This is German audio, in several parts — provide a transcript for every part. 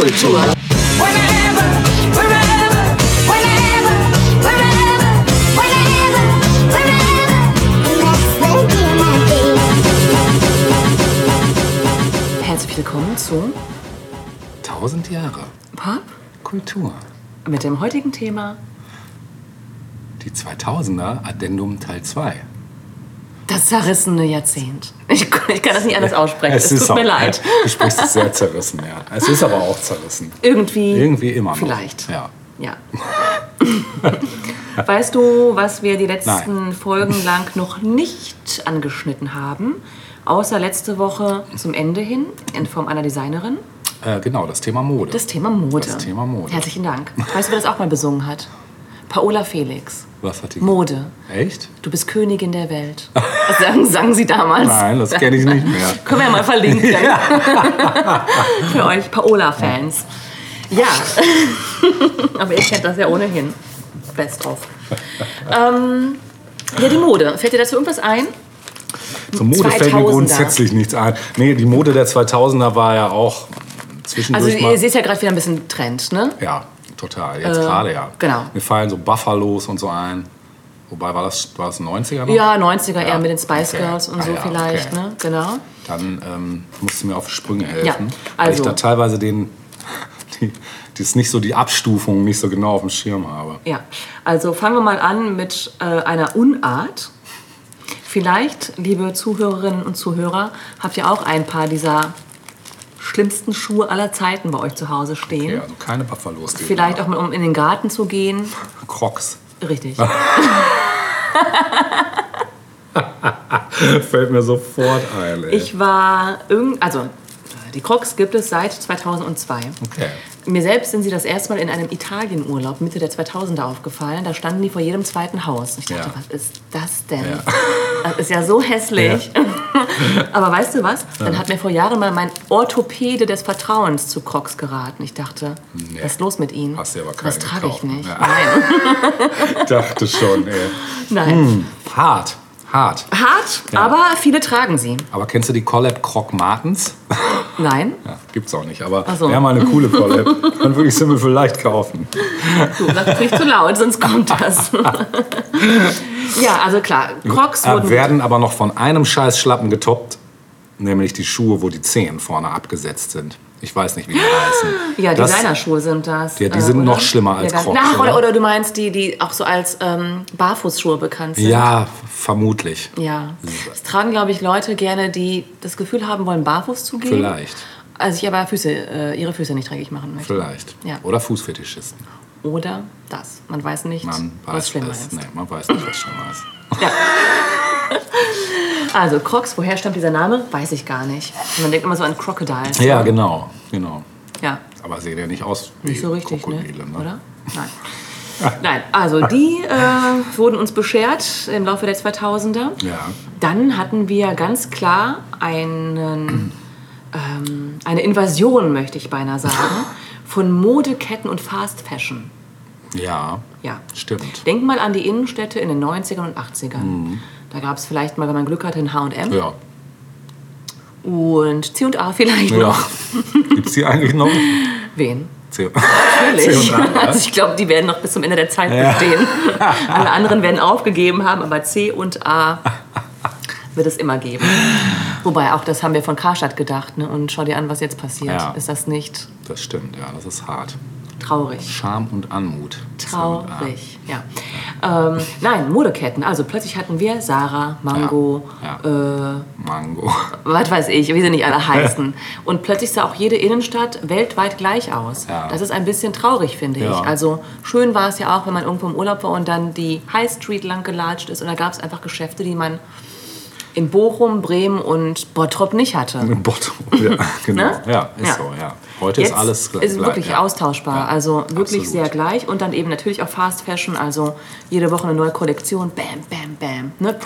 Kultur. Whenever, wherever, whenever, wherever, whenever, whenever. Let's begin, my baby. Herzlich willkommen zu 1000 Jahre Pop Kultur. mit dem heutigen Thema Die 2000er Addendum Teil 2. das zerrissene Jahrzehnt. Ich, ich kann das nicht anders aussprechen. Es, ist tut mir auch- leid. Du sprichst es sehr zerrissen, ja. Es ist aber auch zerrissen. Irgendwie. Irgendwie immer noch. Vielleicht. Ja. Ja. weißt du, was wir die letzten Nein. Folgen lang noch nicht angeschnitten haben? Außer letzte Woche zum Ende hin in Form einer Designerin. Äh, genau, das Thema Mode. Das Thema Mode. Das Thema Mode. Herzlichen Dank. Weißt du, wer das auch mal besungen hat? Paola Felix. Was hat die? Mode. Echt? Du bist Königin der Welt. Das sagen, sagen sie damals. Nein, das kenne ich nicht mehr. Können wir ja mal verlinken. Für euch Paola-Fans. Ja, aber ihr kennt das ja ohnehin. Best of. Ähm, ja, die Mode. Fällt dir dazu irgendwas ein? Zur Mode fällt mir 2000er. grundsätzlich nichts ein. Nee, die Mode der 2000er war ja auch zwischendurch Also mal... ihr seht ja gerade wieder ein bisschen Trend, ne? Ja, total. Jetzt gerade ja. genau. Mir fallen so Buffalos und so ein. Wobei, war das, war das 90er noch? Ja, 90er eher Ja, mit den Spice okay. Girls und Ah so ja, vielleicht, okay. ne? Genau. Dann ähm, musst du mir auf die Sprünge helfen. Ja, Weil ich also- da teilweise den, die, das nicht so die Abstufung nicht so genau auf dem Schirm habe. Ja, also fangen wir mal an mit äh, einer Unart. Vielleicht, liebe Zuhörerinnen und Zuhörer, habt ihr auch ein paar dieser schlimmsten Schuhe aller Zeiten bei euch zu Hause stehen. Ja, also keine Buffalos. Vielleicht auch mal, um in den Garten zu gehen. Crocs. Richtig. Fällt mir sofort ein, ey. Ich war irgend, also die Crocs gibt es seit 2002. okay. Mir selbst sind sie das erste Mal in einem Italienurlaub Mitte der 2000er aufgefallen. Da standen die vor jedem zweiten Haus. Ich dachte, Ja. was ist das denn? Ja. Das ist ja so hässlich. Aber weißt du was? Dann hat mir vor Jahren mal mein Orthopäde des Vertrauens zu Crocs geraten. Ich dachte, Nee. was ist los mit ihnen? Hast du aber Das keine trage ich gekauft. nicht. Ja. Nein. Ich dachte schon, ey. Nein. Hart. Hart. Hart, Ja. aber viele tragen sie. Aber kennst du die Collab Croc Martens? Nein. Ja, gibt's auch nicht. Aber so. wäre mal eine coole Collab. Dann würde ich sie mir vielleicht kaufen. Du sagst nicht zu laut, sonst kommt das. ja, also klar, Crocs Äh, wurden werden aber noch von einem scheiß Schlappen getoppt. Nämlich die Schuhe, wo die Zehen vorne abgesetzt sind. Ich weiß nicht, wie die heißen. Ja, Das- Designerschuhe sind das. Ja, die äh, sind oder? noch schlimmer als ja, Crocs, Ach, oder, oder? du meinst die, die auch so als ähm, Barfußschuhe bekannt sind? Ja, vermutlich. Ja. Das tragen, glaube ich, Leute gerne, die das Gefühl haben wollen, barfuß zu gehen. Vielleicht. Also ich aber Füße, äh, ihre Füße nicht dreckig machen möchte. Vielleicht. Ja. Oder Fußfetischisten. Oder das. Man weiß nicht, Man was weiß schlimmer ist. Nee, man weiß nicht, was schlimmer ist. Also Crocs, woher stammt dieser Name? Weiß ich gar nicht. Man denkt immer so an Crocodiles. Ja, genau. genau. Ja. Aber sehen ja nicht aus wie Nicht so richtig, ne? Krokodile. Ne? oder? Nein. Nein, also die äh, wurden uns beschert im Laufe der 2000er. Ja. Dann hatten wir ganz klar einen, ähm, eine Invasion, möchte ich beinahe sagen, von Modeketten und Fast Fashion. Ja, Ja. stimmt. Denk mal an die Innenstädte in den 90ern und 80ern. Da gab es vielleicht mal, wenn man Glück hatte, ein H&M. Ja. und C&A vielleicht ja. noch. Gibt es die eigentlich noch? Wen? C Natürlich. C&A, ja. Also ich glaube, die werden noch bis zum Ende der Zeit Ja. bestehen. Alle anderen werden aufgegeben haben, aber C und A wird es immer geben. Wobei, auch das haben wir von Karstadt gedacht. Ne? Und schau dir an, was jetzt passiert. Ja. Ist das nicht Das stimmt, ja, das ist hart. Traurig? Scham und Anmut. Traurig, ja. Ähm, nein, Modeketten. Also plötzlich hatten wir Sarah, Mango, Ja. Äh, Mango. was weiß ich, wie sie nicht alle heißen. Und plötzlich sah auch jede Innenstadt weltweit gleich aus. Ja. Das ist ein bisschen traurig, finde Ja. ich. Also schön war es ja auch, wenn man irgendwo im Urlaub war und dann die High Street lang gelatscht ist. Und da gab es einfach Geschäfte, die man in Bochum, Bremen und Bottrop nicht hatte. Bottom. Ja, genau. Ne? Ja, ist Ja. so, ja. Heute ist alles gleich. ist wirklich ja. austauschbar. Ja, Also wirklich absolut. sehr gleich. Und dann eben natürlich auch Fast Fashion. Also jede Woche eine neue Kollektion. Bam, bam, bam. Ne? Primark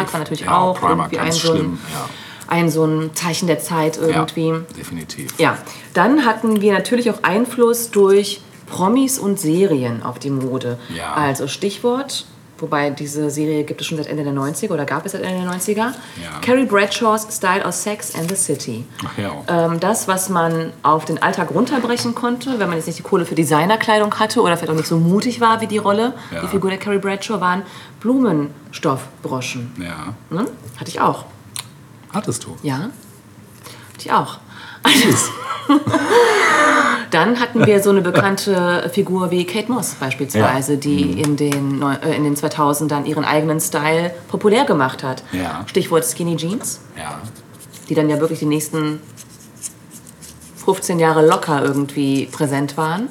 Definitiv. war natürlich Ja, auch Primark, irgendwie ein ganz so, ein, schlimm, ja. ein so ein Zeichen der Zeit irgendwie. Ja, definitiv. Ja, dann hatten wir natürlich auch Einfluss durch Promis und Serien auf die Mode. Ja. Also Stichwort wobei diese Serie gibt es schon seit Ende der 90er oder gab es seit Ende der 90er. Carrie Bradshaws Style of Sex and the City. Ach ja. Ähm, das, was man auf den Alltag runterbrechen konnte, wenn man jetzt nicht die Kohle für Designerkleidung hatte oder vielleicht auch nicht so mutig war wie die Rolle, Ja. die Figur der Carrie Bradshaw, waren Blumenstoffbroschen. Ja. Ne? Hatte ich auch. Hattest du? Ja, hatte ich auch. Dann hatten wir so eine bekannte Figur wie Kate Moss beispielsweise, Ja. Mhm. die in, den, äh, in den 2000ern ihren eigenen Style populär gemacht hat. Ja. Stichwort Skinny Jeans, Ja. die dann ja wirklich die nächsten 15 Jahre locker irgendwie präsent waren.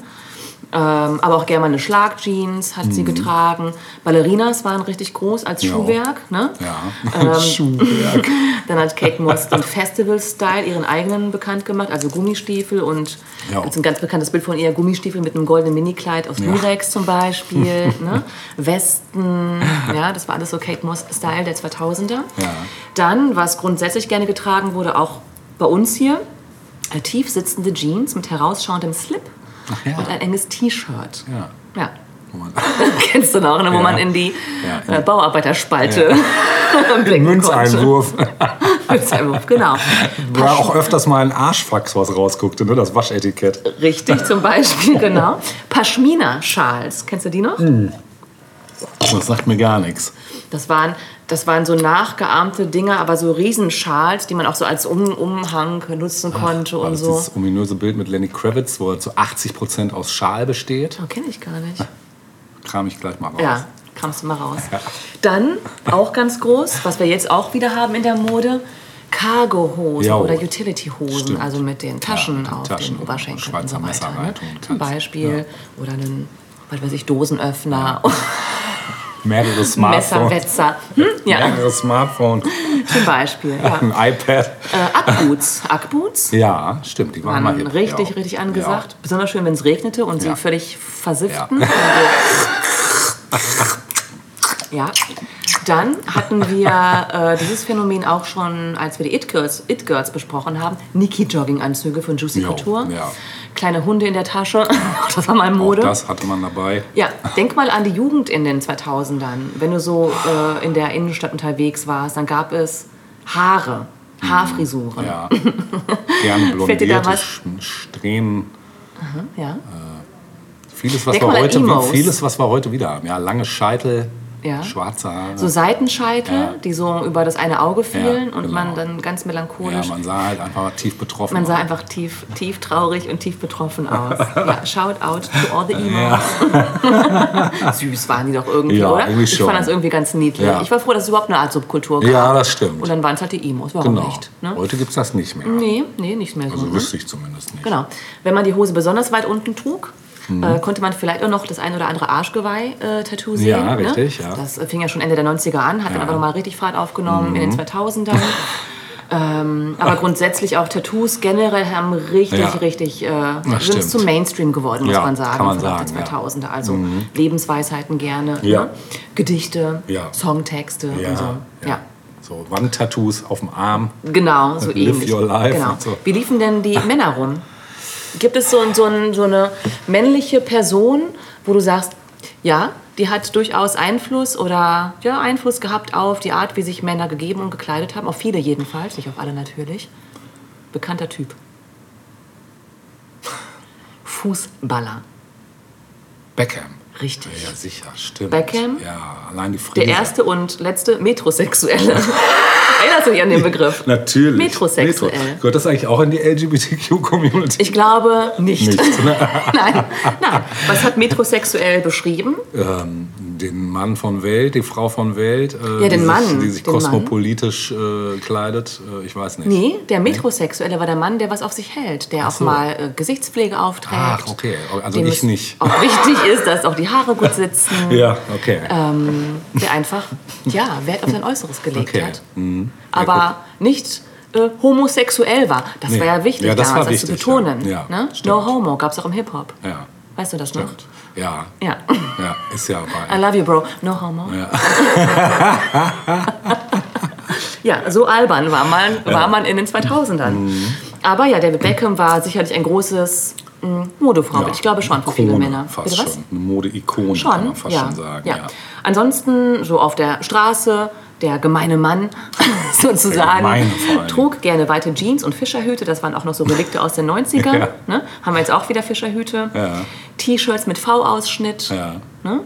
Ähm, aber auch gerne mal eine Schlagjeans hat Mhm. sie getragen. Ballerinas waren richtig groß als Ja. Schuhwerk. Ne? Ja. Schuhwerk. Dann hat Kate Moss den Festival-Style, ihren eigenen, bekannt gemacht, also Gummistiefel und Ja. jetzt ein ganz bekanntes Bild von ihr, Gummistiefel mit einem goldenen Minikleid aus Ja. Durex zum Beispiel, ne? Westen, ja, das war alles so Kate Moss-Style der 2000er. Ja. Dann, was grundsätzlich gerne getragen wurde, auch bei uns hier, äh, tief sitzende Jeans mit herausschauendem Slip ja. und ein enges T-Shirt. Ja. Ja. Wo Kennst du noch, ne, wo Ja. man in die Ja. äh, Bauarbeiterspalte blicken Münzeinwurf. Münzeinwurf, genau. War auch öfters mal ein Arschfax, was rausguckte, ne? das Waschetikett. Richtig, zum Beispiel, genau. Pashmina-Schals, kennst du die noch? Das sagt mir gar nichts. Das waren, das waren so nachgeahmte Dinger, aber so Riesenschals, die man auch so als um Umhang nutzen konnte und das so. dieses ominöse Bild mit Lenny Kravitz, wo er zu 80% aus Schal besteht? Oh, kenne ich gar nicht. Kram ich gleich mal raus. Ja, kramst du mal raus. Ja. Dann, auch ganz groß, was wir jetzt auch wieder haben in der Mode, Cargo-Hosen oder Utility-Hosen, also mit den Taschen mit den auf Taschen den Oberschenkeln Schweizer und so weiter. Ne? Zum. Beispiel. Oder einen, was weiß ich, Dosenöffner, Mehrere Smartphones. Messerwetzer. Hm? Ja, Mehrere Smartphones. zum Beispiel. Ja. Ein iPad. Äh, Ackboots. Ackboots Ja, stimmt, die waren waren mal richtig, ja. richtig angesagt. Besonders schön, wenn es regnete und sie Ja. völlig versifften. Ja. Ja. Dann hatten wir äh, dieses Phänomen auch schon, als wir die It Girls, It Girls besprochen haben. Niki-Jogginganzüge von Juicy Couture. ja. Kleine Hunde in der Tasche. das war mal Auch Mode. das hatte man dabei. Ja, denk mal an die Jugend in den 2000ern. Wenn du so äh, in der Innenstadt unterwegs warst, dann gab es Haare, Haarfrisuren. Ja. Gerne blondierte Strähnen. Ja. Vieles was, Denk wir heute, vieles, was wir heute wieder haben. Ja, lange Scheitel, Ja. schwarze Haare. So Seitenscheitel, Ja. die so über das eine Auge fielen Ja, und genau. man dann ganz ja, melancholisch. man sah halt einfach tief betroffen Man sah aus. einfach tief, tief traurig und tief betroffen aus. Ja, shout out to all the Emos. Süß waren die doch irgendwie, Ja, oder? irgendwie ich schon. fand das irgendwie ganz niedlich. Ja. Ich war froh, dass es überhaupt eine Art Subkultur gab. Ja, das stimmt. Und dann waren es halt die Emos. Warum Genau. nicht? Ne? Heute gibt es das nicht mehr. Nee, nee, nicht mehr so. Also ne? wüsste ich zumindest nicht. Genau. Wenn man die Hose besonders weit unten trug, Mhm. äh, konnte man vielleicht auch noch das ein oder andere Arschgeweih-Tattoo sehen. Ja, ne? richtig, ja. Das fing ja schon Ende der 90er an, hat dann Ja. Mhm. aber nochmal richtig Fahrt aufgenommen in den 2000ern. ähm, aber grundsätzlich auch Tattoos generell haben richtig, Ja. richtig, äh, Das sind zum Mainstream geworden, muss Ja, man sagen, man sagen, den ja. Mhm. 2000er. Also Lebensweisheiten gerne, Ja. ne? Gedichte, Ja. Songtexte Ja, und so. ja. ja. So Wandtattoos auf dem Arm. Genau, so Live ähnlich. life Genau. so. Wie liefen denn die Männer rum? Gibt es so, so, so eine männliche Person, wo du sagst, ja, die hat durchaus Einfluss oder ja, Einfluss gehabt auf die Art, wie sich Männer gegeben und gekleidet haben? Auf viele jedenfalls, nicht auf alle natürlich. Bekannter Typ. Fußballer. Beckham. Richtig. Ja, sicher, stimmt. Beckham? Ja, allein die Frise. Der erste und letzte Metrosexuelle. Erinnerst du dich an den Begriff? Natürlich. Metrosexuell. Metro. Gehört das eigentlich auch in die LGBTQ-Community? Ich glaube nicht. Nicht, ne? nein, nein. Was hat metrosexuell beschrieben? ähm, den Mann von Welt, die Frau von Welt, äh, Ja, den die, Mann, sich, die sich kosmopolitisch äh, kleidet. Äh, ich weiß nicht. Nee, der Metrosexuelle war der Mann, der was auf sich hält, der auch so. mal äh, Gesichtspflege aufträgt. Ach, okay. Also dem ich nicht. Auch wichtig ist, dass auch die Haare gut sitzen. Ja, okay. Ähm, der einfach ja, Wert auf sein Äußeres gelegt Okay. hat. Mhm. Ja, Aber nicht äh, homosexuell war. Das Nee. war ja wichtig Ja, das damals, war das zu wichtig, betonen. ja. Ne? stimmt. No homo gab es auch im Hip-Hop. ja, Weißt du das noch? Ja, Ja. ja, ist ja I bei. love you, bro. No homo. Ja. Ja, so albern war man, war man in den 2000ern. Mhm. Aber ja, David Beckham war sicherlich ein großes mh, Modevorbild. Ja, Ich glaube schon für viele Ikone Männer. Fast Bitte was? schon. Eine Mode-Ikone Schon, kann man fast schon sagen. Ja. Ansonsten so auf der Straße, der gemeine Mann sozusagen, gemeine trug gerne weite Jeans und Fischerhüte. Das waren auch noch so Relikte aus den 90ern. Ja. Ne? Haben wir jetzt auch wieder Fischerhüte. Ja. T-Shirts mit V-Ausschnitt. Ja. Ne?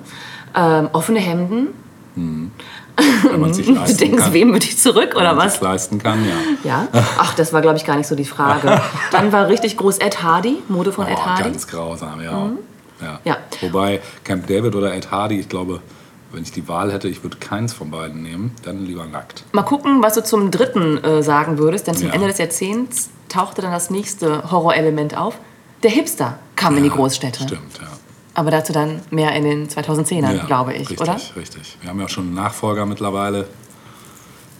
Ähm, offene Hemden. Wenn man sich Du leisten denkst, kann. wem würde ich zurück oder Wenn man was? sich leisten kann, ja. Ja. Ach, das war, glaube ich, gar nicht so die Frage. Dann war richtig groß Ed Hardy, Mode von Ed Oh, Hardy. ganz grausam, ja. ja. Mhm. Ja. Wobei Camp David oder Ed Hardy, ich glaube, wenn ich die Wahl hätte, ich würde keins von beiden nehmen, dann lieber nackt. Mal gucken, was du zum dritten äh, sagen würdest, denn zum Ja. Ende des Jahrzehnts tauchte dann das nächste Horrorelement auf. Der Hipster kam in die Großstädte. Stimmt, ja. Aber dazu dann mehr in den 2010ern, ja glaube ich, richtig, oder? Richtig, Wir haben ja schon einen Nachfolger mittlerweile.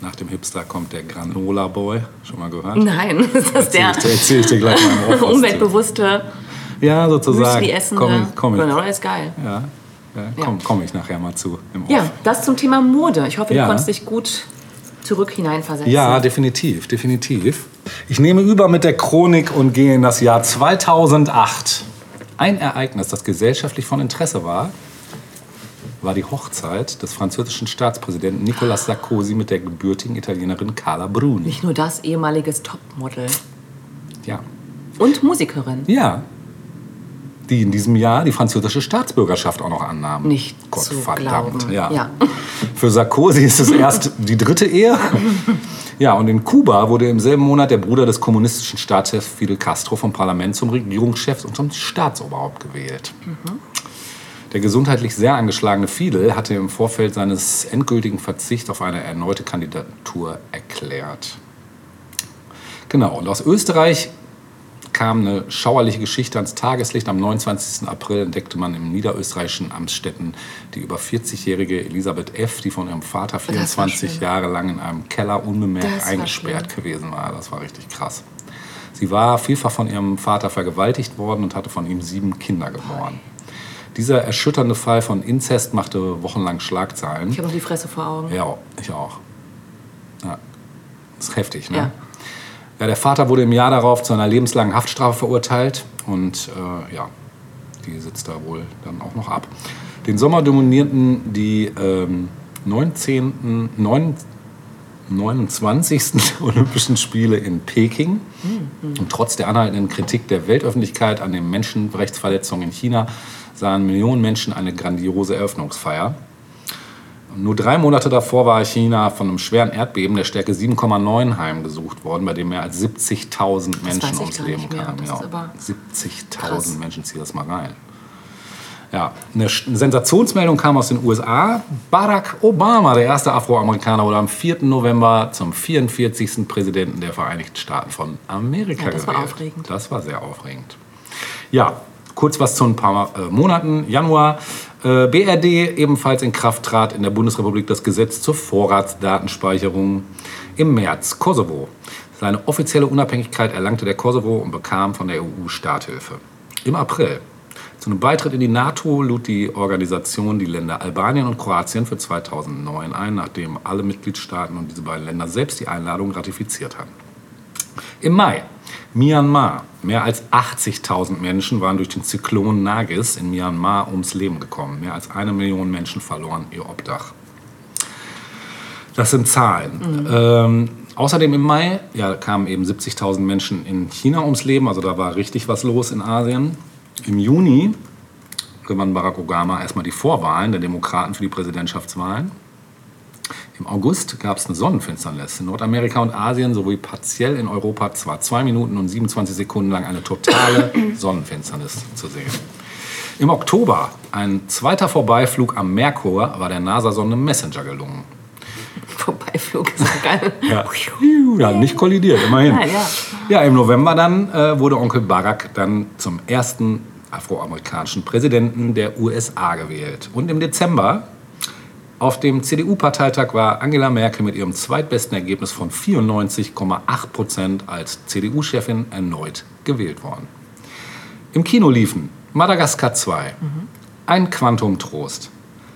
Nach dem Hipster kommt der Granola Boy. Schon mal gehört? Nein, ist das der Erzähl ich, dir- erzähl ich dir gleich mal im umweltbewusste, Ja, sozusagen. Müsli-essende Komm, ich- komm ich, Granola ist geil. ja, ja, komm, ich nachher mal zu. Ja, das zum Thema Mode. Ich hoffe, du Ja. konntest dich gut zurück hineinversetzen. Ja, definitiv, definitiv. Ich nehme über mit der Chronik und gehe in das Jahr 2008. Ein Ereignis, das gesellschaftlich von Interesse war, war die Hochzeit des französischen Staatspräsidenten Nicolas Sarkozy mit der gebürtigen Italienerin Carla Bruni. Nicht nur das, ehemaliges Topmodel. Ja. Und Musikerin. Ja. Die in diesem Jahr die französische Staatsbürgerschaft auch noch annahm. Nicht Gott zu verdammt. glauben. Ja. Ja. Für Sarkozy ist es erst die dritte Ehe. Ja, und in Kuba wurde im selben Monat der Bruder des kommunistischen Staatschefs Fidel Castro vom Parlament zum Regierungschef und zum Staatsoberhaupt gewählt. Der gesundheitlich sehr angeschlagene Fidel hatte im Vorfeld seines endgültigen Verzichts auf eine erneute Kandidatur erklärt. Genau, und aus Österreich kam eine schauerliche Geschichte ans Tageslicht. Am 29. April entdeckte man im niederösterreichischen Amstetten die über 40-jährige Elisabeth F., die von ihrem Vater war 24 schlimm. Jahre lang in einem Keller unbemerkt eingesperrt gewesen war. Das war richtig krass. Sie war vielfach von ihrem Vater vergewaltigt worden und hatte von ihm sieben Kinder geboren. Dieser erschütternde Fall von Inzest machte wochenlang Schlagzeilen. Ich habe noch die Fresse vor Augen. Ja, ich auch. Ja. Das ist heftig, ne? Ja. Ja, der Vater wurde im Jahr darauf zu einer lebenslangen Haftstrafe verurteilt und äh, ja, die sitzt da wohl dann auch noch ab. Den Sommer dominierten die ähm, 19., 9, 29. Olympischen Spiele in Peking. Und trotz der anhaltenden Kritik der Weltöffentlichkeit an den Menschenrechtsverletzungen in China sahen Millionen Menschen eine grandiose Eröffnungsfeier. Nur drei Monate davor war China von einem schweren Erdbeben der Stärke 7,9 heimgesucht worden, bei dem mehr als 70.000 Menschen ums Leben kamen. Das Ja, ist aber krass. 70.000 Menschen, zieh das mal rein. Ja, eine Sensationsmeldung kam aus den USA. Barack Obama, der erste Afroamerikaner, wurde am 4. November zum 44. Präsidenten der Vereinigten Staaten von Amerika Ja, das war gewählt. aufregend. Das war sehr aufregend. Ja, kurz was zu ein paar äh, Monaten. Januar, äh, BRD ebenfalls in Kraft trat in der Bundesrepublik das Gesetz zur Vorratsdatenspeicherung. Im März Kosovo. Seine offizielle Unabhängigkeit erlangte der Kosovo und bekam von der EU Starthilfe. Im April zu einem Beitritt in die NATO lud die Organisation die Länder Albanien und Kroatien für 2009 ein, nachdem alle Mitgliedstaaten und diese beiden Länder selbst die Einladung ratifiziert hatten. Im Mai, Myanmar. Mehr als 80.000 Menschen waren durch den Zyklon Nagis in Myanmar ums Leben gekommen. Mehr als eine Million Menschen verloren ihr Obdach. Das sind Zahlen. Ähm, außerdem im Mai ja, kamen eben 70.000 Menschen in China ums Leben. Also da war richtig was los in Asien. Im Juni gewann Barack Obama erstmal die Vorwahlen der Demokraten für die Präsidentschaftswahlen. Im August gab es eine Sonnenfinsternis. In Nordamerika und Asien sowie partiell in Europa zwar zwei Minuten und 27 Sekunden lang eine totale Sonnenfinsternis zu sehen. Im Oktober, ein zweiter Vorbeiflug am Merkur, war der NASA-Sonde Messenger gelungen. Vorbeiflug ist auch geil. Ja. ja, nicht kollidiert, immerhin. Nein, ja. ja, im November dann äh, wurde Onkel Barack dann zum ersten afroamerikanischen Präsidenten der USA gewählt. Und im Dezember auf dem CDU-Parteitag war Angela Merkel mit ihrem zweitbesten Ergebnis von 94,8 Prozent als CDU-Chefin erneut gewählt worden. Im Kino liefen Madagaskar 2, Ein Quantum Trost,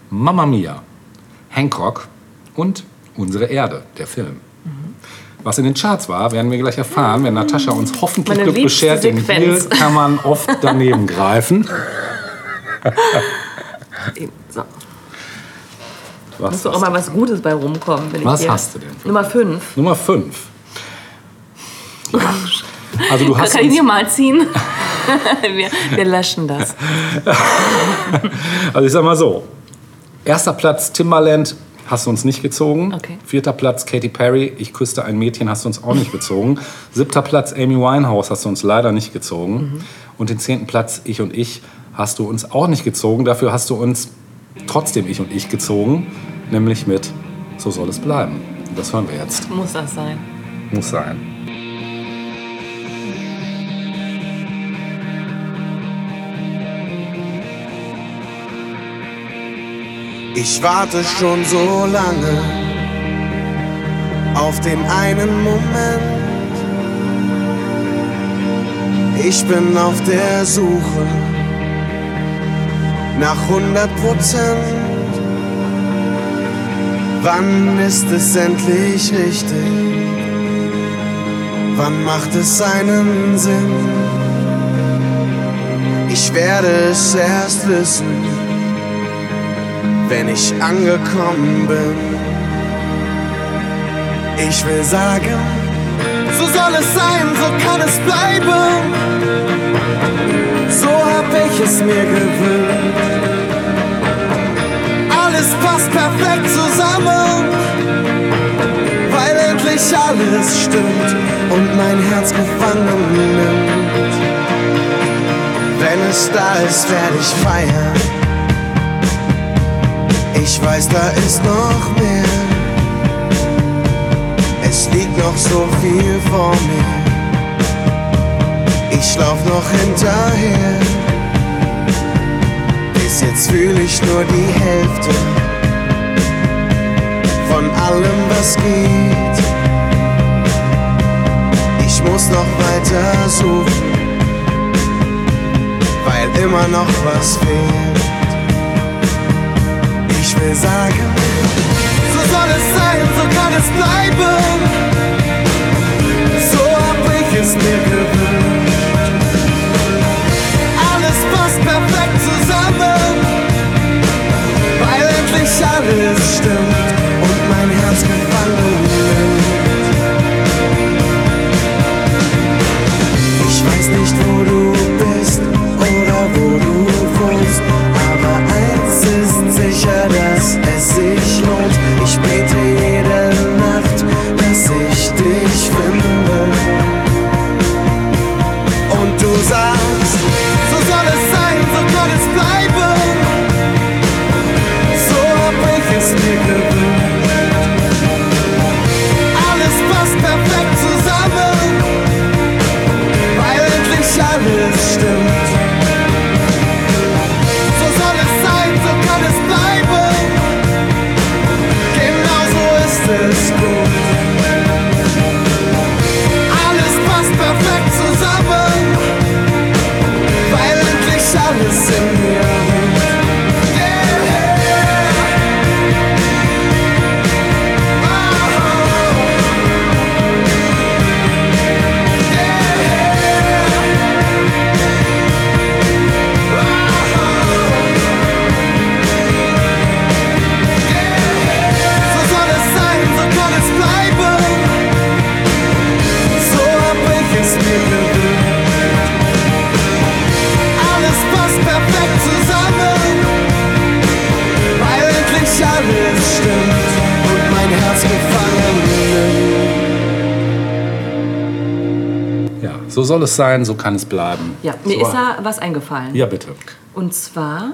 Mamma Mia, Hancock und Unsere Erde, der Film. Was in den Charts war, werden wir gleich erfahren, wenn Natascha uns hoffentlich Meine Glück beschert. Den Deal Sequenz. kann man oft daneben greifen. So. Was, Muss doch auch mal was Gutes bei rumkommen. Wenn Was ich hast du denn? Nummer 5. du? Nummer 5. Also du hast Kann ich dir mal ziehen? wir, wir löschen das. also ich sag mal so, erster Platz Timbaland hast du uns nicht gezogen. Okay. Vierter Platz Katy Perry, ich küsste ein Mädchen, hast du uns auch nicht gezogen. Siebter Platz Amy Winehouse hast du uns leider nicht gezogen. Mhm. Und den zehnten Platz Ich und Ich hast du uns auch nicht gezogen. Dafür hast du uns trotzdem Ich und Ich gezogen, nämlich mit So soll es bleiben. Und das hören wir jetzt. Muss das sein. Muss sein. Ich warte schon so lange auf den einen Moment. Ich bin auf der Suche nach 100 Prozent. Wann ist es endlich richtig? Wann macht es seinen Sinn? Ich werde es erst wissen wenn ich angekommen bin. Ich will sagen, so soll es sein, so kann es bleiben. So hab ich es mir gewünscht. Alles passt perfekt zusammen, weil endlich alles stimmt und mein Herz gefangen nimmt. Wenn es da ist, werde ich feiern. Ich weiß, da ist noch mehr. Es liegt noch so viel vor mir. Ich lauf noch hinterher. Bis jetzt fühle ich nur die Hälfte von allem, was geht. Ich muss noch weiter suchen, weil immer noch was fehlt. Ich will sagen, so soll es sein, so kann es bleiben. Es mir gewünscht. Alles passt perfekt zusammen, weil endlich alles stimmt und mein Herz gefangen nimmt. Ich weiß nicht, wo du bist oder wo du wohnst, aber eins ist sicher, dass es sich lohnt. Ich bete soll es sein, so kann es bleiben. Ja, mir so, ist da was eingefallen. Ja, bitte. Und zwar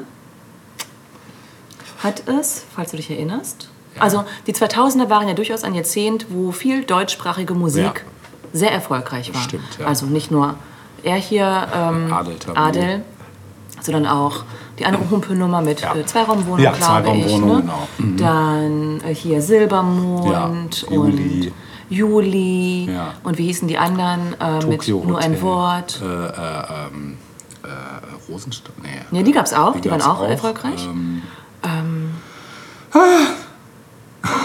hat es, falls du dich erinnerst, also die 2000er waren ja durchaus ein Jahrzehnt, wo viel deutschsprachige Musik Ja. sehr erfolgreich war. Stimmt, ja. Also nicht nur er hier, ähm, Adel. Adel, sondern auch die andere Humpelnummer mit Ja. äh, Zweiraumwohnung, Ja, glaube ich. Zweiraumwohnung, Ne? genau. Mhm. Dann äh, hier Silbermond Ja, und Juli. Ja. Und wie hießen die anderen äh, mit nur ein. Wort? Äh, äh, ähm, äh, Rosenstadt? Nee. Ja, die gab es auch, die, waren gab's auch, erfolgreich. Ähm,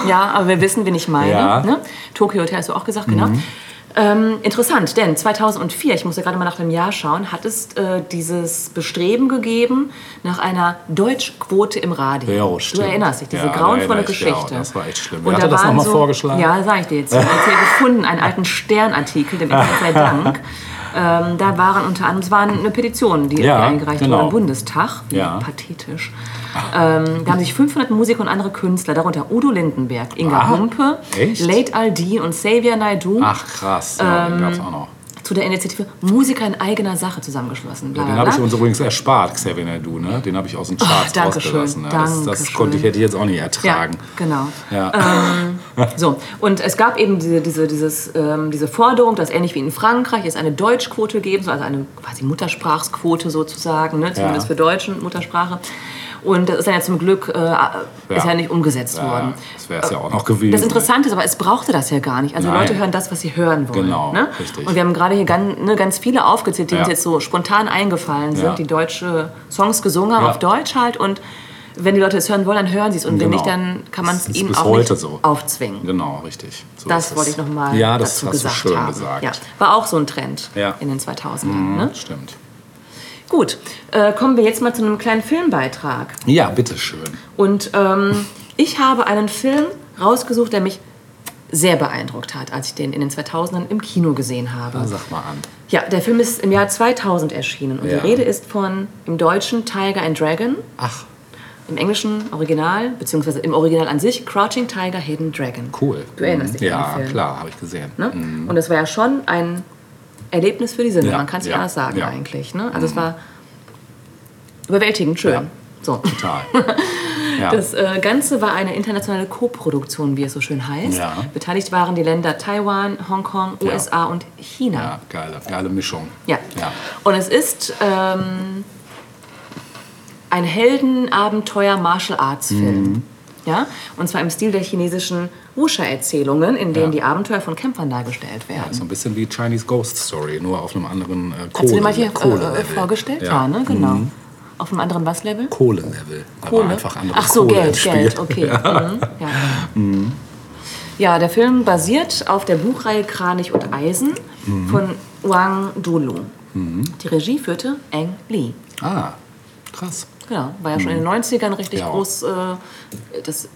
Ja, aber wir wissen, wen ich meine. Ja. Mhm. Ne? Tokyo Hotel hast du auch gesagt, genau. Ähm, interessant, denn 2004, ich muss ja gerade mal nach dem Jahr schauen, hat es äh, dieses Bestreben gegeben nach einer Deutschquote im Radio. Ja, du stimmt. erinnerst dich, diese Ja, grauenvolle ich, ja, Geschichte. das war echt schlimm. Und Wer da das nochmal so, vorgeschlagen? Ja, sag ich dir jetzt. Ich habe gefunden, einen alten Sternartikel, dem Gott sei Dank. Ähm, da waren unter anderem, es war eine Petition, die Ja, eingereicht genau. wurde im Bundestag. Wie Ja. Pathetisch. Ähm, da haben sich 500 Musiker und andere Künstler, darunter Udo Lindenberg, Inga Ah, Humpe, echt? Late Aldin und Xavier Naidoo Ach krass, ja, Ähm, gab's auch noch. Zu der Initiative Musiker in eigener Sache zusammengeschlossen. Bla, Den bla, habe ich uns übrigens erspart, Xavier Naidoo, ne? Den habe ich aus den Charts Dankeschön, rausgelassen. Ja, das das konnte ich, hätte ich jetzt auch nicht Ja, ertragen. genau. Ja. So, und es gab eben diese, diese, dieses, ähm, diese Forderung, dass ähnlich wie in Frankreich es eine Deutschquote geben soll, also eine quasi Muttersprachsquote sozusagen, ne, zumindest Ja. für Deutschen Muttersprache. Und das ist dann ja zum Glück äh, ist ja nicht umgesetzt Ja, worden. das wäre es ja auch noch gewesen. Das Interessante ist aber, es brauchte das ja gar nicht. Also Nein. Leute hören das, was sie hören wollen. Genau, ne? richtig. Und wir haben gerade hier ganz, ne, ganz viele aufgezählt, die Ja. uns jetzt so spontan eingefallen sind, Ja. die deutsche Songs gesungen haben Ja. auf Deutsch halt. Und wenn die Leute es hören wollen, dann hören sie es. Und wenn Genau. nicht, dann kann man es ihnen auch heute nicht so. aufzwingen. Genau, richtig. So Das wollte ich nochmal ja, das dazu gesagt haben. gesagt. Ja, war auch so ein Trend Ja. in den 2000ern. Ne? Stimmt. Gut, äh, kommen wir jetzt mal zu einem kleinen Filmbeitrag. Ja, bitteschön. Und ähm, ich habe einen Film rausgesucht, der mich sehr beeindruckt hat, als ich den in den 2000ern im Kino gesehen habe. Na, sag mal an. Ja, der Film ist im Jahr 2000 erschienen und Ja. die Rede ist von im Deutschen Tiger and Dragon, Ach, im englischen Original, beziehungsweise im Original an sich Crouching Tiger, Hidden Dragon. cool. Du erinnerst dich an Ja, den Film. klar, habe ich gesehen. Ne? Und das war ja schon ein Erlebnis für die Sinne, Ja, man kann es nicht ja, anders sagen ja. eigentlich. Ne? Also es war überwältigend schön. Ja. So. Total. Das äh, Ganze war eine internationale Koproduktion, wie es so schön heißt. Beteiligt waren die Länder Taiwan, Hongkong. USA und China. ja, geile, geile Mischung. Ja. Und es ist ähm, ein Helden-Abenteuer-Martial-Arts-Film. Mhm. Ja? Und zwar im Stil der chinesischen Wuxia-Erzählungen, in denen Ja. die Abenteuer von Kämpfern dargestellt werden. So ein bisschen wie Chinese Ghost Story, nur auf einem anderen äh, Hast du Kohle, dir mal hier äh, Kohle äh, vorgestellt? Ja, ne? genau. Auf einem anderen was Level? Kohle-Level. Kohle? einfach andere Ach so, Kohle Geld. Geld, okay. Ja. Mhm. Ja. ja, der Film basiert auf der Buchreihe Kranich und Eisen Mhm. von Wang Dulu. Die Regie führte Ang Lee. Ah, krass. Genau, war ja schon in den 90ern richtig Ja. groß. Äh, das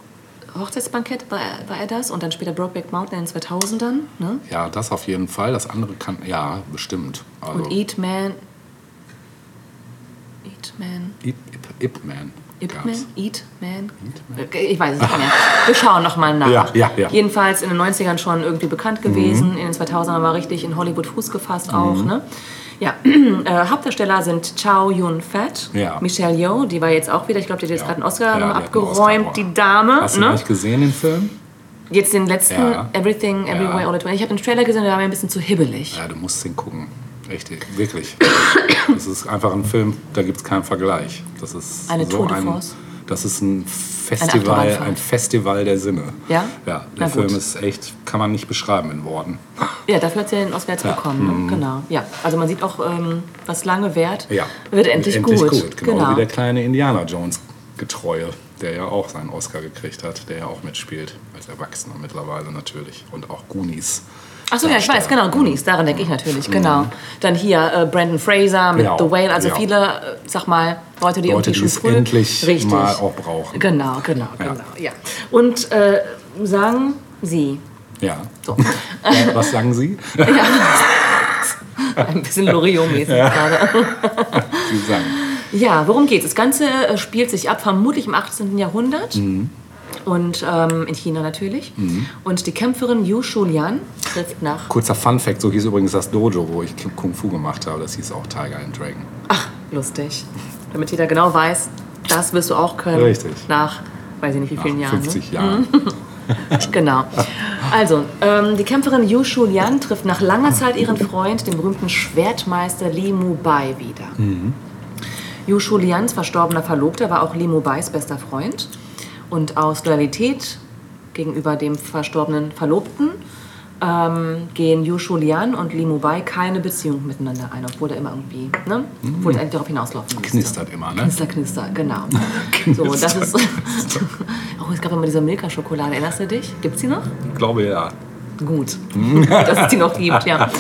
Hochzeitsbankett war, er- war er das und dann später Brokeback Mountain in den 2000ern. Ne? Ja, das auf jeden Fall. Das andere kann, ja, bestimmt. Also, Und Eat Man. Eat Man. Ip, Ip, Ip Man. Ip. Man? Eat Man? Okay, Ich weiß es nicht mehr. Wir schauen nochmal nach. Ja, ja, ja. Jedenfalls in den 90ern schon irgendwie bekannt gewesen. In den 2000ern war richtig in Hollywood Fuß gefasst auch. Mhm. Ne? Ja, äh, Hauptdarsteller sind Chow Yun-Fat, Ja. Michelle Yeoh, die war jetzt auch wieder, ich glaube, die hat jetzt Ja. gerade einen Oscar Ja, abgeräumt, Oscar. die Dame. Hast du ne? nicht gesehen, den Film? Jetzt den letzten. Everything, Everywhere. All at Once. Ich habe den Trailer gesehen, der war mir ein bisschen zu hibbelig. Ja, du musst den gucken. Echt, wirklich. Das ist einfach ein Film, da gibt es keinen Vergleich. Das ist Eine so Tour de ein, Force? Das ist ein Festival, Achterbahnfahrt. ein Festival der Sinne. Ja? Ja, Na der Film gut. ist echt, kann man nicht beschreiben in Worten. Ja, dafür hat sie den Oscar jetzt Ja. Mhm. bekommen. Ne? Genau. Ja, also man sieht auch, ähm, was lange währt, Ja. wird endlich, gut. Genau, Genau. wie der kleine Indiana Jones Getreue, der ja auch seinen Oscar gekriegt hat, der ja auch mitspielt, als Erwachsener mittlerweile natürlich. Und auch Goonies. Achso, ja, ich weiß, genau, Goonies, daran denke ich natürlich, genau. Dann hier äh, Brandon Fraser mit Ja, The Whale, also Mhm. ja. viele, äh, sag mal, Leute, die Leute, irgendwie die schon es früh... endlich Richtig. mal auch brauchen. Genau, genau, Ja. genau, ja. Und äh, sagen Sie, Ja. so, Ja, Was sagen Sie? ein bisschen Loriot-mäßig gerade. Sie sagen. Ja, worum geht's? Das Ganze äh, spielt sich ab, vermutlich im 18. Jahrhundert. Und ähm, in China natürlich. Und die Kämpferin Yu Shulian trifft nach. Kurzer Fun Fact, so hieß übrigens das Dojo, wo ich Kung Fu gemacht habe. Das hieß auch Tiger and Dragon. Ach, lustig. Damit jeder genau weiß, das wirst du auch können. Richtig. Nach, weiß ich nicht wie vielen Nach Jahren. 50 Ne? Jahren. Genau. Also, ähm, die Kämpferin Yu Shulian trifft nach langer Zeit ihren Freund, den berühmten Schwertmeister Li Mubai, wieder. Yu Shulians verstorbener Verlobter war auch Li Mubais bester Freund. Und aus Loyalität gegenüber dem verstorbenen Verlobten ähm, gehen Yushu Lian und Li Mubai keine Beziehung miteinander ein, obwohl er immer irgendwie, ne? Obwohl es eigentlich darauf hinauslaufen müsste. Knistert immer, ne? Knister, knister, genau. so, das ist. oh, es gab immer diese Milka-Schokolade, erinnerst du dich? Gibt's die noch? Ich glaube ja. Gut, dass es die noch gibt, ja.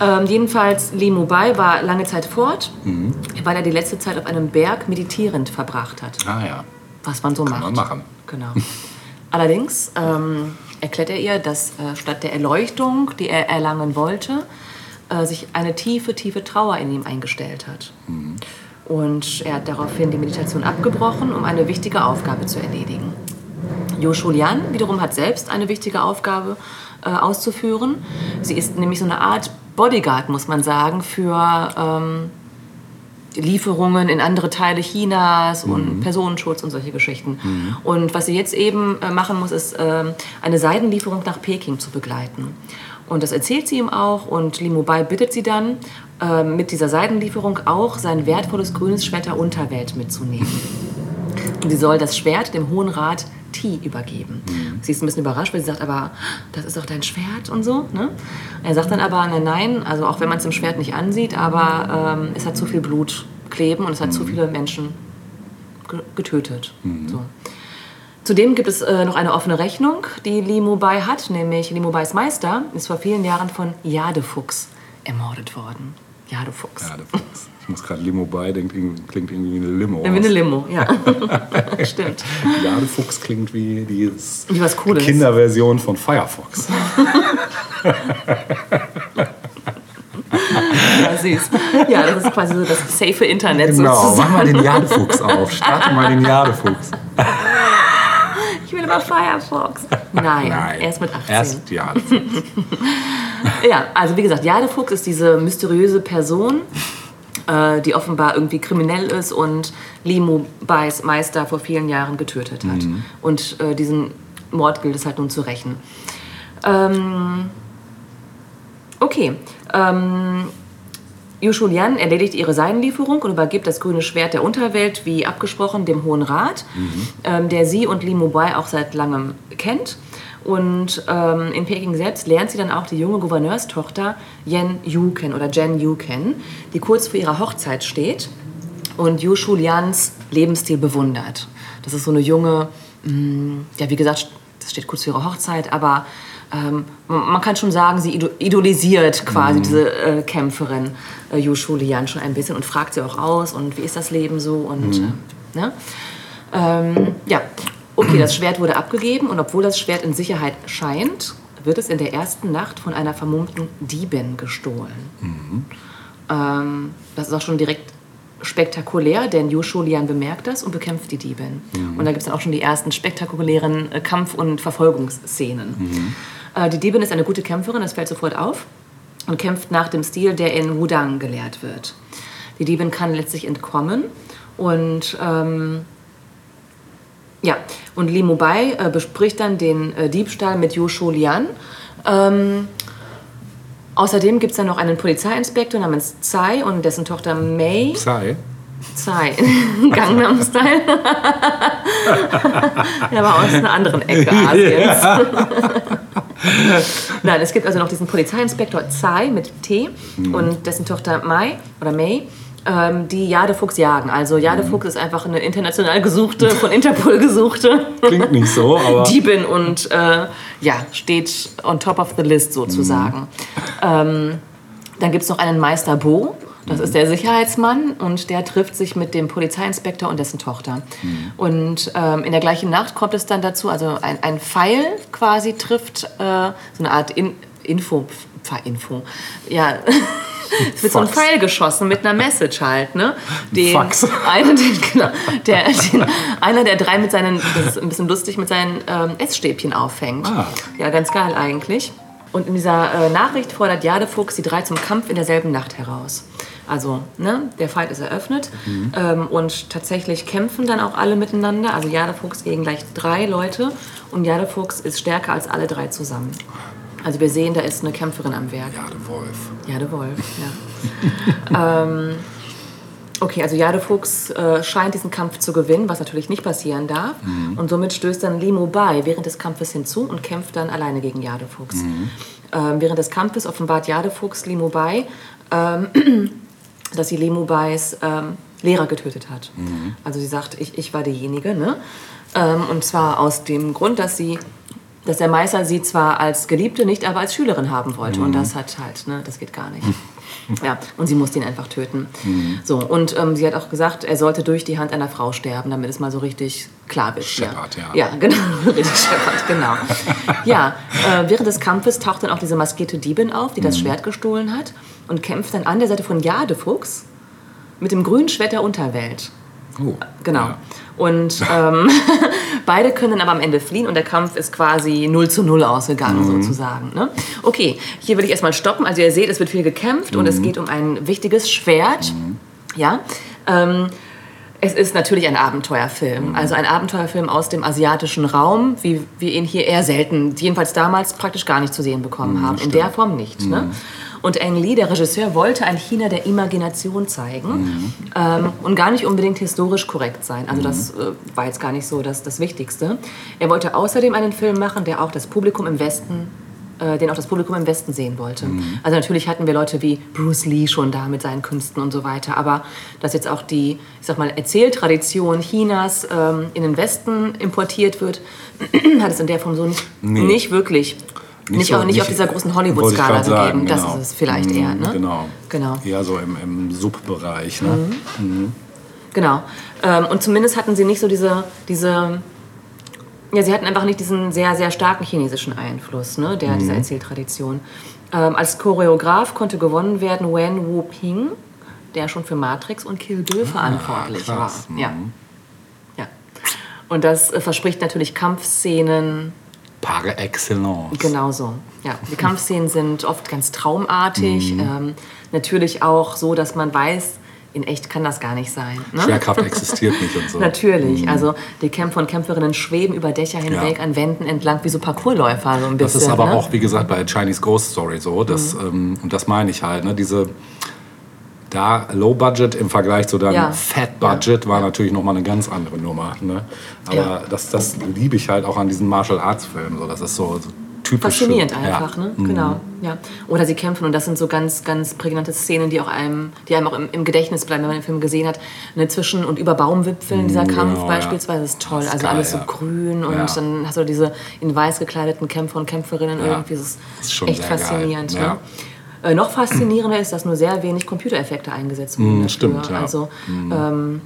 Ähm, jedenfalls, Li Mubai war lange Zeit fort, weil er die letzte Zeit auf einem Berg meditierend verbracht hat. Ah ja. Was man so macht. man machen. Genau. Allerdings ähm, erklärt er ihr, dass äh, statt der Erleuchtung, die er erlangen wollte, äh, sich eine tiefe, tiefe Trauer in ihm eingestellt hat. Und er hat daraufhin die Meditation abgebrochen, um eine wichtige Aufgabe zu erledigen. Yoshu Lian wiederum hat selbst eine wichtige Aufgabe äh, auszuführen. Sie ist nämlich so eine Art Bodyguard, muss man sagen, für ähm, Lieferungen in andere Teile Chinas und Personenschutz und solche Geschichten. Und was sie jetzt eben äh, machen muss, ist ähm, eine Seidenlieferung nach Peking zu begleiten. Und das erzählt sie ihm auch und Li Mubai bittet sie dann, äh, mit dieser Seidenlieferung auch sein wertvolles grünes Schwert der Unterwelt mitzunehmen. Und sie soll das Schwert dem Hohen Rat Ti übergeben. Sie ist ein bisschen überrascht, weil sie sagt, aber das ist doch dein Schwert und so. Ne? Er sagt dann aber, nein, nein, also auch wenn man es im Schwert nicht ansieht, aber ähm, es hat zu viel Blut kleben und es hat zu viele Menschen ge getötet. So. Zudem gibt es äh, noch eine offene Rechnung, die Li Mubai hat, nämlich Li Mubais Meister ist vor vielen Jahren von Jadefuchs ermordet worden. Jadefuchs. Ja, der Fuchs. Ich muss gerade Limo bei, denkt, klingt irgendwie wie eine Limo. Wie eine Limo, ja. Stimmt. Ja, der Fuchs klingt wie Cooles. Kinderversion von Firefox. Ja, süß. Ja, das ist quasi so das safe Internet Genau, mach sozusagen. mal den Jadefuchs auf. Starte mal den Jadefuchs. Ich will aber Firefox. Nein, Nein, erst mit 18. Erst Jadefuchs. Ja, also wie gesagt, Jadefuchs ist diese mysteriöse Person, äh, die offenbar irgendwie kriminell ist und Limo Bais Meister vor vielen Jahren getötet hat. Und äh, diesen Mord gilt es halt nun zu rächen. Ähm, okay. Ähm, Lian erledigt ihre Seidenlieferung und übergibt das grüne Schwert der Unterwelt, wie abgesprochen, dem Hohen Rat, ähm, der sie und Li Mubai auch seit langem kennt. Und ähm, in Peking selbst lernt sie dann auch die junge Gouverneurstochter Yen Yu kennen oder Jen Yu kennen, die kurz vor ihrer Hochzeit steht und Yushu Lians Lebensstil bewundert. Das ist so eine junge, mh, ja wie gesagt, das steht kurz vor ihrer Hochzeit, aber ähm, man kann schon sagen, sie ido- idolisiert quasi diese äh, Kämpferin äh, Yushu Lian schon ein bisschen und fragt sie auch aus und wie ist das Leben so und äh, ne? Ähm, ja, okay, das Schwert wurde abgegeben und obwohl das Schwert in Sicherheit scheint, wird es in der ersten Nacht von einer vermummten Diebin gestohlen. Ähm, das ist auch schon direkt spektakulär, denn Lian bemerkt das und bekämpft die Diebin. Und da gibt es dann auch schon die ersten spektakulären äh, Kampf- und Verfolgungsszenen. Äh, die Diebin ist eine gute Kämpferin, das fällt sofort auf, und kämpft nach dem Stil, der in Wudang gelehrt wird. Die Diebin kann letztlich entkommen und ähm, ja, und Li Mubai äh, bespricht dann den äh, Diebstahl mit Yushu Lian. Ähm, außerdem gibt es dann noch einen Polizeiinspektor namens Tsai und dessen Tochter Mei. Sei. Tsai, Gangnam Style. Der war aus einer anderen Ecke Asiens. Nein, es gibt also noch diesen Polizeiinspektor Tsai mit T und dessen Tochter Mai oder Mei, ähm, die Jadefuchs jagen. Also Jadefuchs ist einfach eine international gesuchte, von Interpol gesuchte Klingt nicht so, aber. Diebin und äh, ja, steht on top of the list sozusagen. Ähm, dann gibt es noch einen Meister Bo, das ist der Sicherheitsmann und der trifft sich mit dem Polizeiinspektor und dessen Tochter. Und ähm, in der gleichen Nacht kommt es dann dazu, also ein, ein Pfeil quasi trifft äh, so eine Art In Info, Info, ja. Es wird so ein. Pfeil geschossen mit einer Message halt, ne? Den, Fax. Einer, den, genau, der, den, einer der drei mit seinen, das ist ein bisschen lustig, mit seinen ähm, Essstäbchen auffängt. Ah. Ja, ganz geil eigentlich. Und in dieser äh, Nachricht fordert Jadefuchs die drei zum Kampf in derselben Nacht heraus. Also, ne, der Fight ist eröffnet ähm, und tatsächlich kämpfen dann auch alle miteinander. Also Jadefuchs gegen gleich drei Leute und Jadefuchs ist stärker als alle drei zusammen. Also wir sehen, da ist eine Kämpferin am Werk. Ja, der Wolf. Ja, der Wolf, ja. ähm, Okay, also Jadefuchs äh, scheint diesen Kampf zu gewinnen, was natürlich nicht passieren darf. Und somit stößt dann Limo bei während des Kampfes hinzu und kämpft dann alleine gegen Jadefuchs. Ähm, während des Kampfes offenbart Jadefuchs Limo bei, ähm, dass sie Limo Bais ähm, Lehrer getötet hat. Also sie sagt, ich, ich war diejenige. Ne? Ähm, und zwar aus dem Grund, dass sie dass der Meister sie zwar als Geliebte, nicht aber als Schülerin haben wollte. Und das hat halt, ne, das geht gar nicht. Ja, und sie musste ihn einfach töten. So, und ähm, sie hat auch gesagt, er sollte durch die Hand einer Frau sterben, damit es mal so richtig klar wird. Shepard, ja. Ja, genau, richtig Shepard, genau. Ja, äh, während des Kampfes taucht dann auch diese maskierte Diebin auf, die das Schwert gestohlen hat und kämpft dann an der Seite von Jadefuchs mit dem grünen Schwert der Unterwelt. Oh, Genau. Ja. Und ähm, beide können aber am Ende fliehen und der Kampf ist quasi 0 zu 0 ausgegangen, sozusagen. Ne? Okay, hier will ich erstmal stoppen. Also ihr seht, es wird viel gekämpft und es geht um ein wichtiges Schwert. Ja. Ähm, es ist natürlich ein Abenteuerfilm, also ein Abenteuerfilm aus dem asiatischen Raum, wie wir ihn hier eher selten, jedenfalls damals praktisch gar nicht zu sehen bekommen haben. In der Form nicht. Ne? Und Ang Lee, der Regisseur, wollte ein China der Imagination zeigen ähm, und gar nicht unbedingt historisch korrekt sein. Also das äh, war jetzt gar nicht so das, das Wichtigste. Er wollte außerdem einen Film machen, der auch das Publikum im Westen äh, den auch das Publikum im Westen sehen wollte. Also natürlich hatten wir Leute wie Bruce Lee schon da mit seinen Künsten und so weiter, aber dass jetzt auch die, ich sag mal, Erzähltradition Chinas ähm, in den Westen importiert wird, hat es in der Form so nicht, Nee. nicht wirklich. Nicht, so- auch, nicht auf dieser großen Hollywood-Skala gegeben. sagen, Das genau. ist es vielleicht Mhm, eher. Ne? Genau. Genau. Eher so im, im Subbereich. Ne? Genau. Ähm, und zumindest hatten sie nicht so diese, diese, ja, sie hatten einfach nicht diesen sehr, sehr starken chinesischen Einfluss, ne, der, dieser Erzähltradition. Ähm, als Choreograf konnte gewonnen werden Wen Wu Ping, der schon für Matrix und Kill Bill verantwortlich krass. war. Ja. ja. Und das äh, verspricht natürlich Kampfszenen, Par excellence. Genauso. Ja, die Kampfszenen sind oft ganz traumartig. Ähm, natürlich auch so, dass man weiß, in echt kann das gar nicht sein. Ne? Schwerkraft existiert nicht und so. Natürlich. Also die Kämpfer und Kämpferinnen schweben über Dächer hinweg, Ja. an Wänden entlang, wie so Parkourläufer so ein bisschen. Das ist aber ne? auch, wie gesagt, bei Chinese Ghost Story so. Das, Mhm. ähm, und das meine ich halt. Ne? Diese, da Low Budget im Vergleich zu dann Ja. Fat Budget war natürlich nochmal eine ganz andere Nummer. Ne? Aber Ja. das, das liebe ich halt auch an diesen Martial Arts Filmen. So. Das ist so, so typisch. Faszinierend ja. einfach, ne? Mhm. Genau. Ja. Oder sie kämpfen und das sind so ganz, ganz prägnante Szenen, die auch einem, die einem auch im, im Gedächtnis bleiben, wenn man den Film gesehen hat. Ne, zwischen und über Baumwipfeln, dieser Kampf genau, ja. beispielsweise ist toll. Ist also geil, alles so ja. grün und Ja. dann hast du diese in weiß gekleideten Kämpfer und Kämpferinnen Ja. irgendwie. Das ist, Das ist schon echt faszinierend. Ja. Ne? Äh, noch faszinierender ist, dass nur sehr wenig Computereffekte eingesetzt wurden. Mm, stimmt, ja. Also ähm,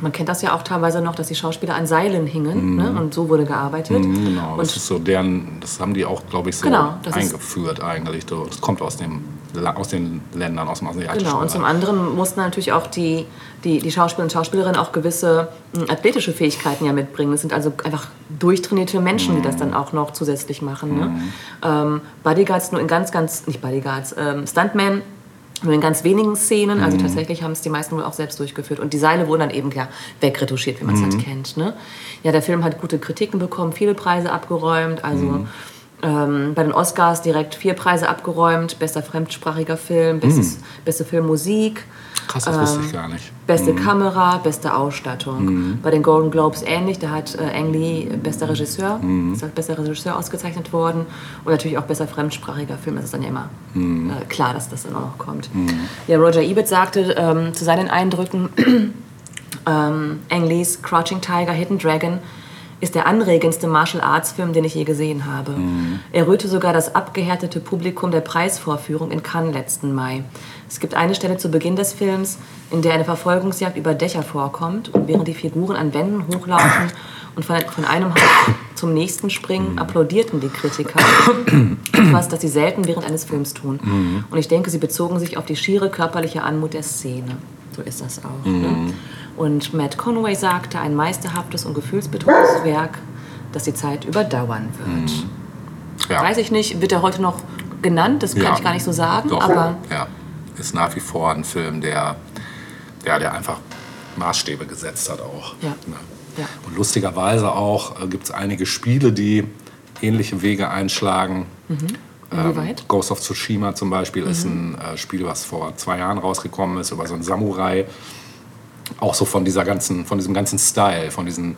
man kennt das ja auch teilweise noch, dass die Schauspieler an Seilen hingen ne? und so wurde gearbeitet. Genau, und das ist so deren, das haben die auch, glaube ich, so Genau, das ist- eingeführt eigentlich. Das kommt aus, dem, aus den Ländern, aus dem asiatischen Genau, und zum anderen mussten natürlich auch die, die, die Schauspieler und Schauspielerinnen auch gewisse mh, athletische Fähigkeiten ja mitbringen. Das sind also einfach durchtrainierte Menschen, die das dann auch noch zusätzlich machen. Ne? Ähm, Bodyguards nur in ganz, ganz, nicht Bodyguards, ähm, Stuntmen nur in ganz wenigen Szenen. Also tatsächlich haben es die meisten wohl auch selbst durchgeführt. Und die Seile wurden dann eben ja wegretuschiert, wie man es halt kennt. Ne? Ja, der Film hat gute Kritiken bekommen, viele Preise abgeräumt. Also ähm, bei den Oscars direkt vier Preise abgeräumt. Bester fremdsprachiger Film, bestes, beste Filmmusik. Krass, das wusste ähm, ich gar nicht. Beste Kamera, beste Ausstattung. Bei den Golden Globes ähnlich, da hat äh, Ang Lee bester Regisseur, ist als bester Regisseur ausgezeichnet worden. Und natürlich auch besser fremdsprachiger Film, das ist dann ja immer äh, klar, dass das dann auch noch kommt. Ja, Roger Ebert sagte ähm, zu seinen Eindrücken, ähm, Ang Lees Crouching Tiger, Hidden Dragon ist der anregendste Martial Arts Film, den ich je gesehen habe. Er rührte sogar das abgehärtete Publikum der Preisvorführung in Cannes letzten Mai. Es gibt eine Stelle zu Beginn des Films, in der eine Verfolgungsjagd über Dächer vorkommt und während die Figuren an Wänden hochlaufen und von, von einem Haus zum nächsten springen, applaudierten die Kritiker. Etwas, das sie selten während eines Films tun. Und ich denke, sie bezogen sich auf die schiere körperliche Anmut der Szene. So ist das auch. Ne? Und Matt Conway sagte, ein meisterhaftes und gefühlsbetontes Werk, das die Zeit überdauern wird. Ja. Weiß ich nicht, wird er heute noch genannt? Das kann Ja. ich gar nicht so sagen. Doch, Aber ja, ist nach wie vor ein Film, der, der, der einfach Maßstäbe gesetzt hat auch. Ja. Ne? Ja. Und lustigerweise auch äh, gibt es einige Spiele, die ähnliche Wege einschlagen. inwieweit? Ähm, Ghost of Tsushima zum Beispiel ist ein äh, Spiel, was vor zwei Jahren rausgekommen ist, über so einen Samurai, Auch so von dieser ganzen, von diesem ganzen Style, von diesen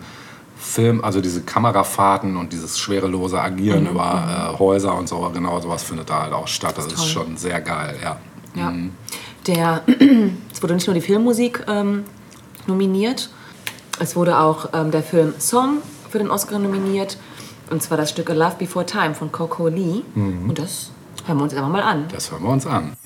Film, also diese Kamerafahrten und dieses schwerelose Agieren Mhm. über äh, Häuser und so, genau sowas findet da halt auch statt. Das ist toll. schon sehr geil, ja. Ja. Der, es wurde nicht nur die Filmmusik ähm, nominiert, es wurde auch ähm, der Film Song für den Oscar nominiert. Und zwar das Stück A Love Before Time von Coco Lee. Und das hören wir uns einfach mal an. Das hören wir uns an.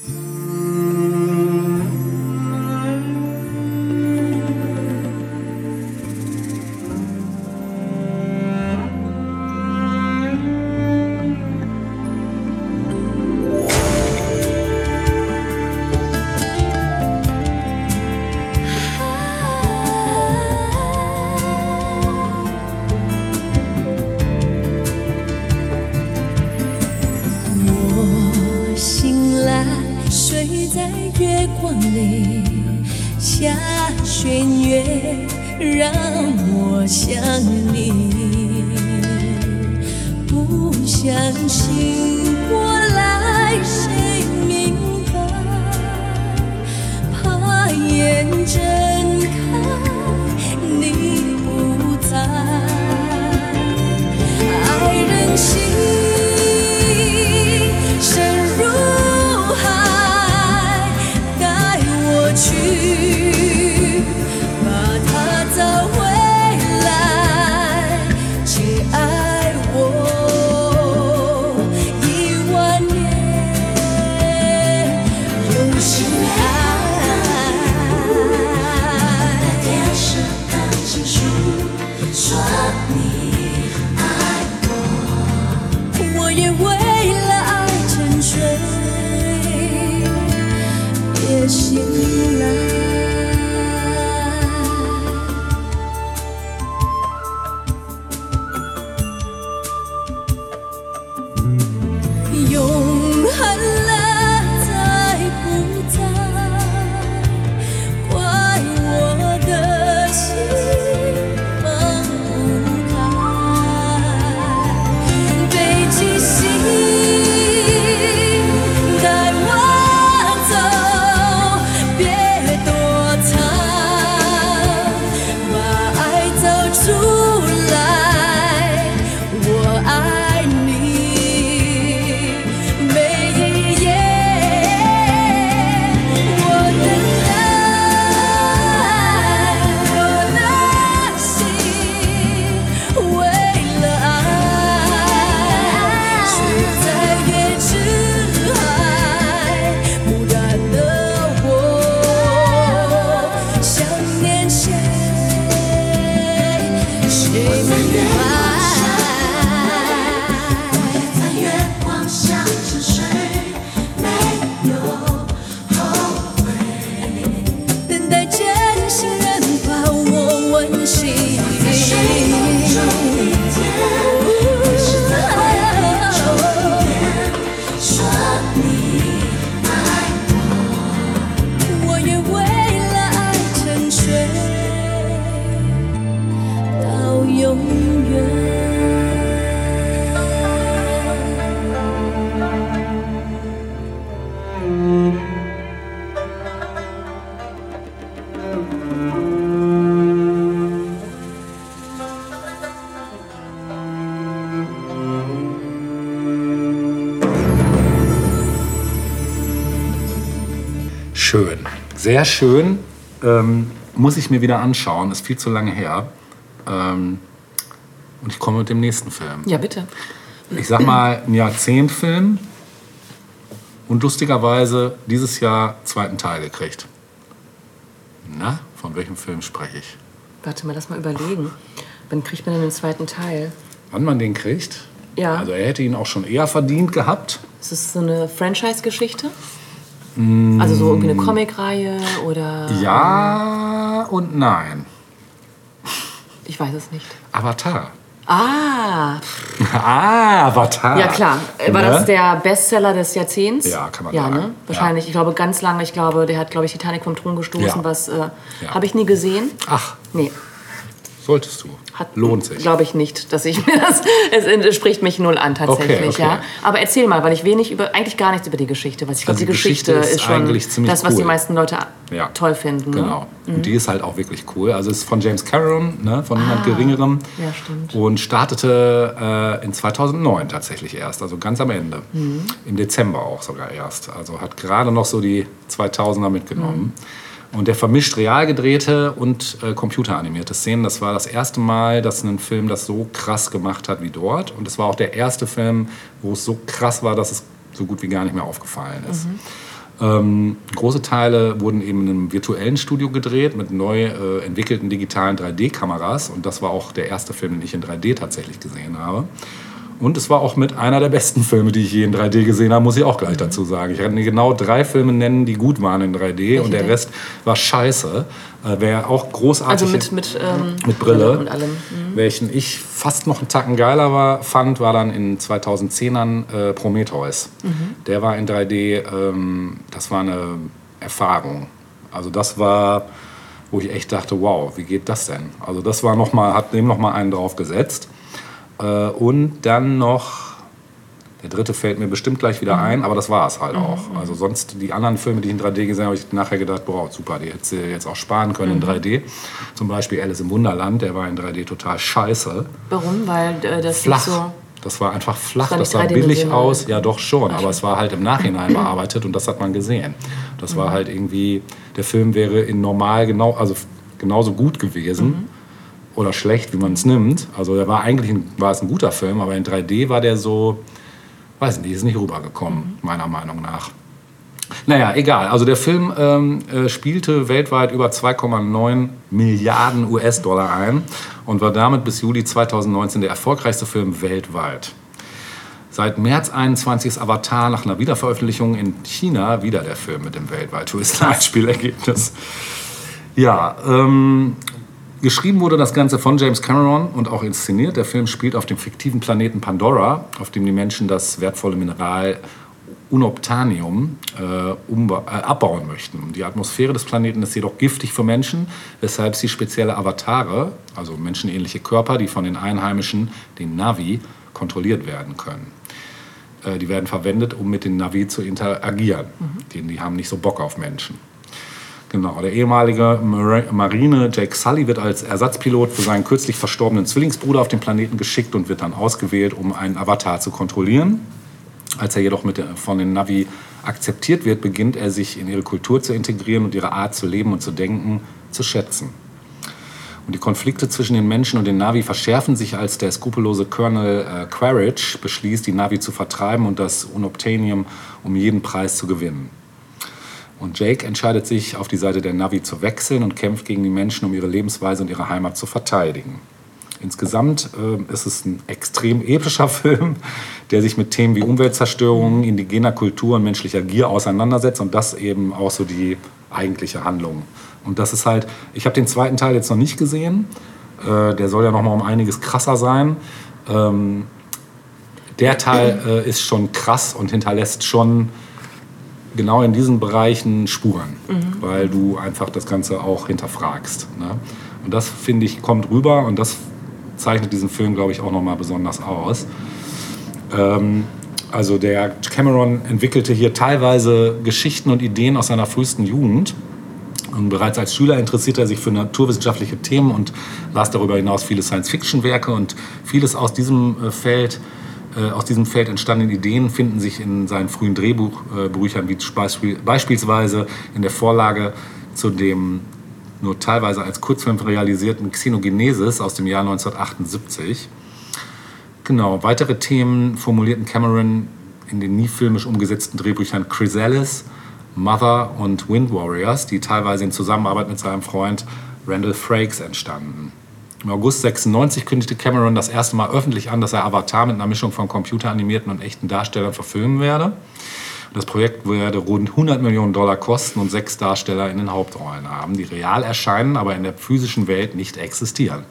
Sehr schön. Ähm, muss ich mir wieder anschauen. Ist viel zu lange her. Ähm, und ich komme mit dem nächsten Film. Ja, bitte. Ich sag mal, ein Jahrzehntfilm. Und lustigerweise dieses Jahr zweiten Teil gekriegt. Na, von welchem Film spreche ich? Warte mal, lass mal überlegen. Wann kriegt man denn den zweiten Teil? Wann man den kriegt? Ja. Also er hätte ihn auch schon eher verdient gehabt. Ist es so eine Franchise-Geschichte? Also so irgendwie eine Comicreihe oder... Ja und nein. Ich weiß es nicht. Avatar. Ah, Ah, Avatar. ja klar. War Ne? das der Bestseller des Jahrzehnts? Ja, kann man ja, sagen. Ne? Wahrscheinlich. Ich glaube, ganz lange. Ich glaube, der hat, glaube ich, Titanic vom Thron gestoßen. Ja. Was äh, Ja. habe ich nie gesehen. Ach, Nee. Solltest du. Hat- Lohnt sich. Glaube ich nicht, dass ich mir das. Es, spricht mich null an tatsächlich, Okay, okay. ja. Aber erzähl mal, weil ich wenig über, eigentlich gar nichts über die Geschichte weiß. Ich glaube, Also die die Geschichte, Geschichte ist ist schon eigentlich ziemlich das, was die cool. meisten Leute Ja. toll finden. Ne? Genau. Und die ist halt auch wirklich cool. Also es ist von James Cameron, ne, von niemand Ah. Geringerem. Ja, stimmt. Und startete äh, in 2009 tatsächlich erst, also ganz am Ende. Mhm. Im Dezember auch sogar erst. Also hat gerade noch so die 2000er mitgenommen. Mhm. Und der vermischt real gedrehte und äh, computeranimierte Szenen. Das war das erste Mal, dass ein Film das so krass gemacht hat wie dort. Und es war auch der erste Film, wo es so krass war, dass es so gut wie gar nicht mehr aufgefallen ist. Ähm, große Teile wurden eben in einem virtuellen Studio gedreht mit neu äh, entwickelten digitalen 3D-Kameras. Und das war auch der erste Film, den ich in 3D tatsächlich gesehen habe. Und es war auch mit einer der besten Filme, die ich je in 3D gesehen habe, muss ich auch gleich dazu sagen. Ich kann genau drei Filme nennen, die gut waren in 3D und der denn? Rest war scheiße. Äh, Wäre auch großartig. Also mit, mit, ähm, Mit Brille. und allem. Mhm. Welchen ich fast noch einen Tacken geiler war, fand, war dann in 2010ern äh, Prometheus. Mhm. Der war in 3D, ähm, das war eine Erfahrung. Also das war, wo ich echt dachte, wow, wie geht das denn? Also das war noch mal, hat dem noch mal einen draufgesetzt. Äh, und dann noch, der dritte fällt mir bestimmt gleich wieder ein, aber das war es halt auch. Also sonst die anderen Filme, die ich in 3D gesehen habe, habe ich nachher gedacht, boah, super, die hättest du jetzt auch sparen können in 3D. Zum Beispiel Alice im Wunderland, der war in 3D total scheiße. Warum? Weil äh, das Flach. so. Das war einfach flach, das nicht sah billig aus. Ja, doch schon, aber es war halt im Nachhinein bearbeitet und das hat man gesehen. Das Mhm. war halt irgendwie, der Film wäre in normal genau, also genauso gut gewesen Mhm. Oder schlecht, wie man es nimmt. Also der war eigentlich ein, war es ein guter Film, aber in 3D war der so, weiß nicht, ist nicht rübergekommen, meiner Meinung nach. Naja, egal. Also der Film ähm, äh, spielte weltweit über 2,9 Milliarden US-Dollar ein und war damit bis Juli 2019 der erfolgreichste Film weltweit. Seit März 21 ist Avatar nach einer Wiederveröffentlichung in China wieder der Film mit dem weltweit höchsten Einspielergebnis. Ja, ähm, geschrieben wurde das Ganze von James Cameron und auch inszeniert. Der Film spielt auf dem fiktiven Planeten Pandora, auf dem die Menschen das wertvolle Mineral Unobtanium äh, umba- äh, abbauen möchten. Die Atmosphäre des Planeten ist jedoch giftig für Menschen, weshalb sie spezielle Avatare, also menschenähnliche Körper, die von den Einheimischen, den Navi, kontrolliert werden können. Äh, die werden verwendet, um mit den Navi zu interagieren. Die, die haben nicht so Bock auf Menschen. Genau, der ehemalige Mar- Marine Jake Sully wird als Ersatzpilot für seinen kürzlich verstorbenen Zwillingsbruder auf den Planeten geschickt und wird dann ausgewählt, um einen Avatar zu kontrollieren. Als er jedoch mit der, von den Navi akzeptiert wird, beginnt er sich in ihre Kultur zu integrieren und ihre Art zu leben und zu denken zu schätzen. Und die Konflikte zwischen den Menschen und den Navi verschärfen sich, als der skrupellose Colonel äh, Quaritch beschließt, die Navi zu vertreiben und das Unobtainium um jeden Preis zu gewinnen. Und Jake entscheidet sich, auf die Seite der Navi zu wechseln und kämpft gegen die Menschen, um ihre Lebensweise und ihre Heimat zu verteidigen. Insgesamt äh, ist es ein extrem epischer Film, der sich mit Themen wie Umweltzerstörung, indigener Kultur und menschlicher Gier auseinandersetzt und das eben auch so die eigentliche Handlung. Und das ist halt, ich habe den zweiten Teil jetzt noch nicht gesehen, äh, der soll ja noch mal um einiges krasser sein. Ähm, der Teil äh, ist schon krass und hinterlässt schon genau in diesen Bereichen Spuren, weil du einfach das Ganze auch hinterfragst. Ne? Und das, finde ich, kommt rüber und das zeichnet diesen Film, glaube ich, auch nochmal besonders aus. Ähm, also der Cameron entwickelte hier teilweise Geschichten und Ideen aus seiner frühesten Jugend. Und bereits als Schüler interessierte er sich für naturwissenschaftliche Themen und las darüber hinaus viele Science-Fiction-Werke. Und vieles aus diesem äh, Feld, äh, aus diesem Feld entstandenen Ideen finden sich in seinen frühen Drehbuchbüchern, wie Beispiel, beispielsweise in der Vorlage zu dem nur teilweise als Kurzfilm realisierten Xenogenesis aus dem Jahr 1978. Genau, weitere Themen formulierten Cameron in den nie filmisch umgesetzten Drehbüchern Chrysalis, Mother und Wind Warriors, die teilweise in Zusammenarbeit mit seinem Freund Randall Frakes entstanden. Im August 96 kündigte Cameron das erste Mal öffentlich an, dass er Avatar mit einer Mischung von computeranimierten und echten Darstellern verfilmen werde. Das Projekt werde rund 100 Millionen Dollar kosten und sechs Darsteller in den Hauptrollen haben, die real erscheinen, aber in der physischen Welt nicht existieren.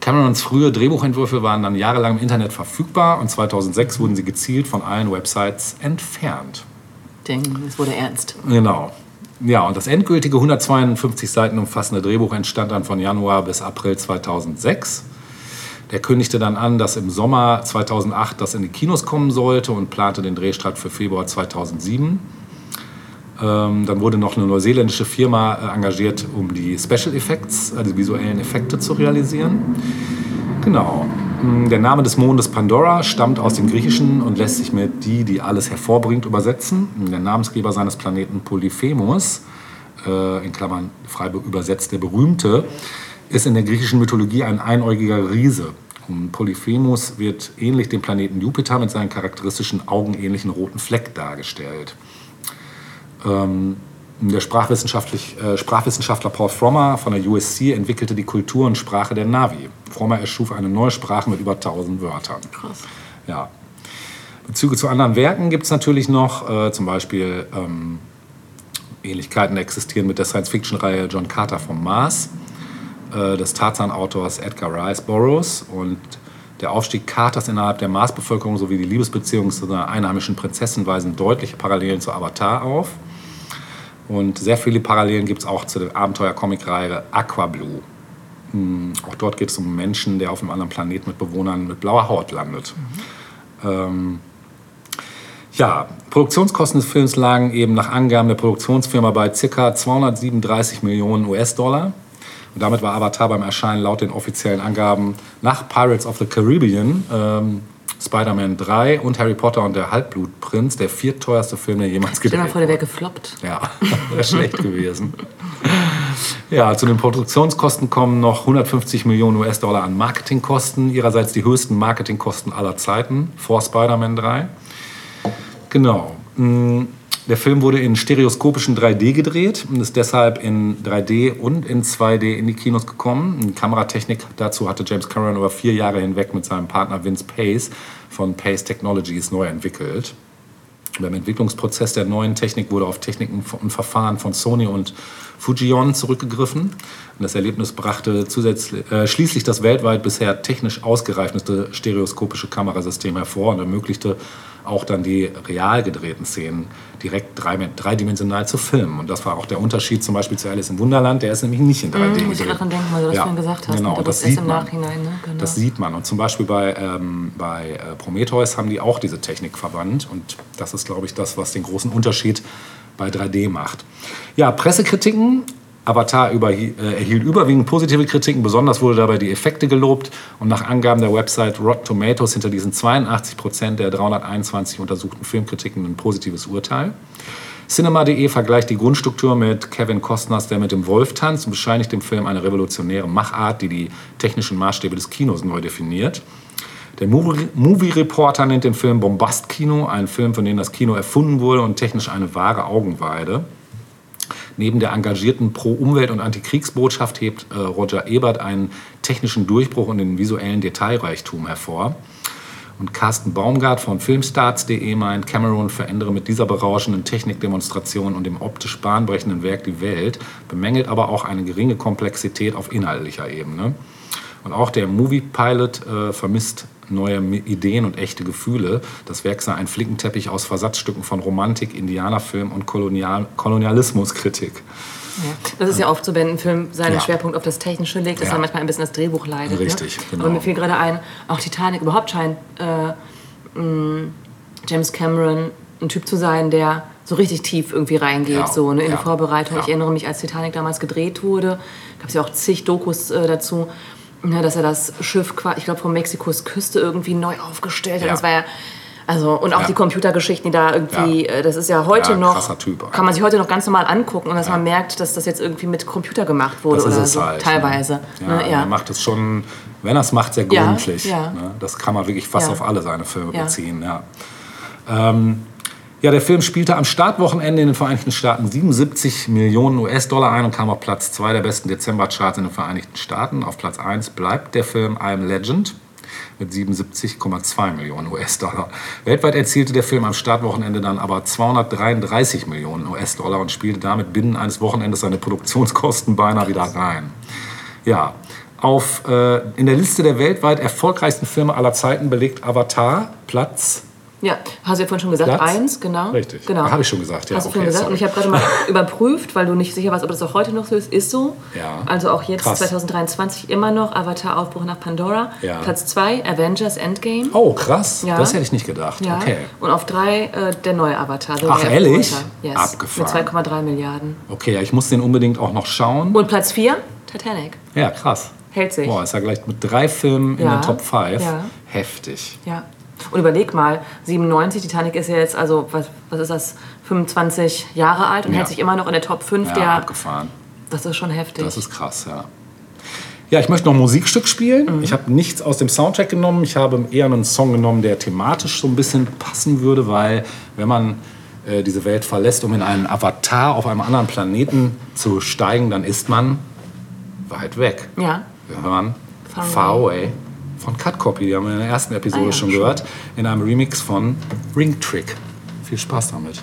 Camerons frühe Drehbuchentwürfe waren dann jahrelang im Internet verfügbar und 2006 wurden sie gezielt von allen Websites entfernt. Ding, es wurde ernst. Genau. Ja, und das endgültige 152 Seiten umfassende Drehbuch entstand dann von Januar bis April 2006. Der kündigte dann an, dass im Sommer 2008 das in die Kinos kommen sollte und plante den Drehstart für Februar 2007. Ähm, dann wurde noch eine neuseeländische Firma äh, engagiert, um die Special Effects, also die visuellen Effekte zu realisieren. Genau. Mm, Der Name des Mondes Pandora stammt aus dem Griechischen und lässt sich mit die, die alles hervorbringt, übersetzen. Der Namensgeber seines Planeten Polyphemus, äh, in Klammern frei übersetzt der Berühmte, ist in der griechischen Mythologie ein einäugiger Riese. Und Polyphemus wird ähnlich dem Planeten Jupiter mit seinem charakteristischen augenähnlichen roten Fleck dargestellt. Ähm, der äh, Sprachwissenschaftler Paul Frommer von der USC entwickelte die Kultur und Sprache der Navi. Frommer erschuf eine neue Sprache mit über 1000 Wörtern. Krass. Ja. Bezüge zu anderen Werken gibt es natürlich noch, äh, zum Beispiel ähm, Ähnlichkeiten existieren mit der Science-Fiction-Reihe John Carter vom Mars, äh, des Tarzan-Autors Edgar Rice Burroughs und der Aufstieg Carters innerhalb der Marsbevölkerung sowie die Liebesbeziehung zu einer einheimischen Prinzessin weisen deutliche Parallelen zu Avatar auf. Und sehr viele Parallelen gibt es auch zu der Abenteuer-Comic-Reihe Aqua Blue. Hm, Auch dort geht es um einen Menschen, der auf einem anderen Planeten mit Bewohnern mit blauer Haut landet. Ähm, ja, Produktionskosten des Films lagen eben nach Angaben der Produktionsfirma bei ca. 237 Millionen US-Dollar. Und damit war Avatar beim Erscheinen laut den offiziellen Angaben nach Pirates of the Caribbean, ähm, Spider-Man 3 und Harry Potter und der Halbblutprinz der vierteuerste Film, der jemals Stell dir gedreht mal vor, der wäre wurde. gefloppt. Ja, wäre schlecht gewesen. Ja, zu den Produktionskosten kommen noch 150 Millionen US-Dollar an Marketingkosten. Ihrerseits die höchsten Marketingkosten aller Zeiten vor Spider-Man 3. Genau. Der Film wurde in stereoskopischen 3D gedreht und ist deshalb in 3D und in 2D in die Kinos gekommen. Die Kameratechnik dazu hatte James Cameron über vier Jahre hinweg mit seinem Partner Vince Pace von Pace Technologies neu entwickelt. Beim Entwicklungsprozess der neuen Technik wurde auf Techniken und Verfahren von Sony und Fujion zurückgegriffen. Und das Erlebnis brachte äh, schließlich das weltweit bisher technisch ausgereifendste stereoskopische Kamerasystem hervor und ermöglichte auch dann die real gedrehten Szenen direkt drei, dreidimensional zu filmen. Und das war auch der Unterschied zum Beispiel zu Alice im Wunderland. Der ist nämlich nicht in 3D Mhm, muss ich gerade dran denken, weil du das vorhin gesagt hast. Genau, das sieht im man. Nachhinein, ne? Genau. Das sieht man. Und zum Beispiel bei, ähm, bei äh, Prometheus haben die auch diese Technik verwandt. Und das ist, glaube ich, das, was den großen Unterschied bei 3D macht. Ja, Pressekritiken. Avatar über, äh, erhielt überwiegend positive Kritiken. Besonders wurde dabei die Effekte gelobt. Und nach Angaben der Website Rotten Tomatoes hinter diesen 82 Prozent der 321 untersuchten Filmkritiken ein positives Urteil. Cinema.de vergleicht die Grundstruktur mit Kevin Costners Der mit dem Wolf tanzt und bescheinigt dem Film eine revolutionäre Machart, die die technischen Maßstäbe des Kinos neu definiert. Der Movie Reporter nennt den Film Bombastkino, einen Film, von dem das Kino erfunden wurde und technisch eine wahre Augenweide. Neben der engagierten Pro-Umwelt- und Antikriegsbotschaft hebt äh, Roger Ebert einen technischen Durchbruch und den visuellen Detailreichtum hervor. Und Carsten Baumgart von Filmstarts.de meint, Cameron verändere mit dieser berauschenden Technikdemonstration und dem optisch bahnbrechenden Werk die Welt, bemängelt aber auch eine geringe Komplexität auf inhaltlicher Ebene. Und auch der Movie Pilot äh, vermisst neue Ideen und echte Gefühle. Das Werk sei ein Flickenteppich aus Versatzstücken von Romantik, Indianerfilm und Kolonial Kolonialismuskritik. Ja. Das ist ja oft so, wenn ein Film seinen Ja. Schwerpunkt auf das Technische legt, dass Ja. er manchmal ein bisschen das Drehbuch leidet. Richtig, ne? genau. Aber mir fiel gerade ein, auch Titanic überhaupt scheint äh, mh, James Cameron ein Typ zu sein, der so richtig tief irgendwie reingeht, Ja, so ne, in ja, die Vorbereitung. ja. Ich erinnere mich, als Titanic damals gedreht wurde, gab es ja auch zig Dokus äh, dazu, ne, dass er das Schiff, ich glaube, von Mexikos Küste irgendwie neu aufgestellt hat. Ja. Das war ja also, und auch Ja. die Computergeschichten, die da irgendwie, Ja. äh, das ist ja heute Ja, noch, Typ kann man sich heute noch ganz normal angucken und dass man merkt, dass das jetzt irgendwie mit Computer gemacht wurde Das ist oder es so, halt. teilweise. Ne? Ja, Ne? Er macht es schon, wenn er es macht, sehr gründlich. Ne? Das kann man wirklich fast auf alle seine Filme beziehen. Ähm, ja, der Film spielte am Startwochenende in den Vereinigten Staaten 77 Millionen US-Dollar ein und kam auf Platz 2 der besten Dezembercharts in den Vereinigten Staaten. Auf Platz 1 bleibt der Film I Am Legend mit 77,2 Millionen US-Dollar. Weltweit erzielte der Film am Startwochenende dann aber 233 Millionen US-Dollar und spielte damit binnen eines Wochenendes seine Produktionskosten beinahe wieder rein. Ja, auf, äh, in der Liste der weltweit erfolgreichsten Filme aller Zeiten belegt Avatar Platz Ja, hast du ja vorhin schon gesagt, Platz? eins, genau. Richtig. Genau. Habe ich schon gesagt, ja, Hast du okay, vorhin gesagt. sorry. Und ich habe gerade mal überprüft, weil du nicht sicher warst, ob das auch heute noch so ist. Ist so. Ja. Also auch jetzt Krass. 2023 immer noch Avatar Aufbruch nach Pandora. Ja. Platz zwei Avengers Endgame. Oh, krass. Ja. Das hätte ich nicht gedacht. Ja. Okay. Und auf drei äh, der neue Avatar. The Ach, ehrlich? Yes. Abgefahren. Mit 2,3 Milliarden. Okay, ja, ich muss den unbedingt auch noch schauen. Und Platz vier Titanic. Ja, krass. Hält sich. Boah, ist ja gleich mit drei Filmen in den Top 5. Ja. Heftig. Ja. Und überleg mal, 97, Titanic ist ja jetzt, also, was, was ist das, 25 Jahre alt und Ja. hält sich immer noch in der Top 5 Ja, der. abgefahren. Das ist schon heftig. Das ist krass, ja. Ja, ich möchte noch ein Musikstück spielen. Mhm. Ich habe nichts aus dem Soundtrack genommen. Ich habe eher einen Song genommen, der thematisch so ein bisschen passen würde, weil wenn man äh, diese Welt verlässt, um in einen Avatar auf einem anderen Planeten zu steigen, dann ist man weit weg. ja. Wir hören Far Far, Away von Cut Copy, die haben wir in der ersten Episode Ah ja, schon schon. gehört, in einem Remix von Ring Trick. Viel Spaß damit.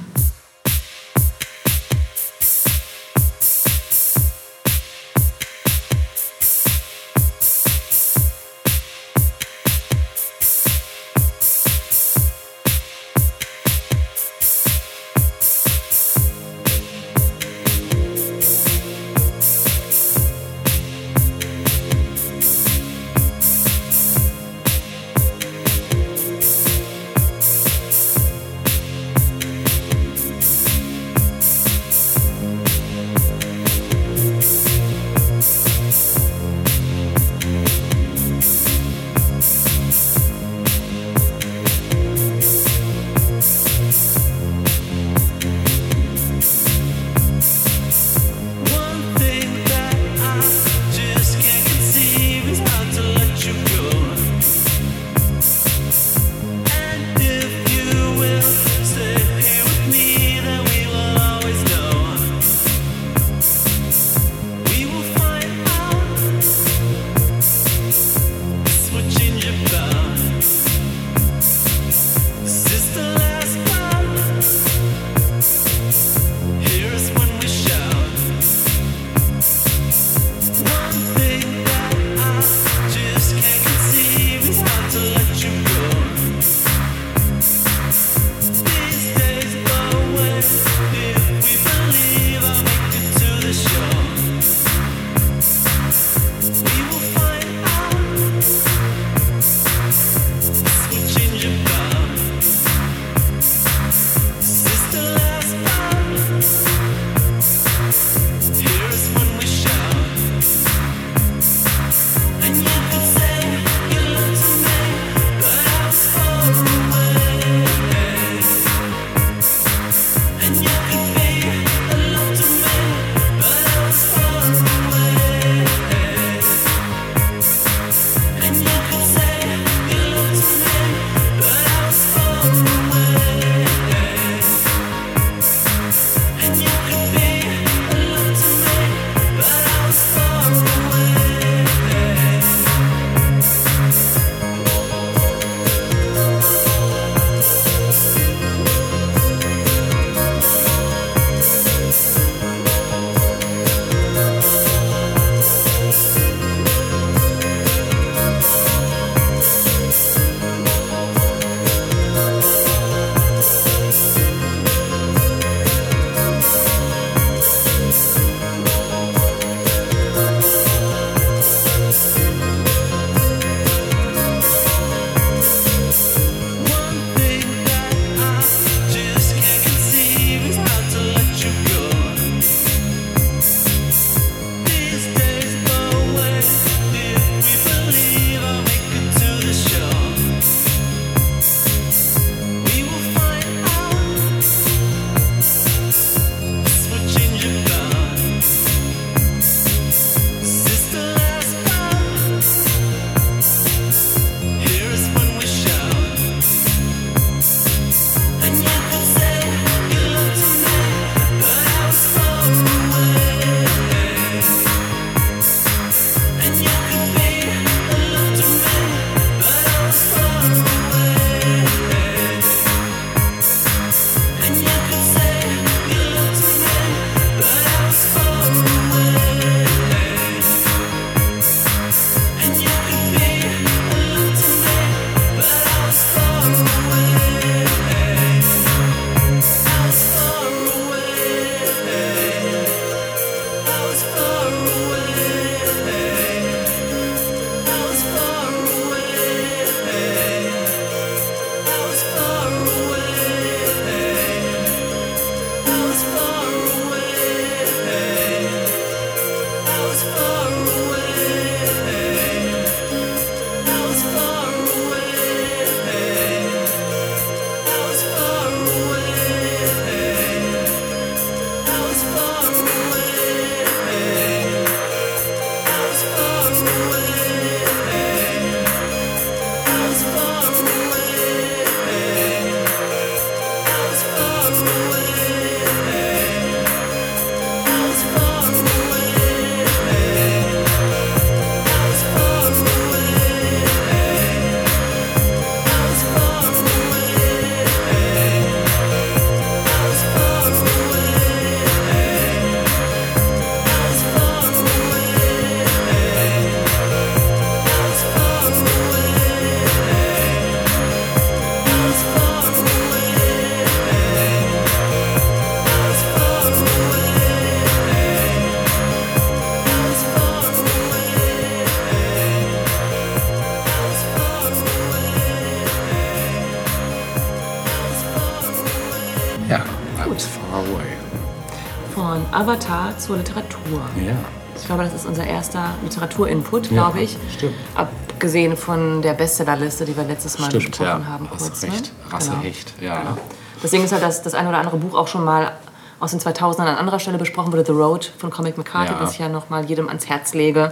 Avatar zur Literatur. Ja. Ich glaube, das ist unser erster Literaturinput, Ja, glaube ich. stimmt. Abgesehen von der Bestsellerliste, die wir letztes Mal Stimmt, besprochen ja. haben. Hast kurz, recht. Ne? Rasse Genau. Ja. Deswegen ist halt das, das ein oder andere Buch auch schon mal aus den 2000ern an anderer Stelle besprochen wurde, The Road von Comic McCarthy, Ja. das ich ja noch mal jedem ans Herz lege.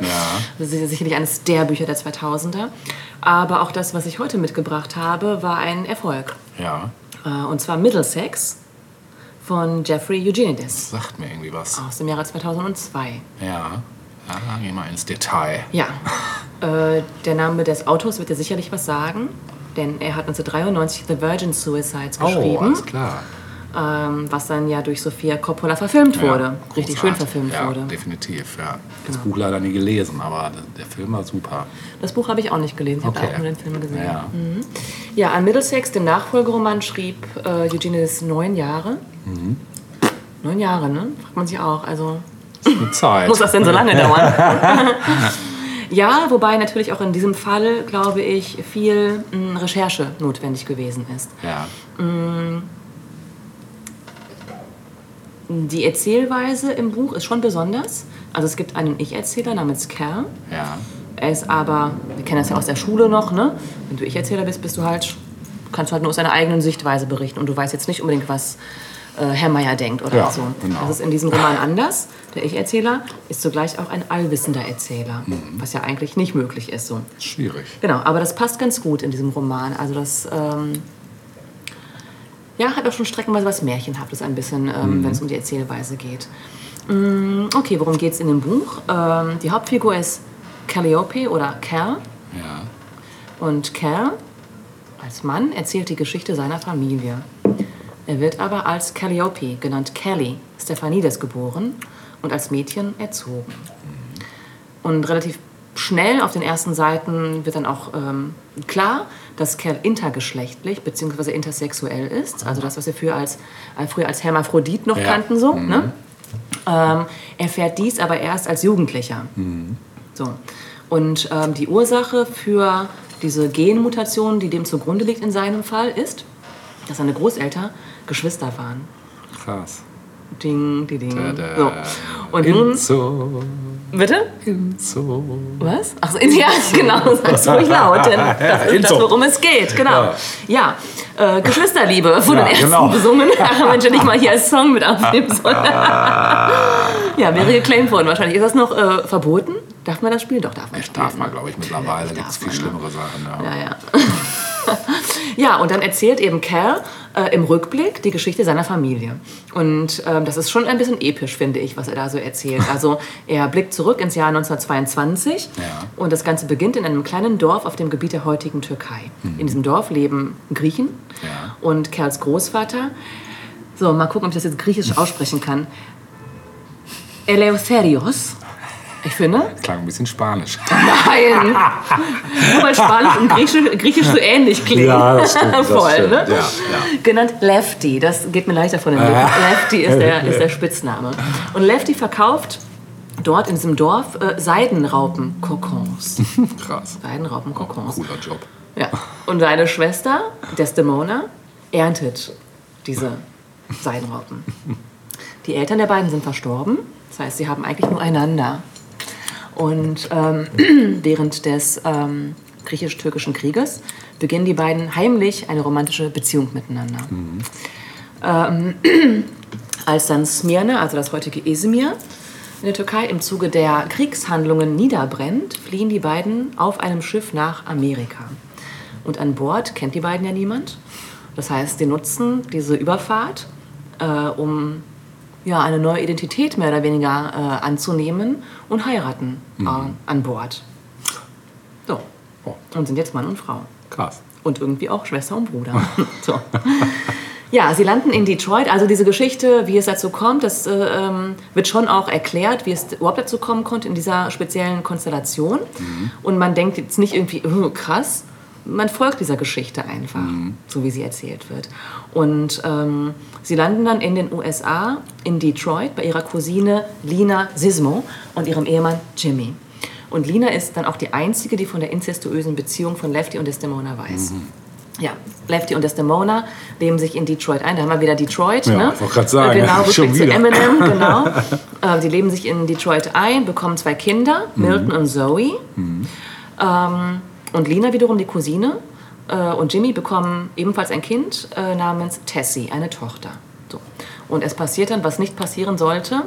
Das ist sicherlich eines der Bücher der 2000er. Aber auch das, was ich heute mitgebracht habe, war ein Erfolg. Ja. Äh, Und zwar Middlesex von Jeffrey Eugenides Sagt mir irgendwie was. aus dem Jahre 2002. Ja. Ja, gehen wir mal ins Detail. Ja, äh, der Name des Autors wird dir sicherlich was sagen, denn er hat 1993 The Virgin Suicides Oh, geschrieben, alles klar. Ähm, was dann ja durch Sophia Coppola verfilmt wurde. Ja, Richtig schön verfilmt ja, wurde. definitiv, ja. Das Buch leider nie gelesen, aber der Film war super. Das Buch habe ich auch nicht gelesen, ich Okay. habe auch nur den Film gesehen. Ja. Ja, an Middlesex, dem Nachfolgeroman, schrieb äh, Eugenides neun Jahre. Mhm. Neun Jahre, ne? Fragt man sich auch. Also Zeit. muss das denn so lange dauern? ja, wobei natürlich auch in diesem Fall, glaube ich, viel mh, Recherche notwendig gewesen ist. Ja. Die Erzählweise im Buch ist schon besonders. Also es gibt einen Ich-Erzähler namens Kerr. Ja. Er ist aber, wir kennen das ja aus der Schule noch, ne? Wenn du Ich-Erzähler bist, bist du halt, kannst du halt nur aus deiner eigenen Sichtweise berichten und du weißt jetzt nicht unbedingt, was äh, Herr Meier denkt oder Ja, so. genau. Das ist in diesem Roman anders. Der Ich-Erzähler ist zugleich auch ein allwissender Erzähler, Mhm. was ja eigentlich nicht möglich ist so. Schwierig. Genau, aber das passt ganz gut in diesem Roman. Also das ähm, ja, hat auch schon streckenweise was Märchenhaftes ein bisschen, ähm, wenn es um die Erzählweise geht. Mm, okay, worum geht es in dem Buch? Ähm, die Hauptfigur ist Calliope oder Cal. Ja. Und Cal als Mann erzählt die Geschichte seiner Familie. Er wird aber als Calliope, genannt Kelly, Stephanides geboren und als Mädchen erzogen. Und relativ schnell auf den ersten Seiten wird dann auch ähm, klar, dass Cal intergeschlechtlich bzw. intersexuell ist. Also das, was wir früher als, äh, früher als Hermaphrodit noch Ja. kannten. So, ne? ähm, erfährt dies aber erst als Jugendlicher. So. Und ähm, die Ursache für diese Genmutation, die dem zugrunde liegt in seinem Fall, ist, dass seine Großeltern Geschwister waren. Krass. Ding, die ding. Tada. So. Und nun, Inzo, bitte? Inzo. Was? Ach so, ja, genau, sag's ruhig laut, denn das ist das, worum es geht. Genau. Ja, äh, Geschwisterliebe wurde Ja, erst genau. besungen. Ach, Mensch, ich mal hier als Song mit aufnehmen soll. ja, wäre geclaimed worden wahrscheinlich. Ist das noch äh, verboten? Darf man das spielen? Doch, darf man Das darf man, glaube ich, mittlerweile. Ja, Gibt es viel man, ne? schlimmere Sachen. Ja. Ja, ja. ja, und dann erzählt eben Cal äh, im Rückblick die Geschichte seiner Familie. Und ähm, das ist schon ein bisschen episch, finde ich, was er da so erzählt. Also er blickt zurück ins Jahr 1922 Ja. und das Ganze beginnt in einem kleinen Dorf auf dem Gebiet der heutigen Türkei. In diesem Dorf leben Griechen Ja. und Kerls Großvater. So, mal gucken, ob ich das jetzt griechisch aussprechen kann. Eleutherios. Ich finde. Klang ein bisschen spanisch. Nein! Nur weil Spanisch und Griechisch, Griechisch so ähnlich klingen. Ja, das stimmt, das Voll, stimmt. ne? Ja, ja. Genannt Lefty, das geht mir leichter von den Lippen. Lefty ist der, ist der Spitzname. Und Lefty verkauft dort in diesem Dorf äh, Seidenraupen-Kokons. Krass. Seidenraupen-Kokons. Cooler Job. Ja. Und seine Schwester, Desdemona, erntet diese Seidenraupen. Die Eltern der beiden sind verstorben. Das heißt, sie haben eigentlich nur einander. Und ähm, während des ähm, griechisch-türkischen Krieges beginnen die beiden heimlich eine romantische Beziehung miteinander. Ähm, als dann Smyrna, also das heutige Izmir, in der Türkei im Zuge der Kriegshandlungen niederbrennt, fliehen die beiden auf einem Schiff nach Amerika. Und an Bord kennt die beiden ja niemand. Das heißt, sie nutzen diese Überfahrt, äh, um ja, eine neue Identität mehr oder weniger äh, anzunehmen und heiraten äh, an Bord. So. Oh. Und sind jetzt Mann und Frau. Krass. Und irgendwie auch Schwester und Bruder. so. Ja, sie landen in Detroit. Also diese Geschichte, wie es dazu kommt, das äh, ähm, wird schon auch erklärt, wie es überhaupt dazu kommen konnte in dieser speziellen Konstellation. Und man denkt jetzt nicht irgendwie, oh, krass. Man folgt dieser Geschichte einfach, so wie sie erzählt wird. Und ähm, sie landen dann in den USA, in Detroit, bei ihrer Cousine Lina Sismo und ihrem Ehemann Jimmy. Und Lina ist dann auch die einzige, die von der inzestuösen Beziehung von Lefty und Desdemona weiß. Ja, Lefty und Desdemona leben sich in Detroit ein. Da haben wir wieder Detroit. Ja, ne? ich wollte grad sagen, Genau, Rückblick zu. Eminem, genau. äh, die leben sich in Detroit ein, bekommen zwei Kinder, Mhm. Milton und Zoe. Ähm, und Lina wiederum, die Cousine, äh, und Jimmy bekommen ebenfalls ein Kind äh, namens Tessie, eine Tochter. So. Und es passiert dann, was nicht passieren sollte.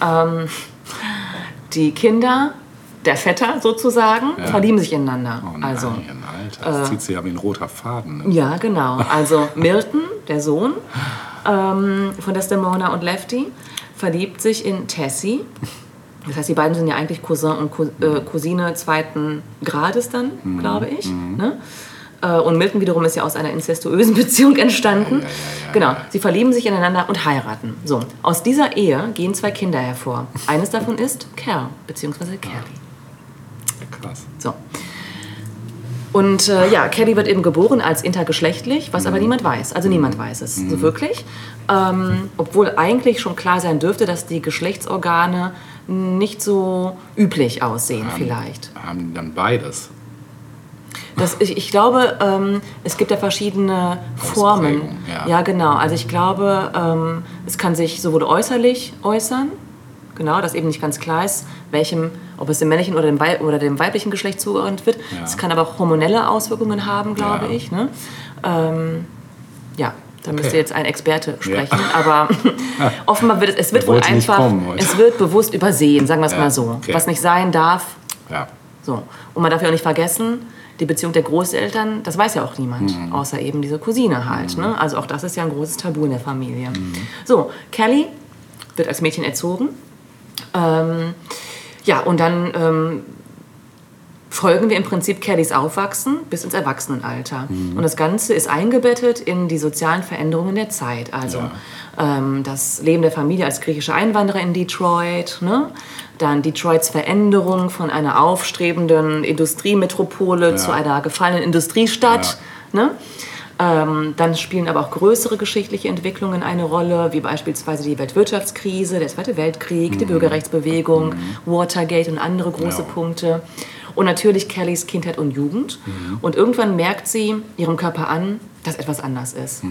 Ähm, die Kinder, der Vetter sozusagen, verlieben sich ineinander. Oh nein, also, Alter, das zieht sich ja wie ein roter Faden. Ne? ja, genau. Also Milton, der Sohn ähm, von Desdemona und Lefty, verliebt sich in Tessie. Das heißt, die beiden sind ja eigentlich Cousin und äh, Cousine zweiten Grades dann, glaube ich. Ne? Äh, Und Milton wiederum ist ja aus einer incestuösen Beziehung entstanden. genau, sie verlieben sich ineinander und heiraten. So, aus dieser Ehe gehen zwei Kinder hervor. Eines davon ist Cal, beziehungsweise Kelly. Krass. So. Und äh, ja, Kelly wird eben geboren als intergeschlechtlich, was aber niemand weiß. Also niemand weiß es so wirklich. Ähm, obwohl eigentlich schon klar sein dürfte, dass die Geschlechtsorgane nicht so üblich aussehen vielleicht. Haben die dann beides? Das, ich, ich glaube, ähm, es gibt ja verschiedene Formen. Ja. ja, genau. Also ich glaube, ähm, es kann sich sowohl äußerlich äußern, genau, dass eben nicht ganz klar ist, welchem, ob es dem männlichen oder dem, Wei- oder dem weiblichen Geschlecht zugeordnet wird. Ja. Es kann aber auch hormonelle Auswirkungen haben, glaube Ja. ich. Ne? Ähm, ja, da müsste Okay. jetzt ein Experte sprechen, aber offenbar wird es, es wird wohl einfach, kommen es wird bewusst übersehen, sagen wir es Ja, mal so. okay. Was nicht sein darf, Ja. so. Und man darf ja auch nicht vergessen, die Beziehung der Großeltern, das weiß ja auch niemand, Mhm. außer eben diese Cousine halt. Ne? Also auch das ist ja ein großes Tabu in der Familie. Mhm. So, Kelly wird als Mädchen erzogen. Ähm, ja, und dann ähm, folgen wir im Prinzip Kellys Aufwachsen bis ins Erwachsenenalter. Mhm. Und das Ganze ist eingebettet in die sozialen Veränderungen der Zeit. Also ähm, das Leben der Familie als griechische Einwanderer in Detroit, ne? dann Detroits Veränderung von einer aufstrebenden Industriemetropole zu einer gefallenen Industriestadt. Ne? Ähm, dann spielen aber auch größere geschichtliche Entwicklungen eine Rolle, wie beispielsweise die Weltwirtschaftskrise, der Zweite Weltkrieg, die Bürgerrechtsbewegung, Watergate und andere große Ja. Punkte. Und natürlich Kellys Kindheit und Jugend. Und irgendwann merkt sie ihrem Körper an, dass etwas anders ist.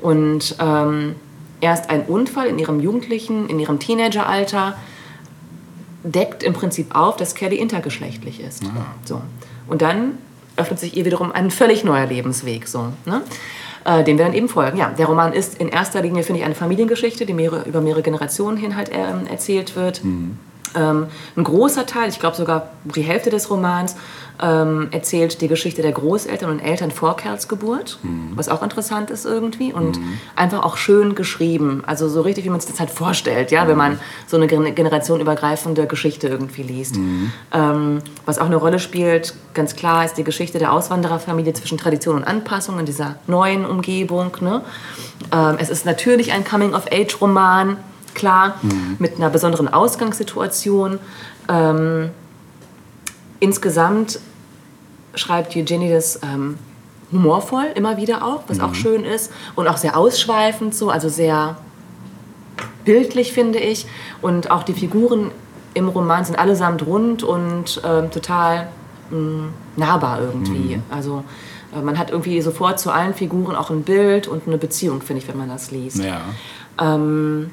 Und ähm, erst ein Unfall in ihrem Jugendlichen, in ihrem Teenageralter deckt im Prinzip auf, dass Kelly intergeschlechtlich ist. So. Und dann öffnet sich ihr wiederum ein völlig neuer Lebensweg, so, ne? äh, dem wir dann eben folgen. Ja, der Roman ist in erster Linie, finde ich, eine Familiengeschichte, die mehrere, über mehrere Generationen hin halt ähm, erzählt wird. Ähm, ein großer Teil, ich glaube sogar die Hälfte des Romans, ähm, erzählt die Geschichte der Großeltern und Eltern vor Kerls Geburt, was auch interessant ist irgendwie und einfach auch schön geschrieben, also so richtig, wie man sich das halt vorstellt, ja, wenn man so eine gen- generationenübergreifende Geschichte irgendwie liest. Ähm, was auch eine Rolle spielt, ganz klar, ist die Geschichte der Auswandererfamilie zwischen Tradition und Anpassung in dieser neuen Umgebung. Ne? Ähm, es ist natürlich ein Coming-of-Age-Roman, klar, mit einer besonderen Ausgangssituation. Ähm, insgesamt schreibt Eugenie das ähm, humorvoll immer wieder auch, was auch schön ist und auch sehr ausschweifend so, also sehr bildlich finde ich und auch die Figuren im Roman sind allesamt rund und ähm, total mh, nahbar irgendwie. Also äh, man hat irgendwie sofort zu allen Figuren auch ein Bild und eine Beziehung, finde ich, wenn man das liest. Ja. Ähm,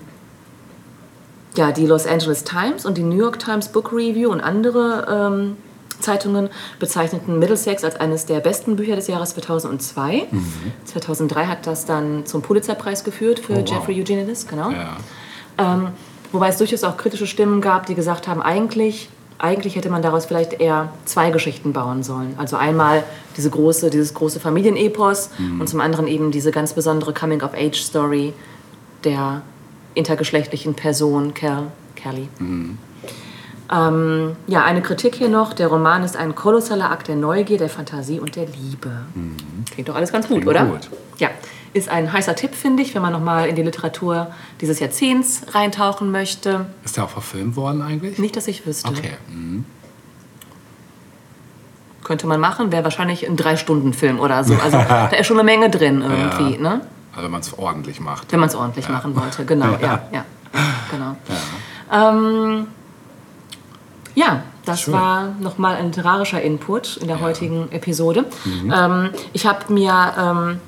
ja, die Los Angeles Times und die New York Times Book Review und andere ähm, Zeitungen bezeichneten Middlesex als eines der besten Bücher des Jahres 2002. 2003 hat das dann zum Pulitzerpreis geführt für Mhm. Oh, wow. Jeffrey Eugenides, genau. Ja. Ähm, wobei es durchaus auch kritische Stimmen gab, die gesagt haben, eigentlich, eigentlich hätte man daraus vielleicht eher zwei Geschichten bauen sollen. Also einmal diese große, dieses große Familienepos Mhm. und zum anderen eben diese ganz besondere Coming-of-Age-Story der intergeschlechtlichen Person Cal, Kelly. Mhm. Ähm, ja, eine Kritik hier noch. Der Roman ist ein kolossaler Akt der Neugier, der Fantasie und der Liebe. Klingt doch alles ganz gut, Mhm. Klingt oder? gut. Ja, ist ein heißer Tipp, finde ich, wenn man nochmal in die Literatur dieses Jahrzehnts reintauchen möchte. Ist der auch verfilmt worden eigentlich? Nicht, dass ich wüsste. Okay. Mhm. Könnte man machen, wäre wahrscheinlich ein Drei-Stunden-Film oder so. Also da ist schon eine Menge drin irgendwie, Ja. ne? Also wenn man es ordentlich macht. Wenn man es ordentlich machen wollte, genau, ja, ja, genau. Ähm, ja, das Schön. war nochmal ein literarischer Input in der heutigen Episode. Ähm, ich habe mir ähm,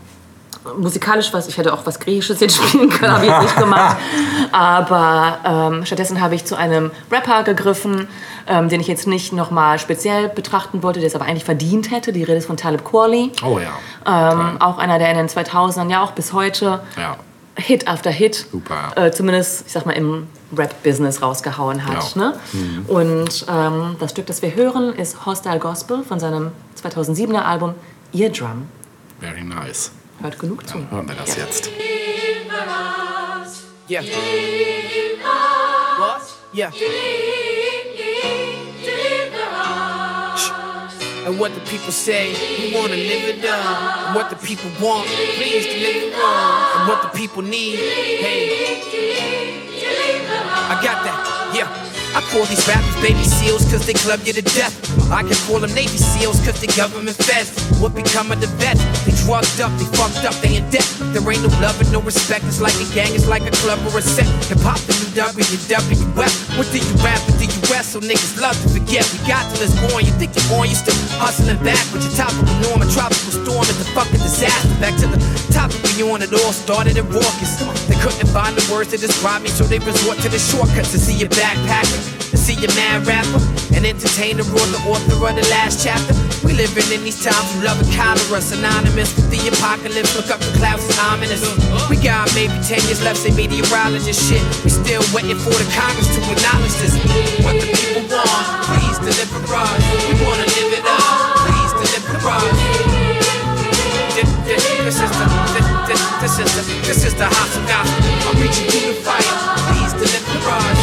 musikalisch was, ich hätte auch was Griechisches jetzt spielen können, habe ich jetzt nicht gemacht. Aber ähm, stattdessen habe ich zu einem Rapper gegriffen, ähm, den ich jetzt nicht nochmal speziell betrachten wollte, der es aber eigentlich verdient hätte. Die Rede ist von Talib Kweli. Oh ja. Ähm, auch einer, der in den 2000ern, ja auch bis heute, Ja. Hit after Hit, Super. äh, zumindest, ich sag mal, im Rap-Business rausgehauen hat. Ja. Ne? Und ähm, das Stück, das wir hören, ist Hostile Gospel von seinem 2007er Album Eardrum. Very nice. Hört genug zu. Hören wir das jetzt. Yeah. What? Yeah. And what the people say, we wanna live it up. And what the people want, please deliver us. And what the people need, hey. I got that, yeah. I call these rappers baby seals cause they club you to death. I can call them Navy SEAls cause they government feds. What become of the vets? They drugged up, they fucked up, they in debt. There ain't no love and no respect. It's like a gang, it's like a club or a set. Hip hop the new WWF. What do you rap and do you wrestle? Niggas love to forget. We got till it's born. You think you're on, you still hustling back with your topical norm. A tropical storm is the fucking disaster. Back to the topic we on, it all started in raucous. They couldn't find the words to describe me, so they resort to the shortcuts to see you backpacker. To see a mad rapper and entertainer or the author of the last chapter. We living in these times of love and cholera, synonymous with the apocalypse. Look up the clouds, it's ominous. We got maybe 10 years left, say meteorologist shit. We still waiting for the Congress to acknowledge this. What the people want, please deliver us. We wanna live it up, please deliver us. This, this, this is the, this, this, this is the, this is the hostile gospel. I'm reaching through the fire, please deliver us.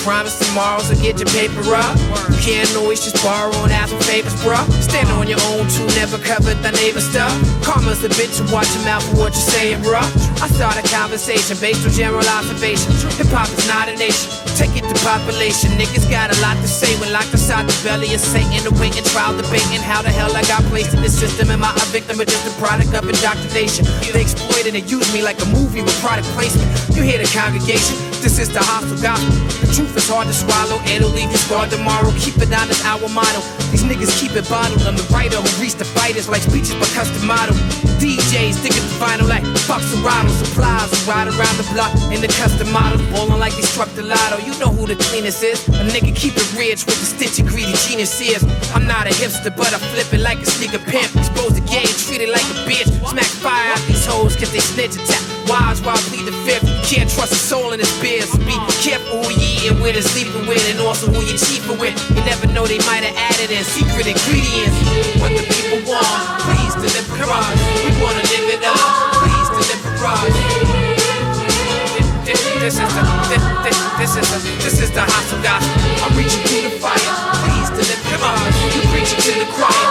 You ain't promised tomorrow, so get your paper up. You can't always just borrow and ask for favors, bruh. Stand on your own too, never cover the neighbor stuff. Karma's a bitch, and watch your mouth for what you're saying, bruh. I start a conversation based on general observation. Hip hop is not a nation. Take it to population. Niggas got a lot to say when locked inside the belly of Satan. Awaiting trial, debating how the hell I got placed in the system. Am I a victim or just a product of indoctrination? They exploited and used me like a movie with product placement. You hear the congregation? This is the hostile gospel. The truth is hard to swallow, it'll leave you scarred tomorrow. Keep it on this our motto. These niggas keep it bottled. I'm the writer who reached the fighters like speeches by custom model. DJs at the final like fuck Serato. Supplies ride around the block in the custom models. Ballin' like the lotto. You know who the cleanest is. A nigga keep it rich with the stitch and greedy genius is. I'm not a hipster, but I flip it like a sneaker pimp. Expose the game, treat it like a bitch. Smack fire out these hoes cause they snitch. Wives while I plead the fifth. Can't trust a soul in this biz. Be careful who you eating with and sleeping with, and also who you cheaping with. You never know they might have added in secret ingredients. What the people want, please deliver us. We wanna live it up, please deliver us. This, is the this, this, this is the this is the hostile gospel. I'm reaching through the fire, please deliver us. You preaching to the choir,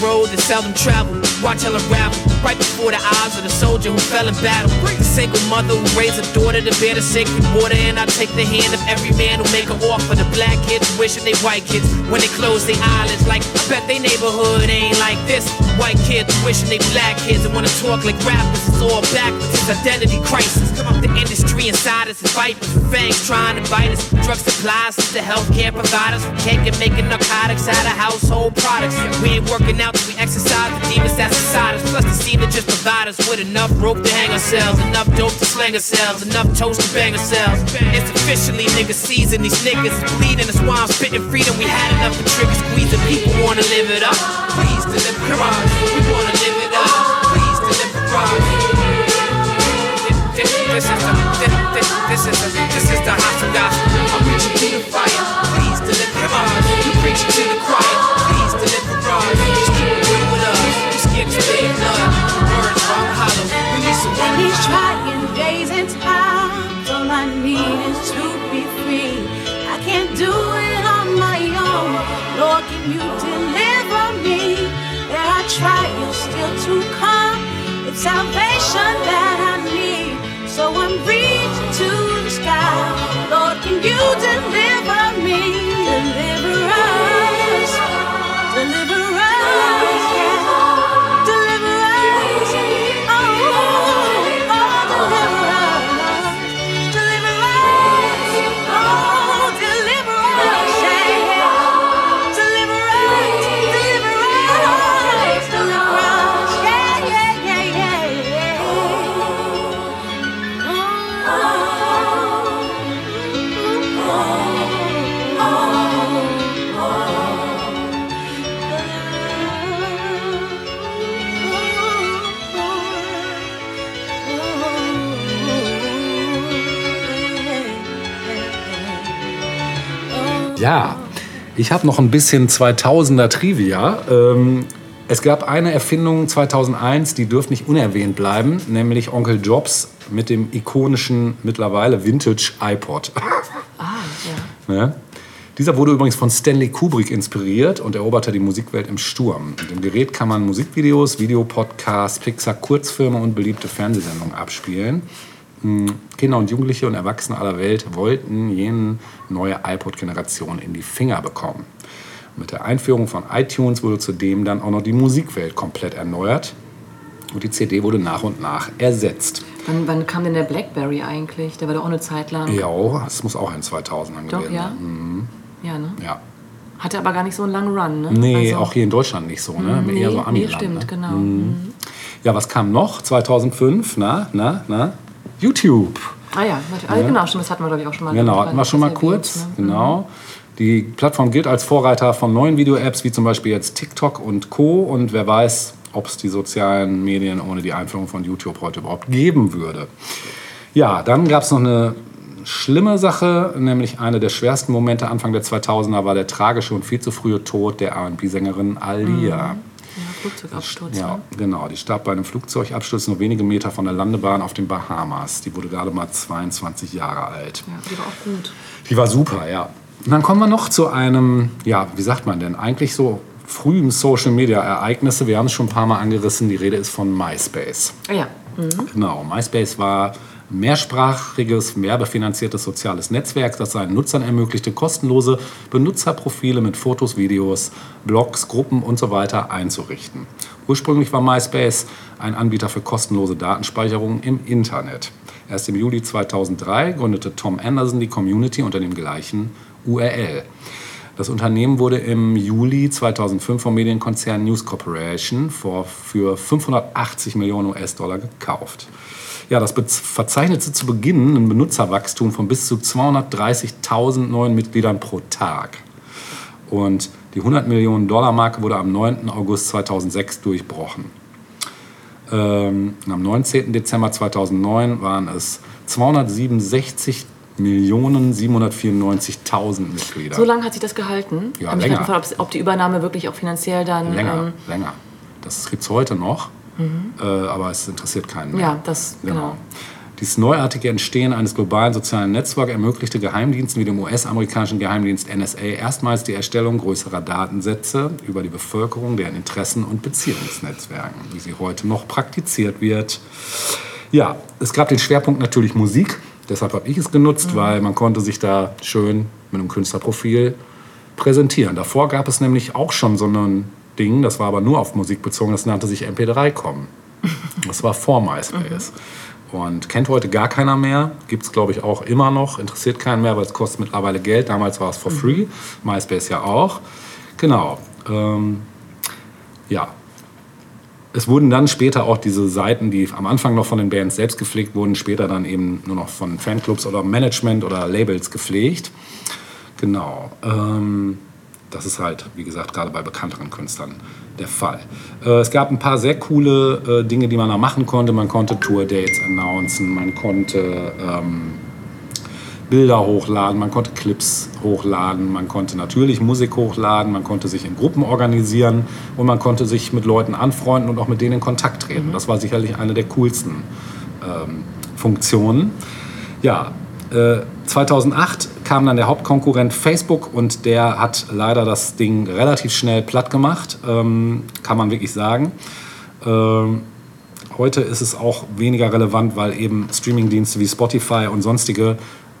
road that seldom traveled. Watch her unravel right before the eyes of the soldier who fell in battle. The single mother who raised a daughter to bear the sacred water. And I take the hand of every man who make a offer. The black kids wishing they white kids when they close their eyelids. Like, I bet they neighborhood ain't like this. White kids wishing they black kids and wanna talk like rappers. It's all backwards. It's identity crisis. The industry inside us is vipers with fangs trying to bite us. Drug supplies the healthcare providers. We can't and making narcotics out of household products. We ain't working out till we exercise the demons that's inside us. Plus, they seem to just provide us with enough rope to hang ourselves, enough dope to slang ourselves, enough toast to bang ourselves. It's officially nigga season. These niggas bleeding. That's why I'm spitting freedom. We had enough of trigger squeezing. People wanna live it up. Please deliver us. We wanna live it up. Please deliver us. This, is the this, this, this is the this is the hostile gospel. I'm reaching through the fire. Please deliver us. You preaching to the choir. These trying days and times, all I need is to be free. I can't do it on my own. Lord, can you deliver me? There are trials still to come. It's salvation that I need. So I'm reaching to the sky. Lord, can you deliver me? Ja, ich habe noch ein bisschen 2000er Trivia. Ähm, es gab eine Erfindung 2001, die dürfte nicht unerwähnt bleiben, nämlich Onkel Jobs mit dem ikonischen, mittlerweile Vintage iPod. Ah, ja. Ne? Dieser wurde übrigens von Stanley Kubrick inspiriert und eroberte die Musikwelt im Sturm. Mit dem Gerät kann man Musikvideos, Videopodcasts, Pixar-Kurzfilme und beliebte Fernsehsendungen abspielen. Hm, Kinder und Jugendliche und Erwachsene aller Welt wollten jene neue iPod-Generation in die Finger bekommen. Mit der Einführung von iTunes wurde zudem dann auch noch die Musikwelt komplett erneuert und die CD wurde nach und nach ersetzt. Wann, wann kam denn der Blackberry eigentlich? Der war doch auch eine Zeit lang. Ja, das muss auch in 2000ern Doch, gewesen ja? sein. Ja, ne? Ja. Hatte aber gar nicht so einen langen Run, ne? Nee, Also- auch hier in Deutschland nicht so, ne? Nee, Eher so nee, Amiland, stimmt, ne? genau. Mhm. Ja, was kam noch? 2005, na, na, na? YouTube. Ah ja. Ah, genau, stimmt, das hatten wir, glaube ich, auch schon mal. Genau, hatten wir schon mal erwähnt, kurz. ne? Genau. Die Plattform gilt als Vorreiter von neuen Video-Apps, wie zum Beispiel jetzt TikTok und Co. Und wer weiß, ob es die sozialen Medien ohne die Einführung von YouTube heute überhaupt geben würde. Ja, dann gab es noch eine schlimme Sache, nämlich eine der schwersten Momente Anfang der 2000er war der tragische und viel zu frühe Tod der R&B-Sängerin Alia. Ja, Flugzeugabsturz. Ja, ne? genau. Die starb bei einem Flugzeugabsturz nur wenige Meter von der Landebahn auf den Bahamas. Die wurde gerade mal 22 Jahre alt. Ja, die war auch gut. Die war super, ja. Und dann kommen wir noch zu einem, ja, wie sagt man denn, eigentlich so frühen Social Media Ereignisse. Wir haben es schon ein paar Mal angerissen. Die Rede ist von MySpace. Ah ja, Genau, MySpace war mehrsprachiges, werbefinanziertes soziales Netzwerk, das seinen Nutzern ermöglichte, kostenlose Benutzerprofile mit Fotos, Videos, Blogs, Gruppen und so einzurichten. Ursprünglich war MySpace ein Anbieter für kostenlose Datenspeicherung im Internet. Erst im Juli 2003 gründete Tom Anderson die Community unter dem gleichen URL. Das Unternehmen wurde im Juli 2005 vom Medienkonzern News Corporation für 580 Millionen US-Dollar gekauft. Ja, das verzeichnete zu Beginn ein Benutzerwachstum von bis zu 230.000 neuen Mitgliedern pro Tag. Und die 100 Millionen Dollar Marke wurde am 9. August 2006 durchbrochen. Ähm, am 19. Dezember 2009 waren es 267 Millionen 794.000 Mitglieder. so lange hat sich das gehalten. Ja, ich länger. mich, ob, ob die Übernahme wirklich auch finanziell dann. Länger, Ähm, länger. Das gibt es heute noch, äh, aber es interessiert keinen mehr. ja, das, genau. Dieses neuartige Entstehen eines globalen sozialen Netzwerks ermöglichte Geheimdiensten wie dem US-amerikanischen Geheimdienst NSA erstmals die Erstellung größerer Datensätze über die Bevölkerung, deren Interessen und Beziehungsnetzwerken, wie sie heute noch praktiziert wird. Ja, es gab den Schwerpunkt natürlich Musik. Deshalb habe ich es genutzt, weil man konnte sich da schön mit einem Künstlerprofil präsentieren. Davor gab es nämlich auch schon so ein Ding, das war aber nur auf Musik bezogen, das nannte sich MP3-Com. Das war vor MySpace. Und kennt heute gar keiner mehr. Gibt es, glaube ich, auch immer noch. Interessiert keinen mehr, weil es kostet mittlerweile Geld. Damals war es for free. MySpace ja auch. Genau. Ähm, ja. Es wurden dann später auch diese Seiten, die am Anfang noch von den Bands selbst gepflegt wurden, später dann eben nur noch von Fanclubs oder Management oder Labels gepflegt. Genau. Ähm, das ist halt, wie gesagt, gerade bei bekannteren Künstlern der Fall. Äh, es gab ein paar sehr coole äh, Dinge, die man da machen konnte. Man konnte Tour-Dates announcen, man konnte ähm, Bilder hochladen, man konnte Clips hochladen, man konnte natürlich Musik hochladen, man konnte sich in Gruppen organisieren und man konnte sich mit Leuten anfreunden und auch mit denen in Kontakt treten. Das war sicherlich eine der coolsten ähm, Funktionen. Ja, 2008 kam dann der Hauptkonkurrent Facebook und der hat leider das Ding relativ schnell platt gemacht, ähm, kann man wirklich sagen. Ähm, heute ist es auch weniger relevant, weil eben Streamingdienste wie Spotify und sonstige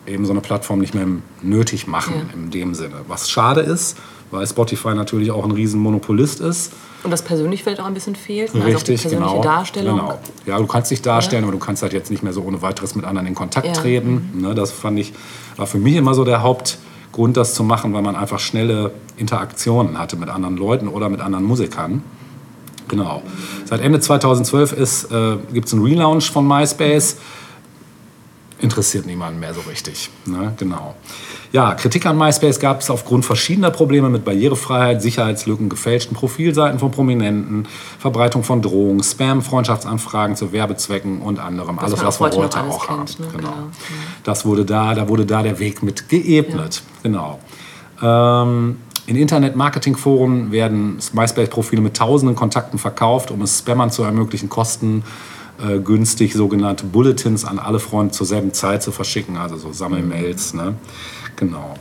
eben so eine Plattform nicht mehr nötig machen Ja. in dem Sinne. Was schade ist, weil Spotify natürlich auch ein riesen Monopolist ist. Und das persönlich vielleicht auch ein bisschen fehlt. ne? Also auch Richtig, die persönliche genau. Darstellung. Genau. Ja, du kannst dich darstellen, aber du kannst halt jetzt nicht mehr so ohne weiteres mit anderen in Kontakt Ja. treten. Ne, das fand ich, war für mich immer so der Hauptgrund, das zu machen, weil man einfach schnelle Interaktionen hatte mit anderen Leuten oder mit anderen Musikern. Genau. Seit Ende 2012 äh, gibt es einen Relaunch von MySpace. Interessiert niemanden mehr so richtig. Ne? Genau. Ja, Kritik an MySpace gab es aufgrund verschiedener Probleme mit Barrierefreiheit, Sicherheitslücken, gefälschten Profilseiten von Prominenten, Verbreitung von Drohungen, Spam, Freundschaftsanfragen zu Werbezwecken und anderem. alles, man was wir heute alles auch haben. ne? Genau. Genau. Das wurde da, da wurde da der Weg mit geebnet. Genau. Ähm, in Internet-Marketing-Foren werden MySpace-Profile mit tausenden Kontakten verkauft, um es Spammern zu ermöglichen, Kosten äh, günstig sogenannte Bulletins an alle Freunde zur selben Zeit zu verschicken, also so Sammelmails. Ne? Genau.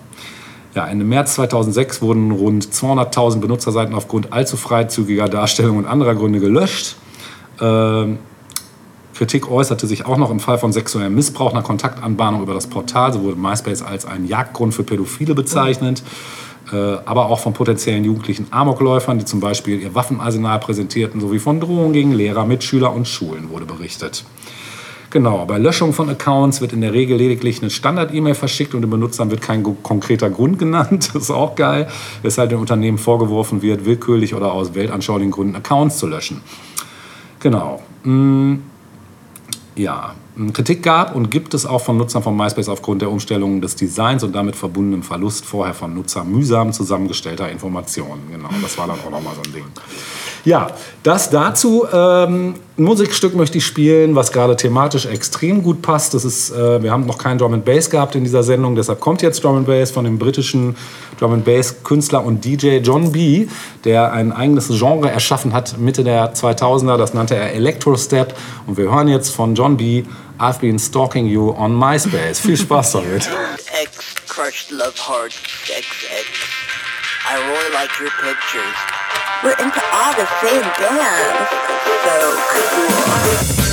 Ja, Ende März 2006 wurden rund 200.000 Benutzerseiten aufgrund allzu freizügiger Darstellung und anderer Gründe gelöscht. Ähm, Kritik äußerte sich auch noch im Fall von sexuellem Missbrauch nach Kontaktanbahnung über das Portal. So wurde MySpace als ein Jagdgrund für Pädophile bezeichnet. Äh, aber auch von potenziellen jugendlichen Amokläufern, die zum Beispiel ihr Waffenarsenal präsentierten, sowie von Drohungen gegen Lehrer, Mitschüler und Schulen wurde berichtet. Genau, bei Löschung von Accounts wird in der Regel lediglich eine Standard-E-Mail verschickt und den Benutzern wird kein konkreter Grund genannt. Das ist auch geil, weshalb den Unternehmen vorgeworfen wird, willkürlich oder aus weltanschaulichen Gründen Accounts zu löschen. Genau. Mm, ja, Kritik gab und gibt es auch von Nutzern von MySpace aufgrund der Umstellung des Designs und damit verbundenen Verlust vorher von Nutzer mühsam zusammengestellter Informationen. Genau, das war dann auch nochmal so ein Ding. Ja, das dazu. Ähm, ein Musikstück möchte ich spielen, was gerade thematisch extrem gut passt. Das ist, äh, wir haben noch keinen Drum and Bass gehabt in dieser Sendung, deshalb kommt jetzt Drum and Bass von dem britischen Drum and Bass Künstler und DJ John B, der ein eigenes Genre erschaffen hat Mitte der 2000er. Das nannte er Electro Step. Und wir hören jetzt von John B. I've been stalking you on MySpace. Viel Spaß damit. X crushed love hard sex X. I really like your pictures. We're into all the same bands. So cool.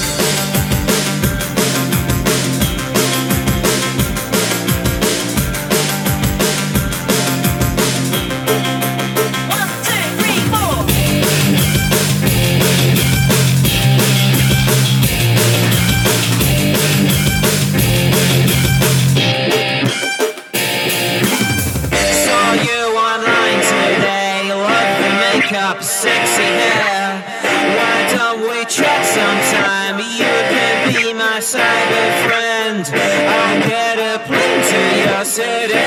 Cyber friend. I'll get a plane to your city.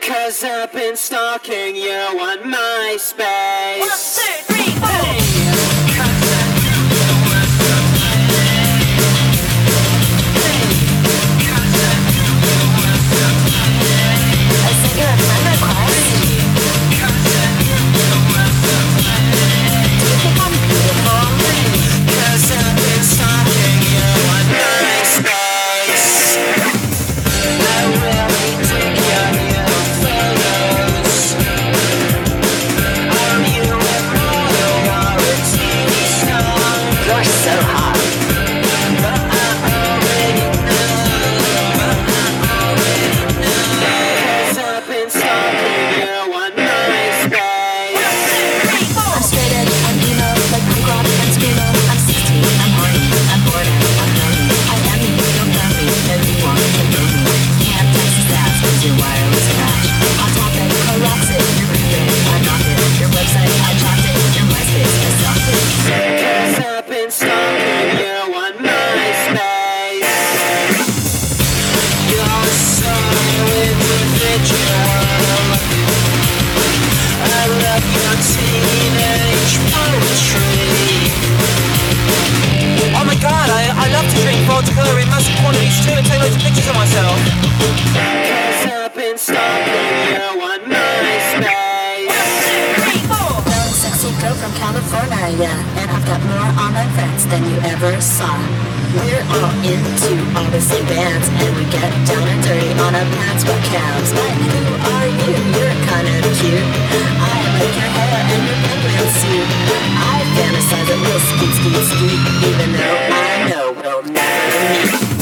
Cause I've been stalking you on MySpace. In massive quantities too and take loads of pictures of myself. Cause I've been stalking you on MySpace. Sexy girl from California. And I've got more online friends than you ever saw. We're all into all the same bands, and we get down and dirty on our pants with calves. But who are you? You're kind of cute. I like your hair and your penguin suit. I fantasize that we'll skeet, skeet, skeet, even though I know we'll never meet.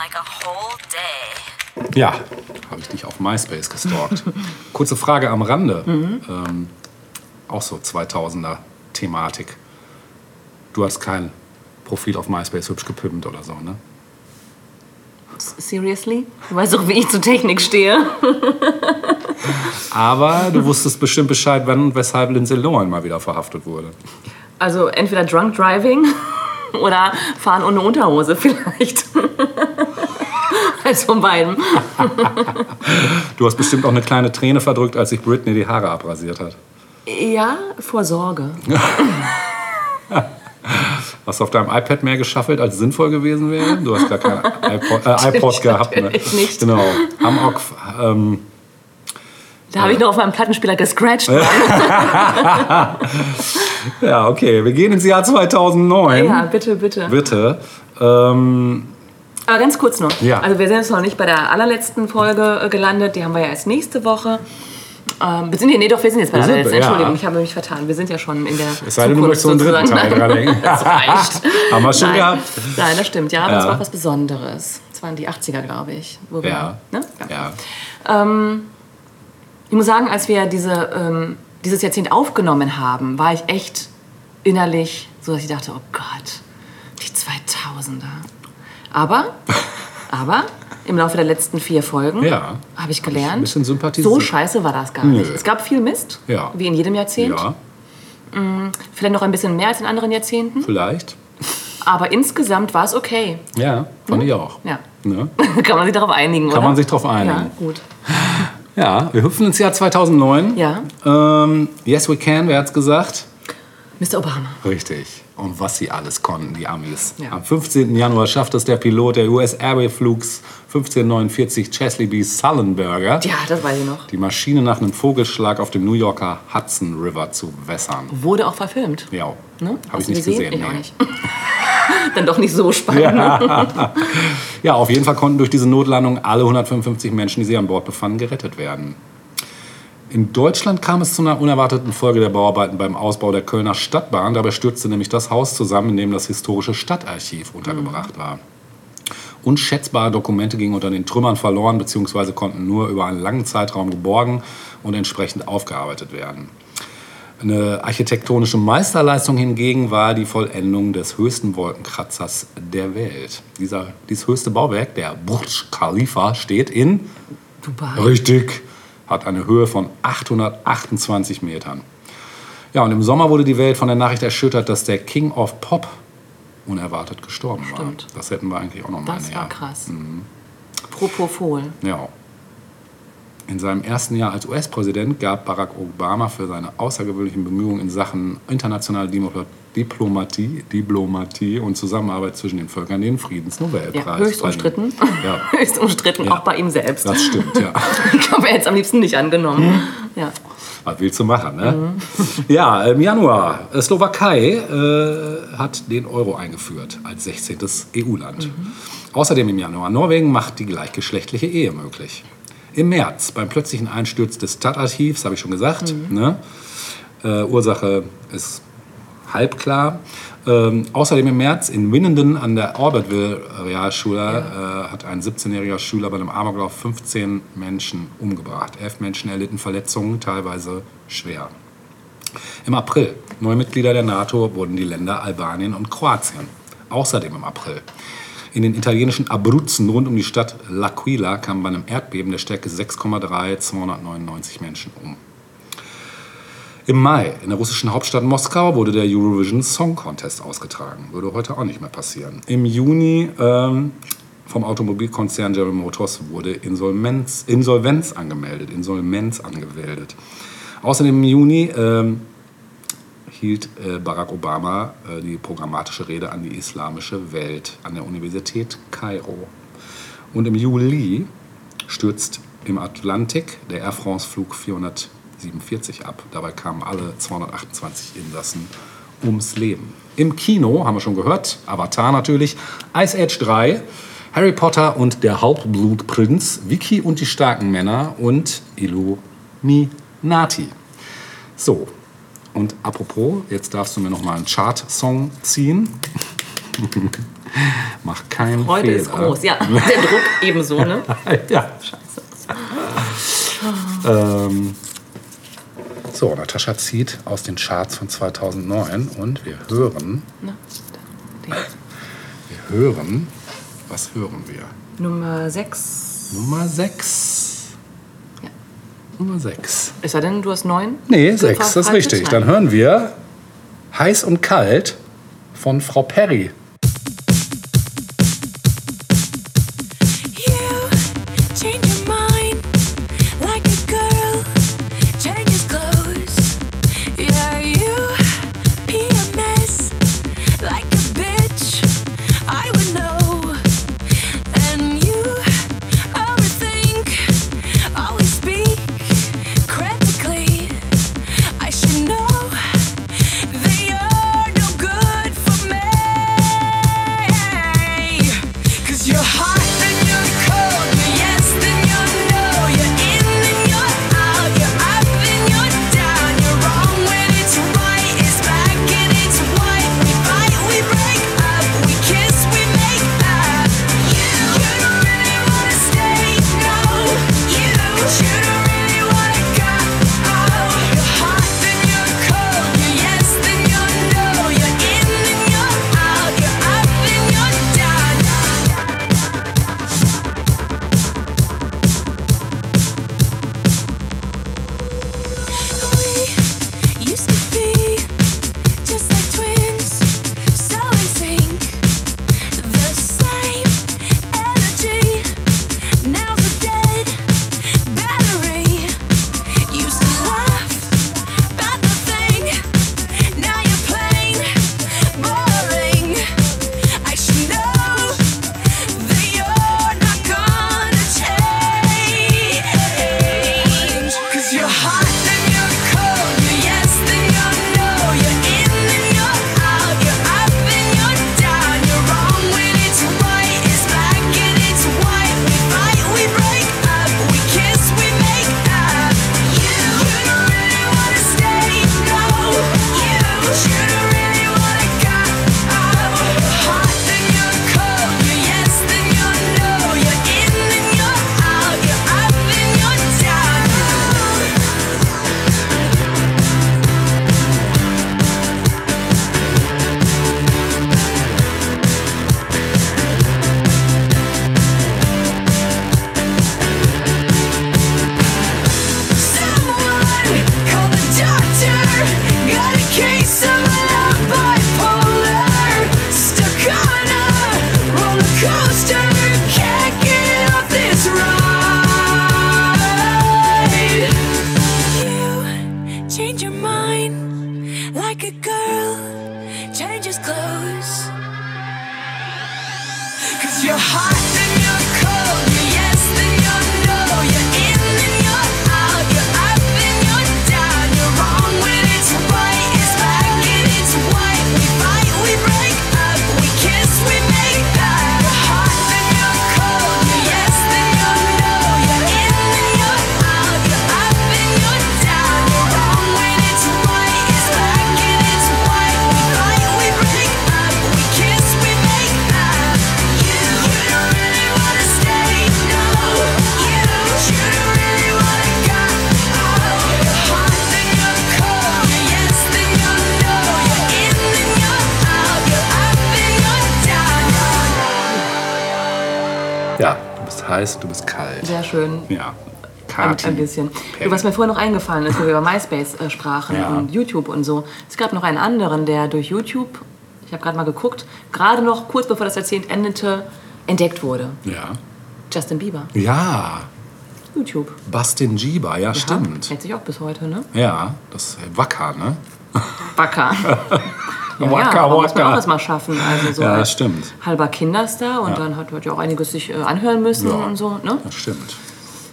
Like a whole day. Ja, habe ich dich auf MySpace gestalkt. Kurze Frage am Rande. Ähm, auch so 2000er Thematik. Du hast kein Profil auf MySpace hübsch gepimpt oder so, ne? Seriously? Du weißt doch, wie ich zu Technik stehe. Aber du wusstest bestimmt Bescheid, wann und weshalb Lindsay Lohan mal wieder verhaftet wurde. Also entweder Drunk Driving oder Fahren ohne Unterhose vielleicht. Eins von beiden. Du hast bestimmt auch eine kleine Träne verdrückt, als sich Britney die Haare abrasiert hat. Ja, vor Sorge. Hast du auf deinem iPad mehr geschaffelt, als sinnvoll gewesen wäre? Du hast gar kein iPod, äh, iPod gehabt. Ne? nicht. Genau. Amok, ähm, Da habe ich noch auf meinem Plattenspieler gescratcht. ja, okay. Wir gehen ins Jahr 2009. Ja, bitte, bitte. Bitte. Ähm, Aber ganz kurz noch. Ja. Also wir sind jetzt noch nicht bei der allerletzten Folge äh, gelandet. Die haben wir ja erst nächste Woche. Ähm, beziehen- nee, doch, wir sind jetzt bei Wir der sind- allerletzten. ja. Entschuldigung, ich habe mich vertan. Wir sind ja schon in der es sei denn, du möchtest so einen dritten. Teil denken. Das reicht. Haben wir schon Nein. gehabt. Nein, das stimmt. Ja, aber Ja. es war was Besonderes. Es waren die 80er, glaube ich. Wo wir, Ja. Ne? Ja. Ähm, ich muss sagen, als wir diese, ähm, dieses Jahrzehnt aufgenommen haben, war ich echt innerlich so, dass ich dachte, oh Gott, die 2000er. Aber, aber im Laufe der letzten vier Folgen Ja. habe ich gelernt, bisschen sympathisiert. so scheiße war das gar Nö. nicht. Es gab viel Mist, Ja. wie in jedem Jahrzehnt. ja, Vielleicht noch ein bisschen mehr als in anderen Jahrzehnten. vielleicht. Aber insgesamt war es okay. Ja, fand ich auch. Ja. Ne? Kann man sich darauf einigen, Kann oder? man sich drauf einigen. Ja, gut. Ja, wir hüpfen ins Jahr 2009. Ja. Ähm, yes, we can, wer hat's gesagt? Mr. Obama. Richtig. Und was sie alles konnten, die Amis. Ja. Am 15. Januar schafft es der Pilot der US Airway Flugs 1549 Chesley B. Sullenberger, Ja, das weiß ich noch. die Maschine nach einem Vogelschlag auf dem New Yorker Hudson River zu wässern. Wurde auch verfilmt. Ja, Ne? habe ich nicht gesehen. Auch nee. nicht. Dann doch nicht so spannend. Ja. ja, auf jeden Fall konnten durch diese Notlandung alle 155 Menschen, die sie an Bord befanden, gerettet werden. In Deutschland kam es zu einer unerwarteten Folge der Bauarbeiten beim Ausbau der Kölner Stadtbahn. Dabei stürzte nämlich das Haus zusammen, in dem das historische Stadtarchiv untergebracht war. Unschätzbare Dokumente gingen unter den Trümmern verloren bzw. konnten nur über einen langen Zeitraum geborgen und entsprechend aufgearbeitet werden. Eine architektonische Meisterleistung hingegen war die Vollendung des höchsten Wolkenkratzers der Welt. Dieser, dieses höchste Bauwerk, der Burj Khalifa, steht in, Dubai. richtig, hat eine Höhe von 828 Metern. Ja, und im Sommer wurde die Welt von der Nachricht erschüttert, dass der King of Pop unerwartet gestorben Stimmt. war. Das hätten wir eigentlich auch noch mal Das war krass. Propofol. Ja. In seinem ersten Jahr als US-Präsident gab Barack Obama für seine außergewöhnlichen Bemühungen in Sachen internationale Dimo- Diplomatie, Diplomatie und Zusammenarbeit zwischen den Völkern den Friedensnobelpreis. Ja, höchst umstritten. Ja, höchst umstritten, Ja. auch bei ihm selbst. das stimmt, ja. Ich glaube, er hätte es am liebsten nicht angenommen. Ja. Was willst du machen, ne? Ja, im Januar. äh, Slowakei äh, hat den Euro eingeführt als 16. EU-Land. Außerdem im Januar. Norwegen macht die gleichgeschlechtliche Ehe möglich. Im März, beim plötzlichen Einsturz des Stadtarchivs, habe ich schon gesagt, ne? äh, Ursache ist halb klar. Ähm, außerdem im März in Winnenden an der Albertville Realschule äh, hat ein 17-jähriger Schüler bei einem Amoklauf 15 Menschen umgebracht. Elf Menschen erlitten Verletzungen, teilweise schwer. Im April, neue Mitglieder der NATO wurden die Länder Albanien und Kroatien. Außerdem im April. In den italienischen Abruzzen rund um die Stadt L'Aquila kamen bei einem Erdbeben der Stärke 6,3 299 Menschen um. Im Mai in der russischen Hauptstadt Moskau wurde der Eurovision Song Contest ausgetragen. Würde heute auch nicht mehr passieren. Im Juni ähm, vom Automobilkonzern General Motors wurde Insolvenz, Insolvenz angemeldet. Insolvenz angemeldet. Außerdem im Juni ähm, hielt äh, Barack Obama äh, die programmatische Rede an die islamische Welt an der Universität Kairo. Und im Juli stürzt im Atlantik der Air France-Flug 400. 47 ab. Dabei kamen alle 228 Insassen ums Leben. Im Kino haben wir schon gehört, Avatar natürlich, Ice Age 3, Harry Potter und der Hauptblutprinz, Vicky und die starken Männer und Illuminati. So, und apropos, jetzt darfst du mir nochmal einen Chart-Song ziehen. Mach keinen Freude Fehler. ist groß, ja. Der Druck ebenso, ne? ja, scheiße. ähm, so, Natascha zieht aus den Charts von 2009 und wir hören, Na, wir hören, was hören wir? Nummer 6. Nummer 6. Ja. Nummer 6. Ist er denn, du hast 9? Nee, 6, das ist richtig. Dann hören wir Heiß und Kalt von Frau Perry. Bisschen. Du, was mir vorher noch eingefallen ist, wo wir über MySpace äh, sprachen Ja. und YouTube und so. Es gab noch einen anderen, der durch YouTube, ich habe gerade mal geguckt, gerade noch kurz bevor das Jahrzehnt endete, entdeckt wurde. Ja. Justin Bieber. Ja, YouTube. Bastin Bieber, ja, Ja, stimmt. Hält sich auch bis heute, ne? Ja, das ist wacker, ne? Wacker. ja, Wacker, ja, aber muss man auch mal schaffen. Also so Ja, stimmt. halber Kinderstar und Ja. dann hat, hat ja auch einiges sich äh, anhören müssen Ja. und so, ne? Das stimmt.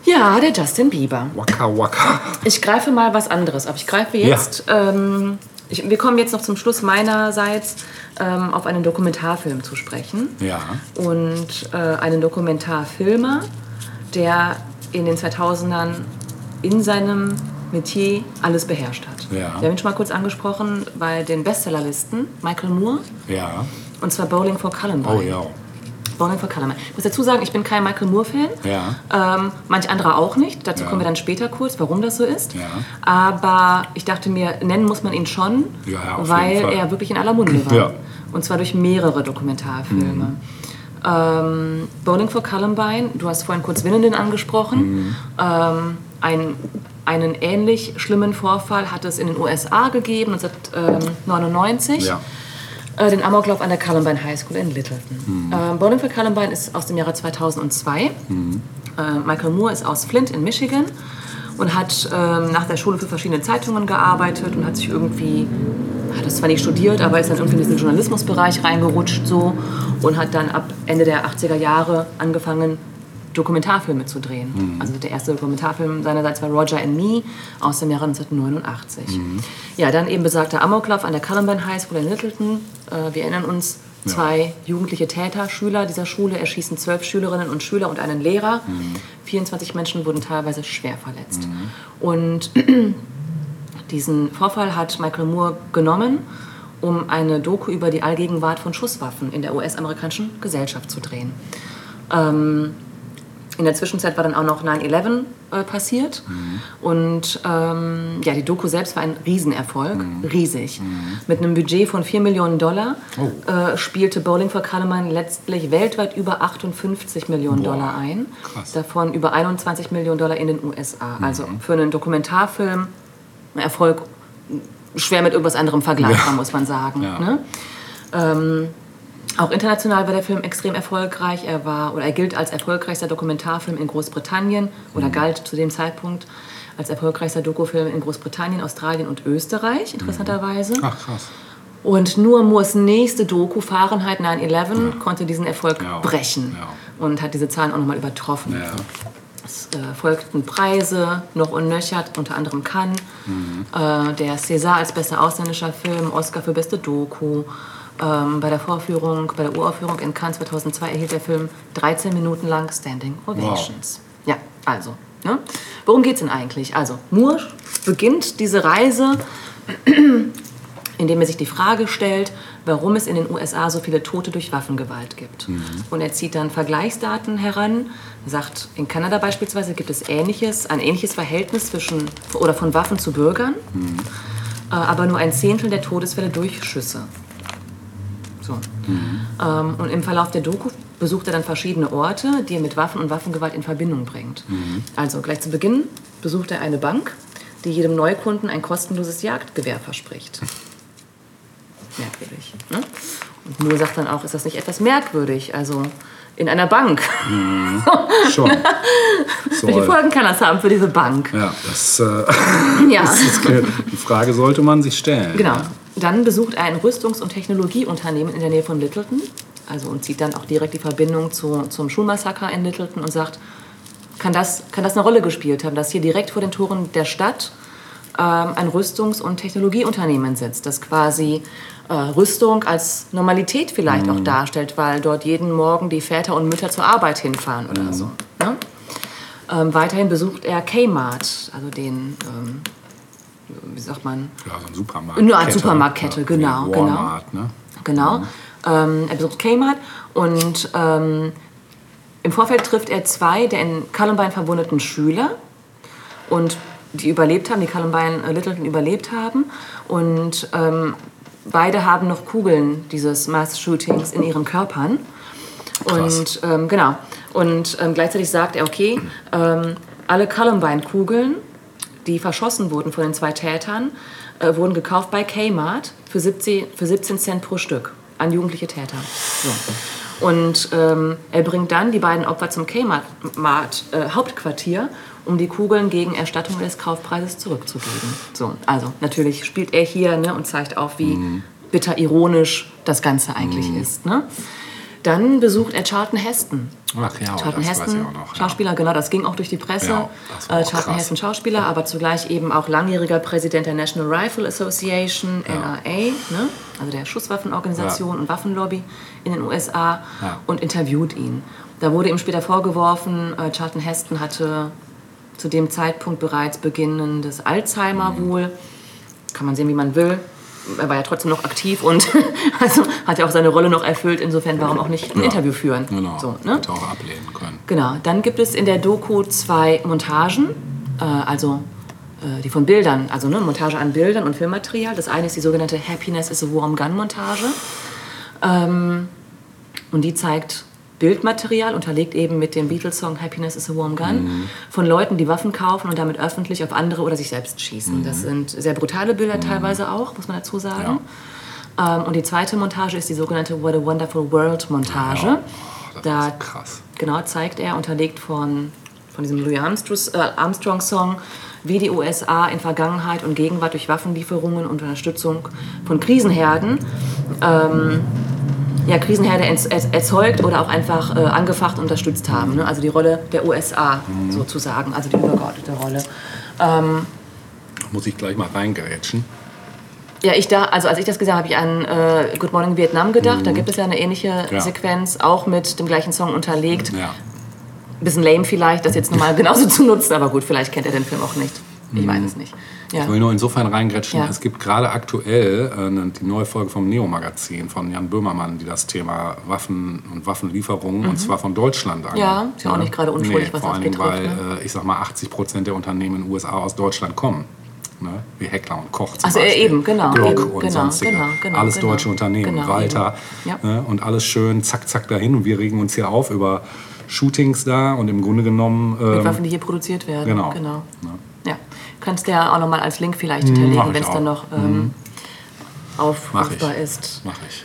Ja, der Justin Bieber. Wacker, wacker. Ich greife mal was anderes ab. Ich greife jetzt, ähm, ich, wir kommen jetzt noch zum Schluss meinerseits ähm, auf einen Dokumentarfilm zu sprechen. Ja. Und äh, einen Dokumentarfilmer, der in den 2000ern in seinem Metier alles beherrscht hat. Ja. Wir haben ihn schon mal kurz angesprochen bei den Bestsellerlisten, Michael Moore, Ja. und zwar Bowling for Columbine. Oh ja. Bowling for Columbine. Ich muss dazu sagen, ich bin kein Michael Moore-Fan. Ja. Ähm, manch andere auch nicht. Dazu Ja. kommen wir dann später kurz, warum das so ist. Ja. Aber ich dachte mir, nennen muss man ihn schon, weil er wirklich in aller Munde war. Und zwar durch mehrere Dokumentarfilme. Ähm, Bowling for Columbine, du hast vorhin kurz Winnenden angesprochen. Ähm, ein, einen ähnlich schlimmen Vorfall hat es in den USA gegeben, 1999. Ja. Äh, den Amoklauf an der Columbine High School in Littleton. Ähm, Bowling for Columbine ist aus dem Jahre 2002. Äh, Michael Moore ist aus Flint in Michigan und hat ähm, nach der Schule für verschiedene Zeitungen gearbeitet und hat sich irgendwie, hat das zwar nicht studiert, aber ist dann irgendwie in diesen Journalismusbereich reingerutscht so und hat dann ab Ende der 80er Jahre angefangen, Dokumentarfilme zu drehen. Also der erste Dokumentarfilm seinerseits war Roger and Me aus dem Jahre 1989. Ja, dann eben besagter Amoklauf an der Columbine High School in Littleton. Äh, wir erinnern uns, zwei jugendliche Täter, Schüler dieser Schule, erschießen zwölf Schülerinnen und Schüler und einen Lehrer. 24 Menschen wurden teilweise schwer verletzt. Und diesen Vorfall hat Michael Moore genommen, um eine Doku über die Allgegenwart von Schusswaffen in der US-amerikanischen Gesellschaft zu drehen. Ähm, in der Zwischenzeit war dann auch noch 9-11 äh, passiert. Und ähm, ja, die Doku selbst war ein Riesenerfolg, riesig. Mit einem Budget von 4 Millionen Dollar äh, spielte Bowling for Columbine letztlich weltweit über 58 Millionen Dollar ein. krass. Davon über 21 Millionen Dollar in den USA. Also für einen Dokumentarfilm ein Erfolg schwer mit irgendwas anderem vergleichbar, muss man sagen. Ja. Ne? Ähm, auch international war der Film extrem erfolgreich. Er war oder er gilt als erfolgreichster Dokumentarfilm in Großbritannien oder galt zu dem Zeitpunkt als erfolgreichster Dokufilm in Großbritannien, Australien und Österreich, interessanterweise. Ach, krass. Und nur Moores nächste Doku, Fahrenheit 9-11, konnte diesen Erfolg Ja. brechen Ja. und hat diese Zahlen auch nochmal übertroffen. Ja. Es äh, folgten Preise, noch unnöchert, unter anderem Cannes, Mhm. äh, der César als bester ausländischer Film, Oscar für beste Doku. Ähm, bei der Vorführung, bei der Uraufführung in Cannes 2002 erhielt der Film 13 Minuten lang Standing Ovations. Ja, also, ne? worum geht's denn eigentlich? Also, Moore beginnt diese Reise indem er sich die Frage stellt, warum es in den USA so viele Tote durch Waffengewalt gibt. Und er zieht dann Vergleichsdaten heran, sagt, in Kanada beispielsweise gibt es ähnliches, ein ähnliches Verhältnis zwischen, oder von Waffen zu Bürgern, äh, aber nur ein Zehntel der Todesfälle durch Schüsse. So. Ähm, und im Verlauf der Doku besucht er dann verschiedene Orte, die er mit Waffen und Waffengewalt in Verbindung bringt. Also gleich zu Beginn besucht er eine Bank, die jedem Neukunden ein kostenloses Jagdgewehr verspricht. Merkwürdig. Ne? Und Moore sagt dann auch, ist das nicht etwas merkwürdig? Also in einer Bank. Schon. Welche. Folgen kann das haben für diese Bank? Ja, das, äh, Ja. das ist, die Frage sollte man sich stellen. Genau. Ja. Dann besucht er ein Rüstungs- und Technologieunternehmen in der Nähe von Littleton. Also und zieht dann auch direkt die Verbindung zu, zum Schulmassaker in Littleton und sagt, kann das, kann das eine Rolle gespielt haben, dass hier direkt vor den Toren der Stadt ähm, ein Rüstungs- und Technologieunternehmen sitzt, das quasi äh, Rüstung als Normalität vielleicht auch darstellt, weil dort jeden Morgen die Väter und Mütter zur Arbeit hinfahren oder so. Ne? Ähm, weiterhin besucht er Kmart, also den, ähm, wie sagt man, Ja, so ein Supermarkt. Nur als Supermarktkette, genau, wie Walmart, Ne? Genau. Ähm, er besucht Kmart und ähm, im Vorfeld trifft er zwei der in Columbine verbundenen Schüler und die überlebt haben, die Columbine äh, Littleton überlebt haben und ähm, beide haben noch Kugeln dieses Mass-Shootings in ihren Körpern. Und ähm, genau. Und ähm, gleichzeitig sagt er, okay, ähm, alle Columbine-Kugeln, die verschossen wurden von den zwei Tätern, äh, wurden gekauft bei Kmart für 17, für 17 Cent pro Stück an jugendliche Täter. So. Und ähm, er bringt dann die beiden Opfer zum Kmart äh, Hauptquartier, um die Kugeln gegen Erstattung des Kaufpreises zurückzugeben. So, also natürlich spielt er hier ne, und zeigt auf, wie bitter ironisch das Ganze eigentlich ist. Ne? Dann besucht er Charlton Heston. Ach ja, Charlton das weiß Heston, ich auch noch. Ja. Schauspieler, genau, das ging auch durch die Presse. Ja, äh, Charlton krass. Heston, Schauspieler, aber zugleich eben auch langjähriger Präsident der National Rifle Association, NRA, ne? also der Schusswaffenorganisation Ja. und Waffenlobby in den USA, Ja. und interviewt ihn. Da wurde ihm später vorgeworfen, äh, Charlton Heston hatte zu dem Zeitpunkt bereits beginnendes Alzheimer Mhm. wohl. Kann man sehen, wie man will. Er war ja trotzdem noch aktiv und also hat ja auch seine Rolle noch erfüllt. Insofern, warum auch nicht ein Ja. Interview führen? Genau. So, ne? Hätte auch ablehnen können. Genau, dann gibt es in der Doku zwei Montagen, äh, also äh, die von Bildern, also ne, Montage an Bildern und Filmmaterial. Das eine ist die sogenannte Happiness is a Warm Gun Montage. Ähm, und die zeigt Bildmaterial, unterlegt eben mit dem Beatles-Song Happiness is a Warm Gun, Mhm. von Leuten, die Waffen kaufen und damit öffentlich auf andere oder sich selbst schießen. Das sind sehr brutale Bilder teilweise auch, muss man dazu sagen. Ähm, und die zweite Montage ist die sogenannte What a Wonderful World Montage. Ja. Oh, da krass. genau zeigt er, unterlegt von, von diesem Louis Armstrong- äh, Armstrong-Song, wie die USA in Vergangenheit und Gegenwart durch Waffenlieferungen und Unterstützung von Krisenherden ähm, ja, Krisenherde er- erzeugt oder auch einfach äh, angefacht und unterstützt haben. Ne? Also die Rolle der USA sozusagen, also die übergeordnete Rolle. Ähm, Muss ich gleich mal reingerätschen. ja, ich da, also als ich das gesehen habe, habe ich an äh, Good Morning Vietnam gedacht. Da gibt es ja eine ähnliche Ja. Sequenz, auch mit dem gleichen Song unterlegt. Ja. Bisschen lame vielleicht, das jetzt nochmal genauso zu nutzen, aber gut, vielleicht kennt er den Film auch nicht. Ich weiß es nicht. Ja. Ich will nur insofern reingrätschen. Ja. Es gibt gerade aktuell äh, ne- die neue Folge vom Neo-Magazin von Jan Böhmermann, die das Thema Waffen und Waffenlieferungen, und zwar von Deutschland angeht. Mhm. Ja, ist ja auch nicht gerade unschuldig, nee, was vor das allen Dingen, betrifft, weil, ne? äh, ich sag mal, 80 Prozent der Unternehmen in den USA aus Deutschland kommen. Ne? Wie Heckler und Koch zum Also, äh, Beispiel. eben, genau, Glock eben, und genau, sonstige. genau, genau, alles genau. deutsche Unternehmen. Genau, Walter. Ja. Ne? Und alles schön zack, zack dahin. Und wir regen uns hier auf über Shootings da und im Grunde genommen... Mit ähm, Waffen, die hier produziert werden. Genau. genau. Ne? Ja. Könntest du ja auch nochmal als Link vielleicht hinterlegen, wenn es dann noch ähm, Mach aufrufbar ist. Mach ich.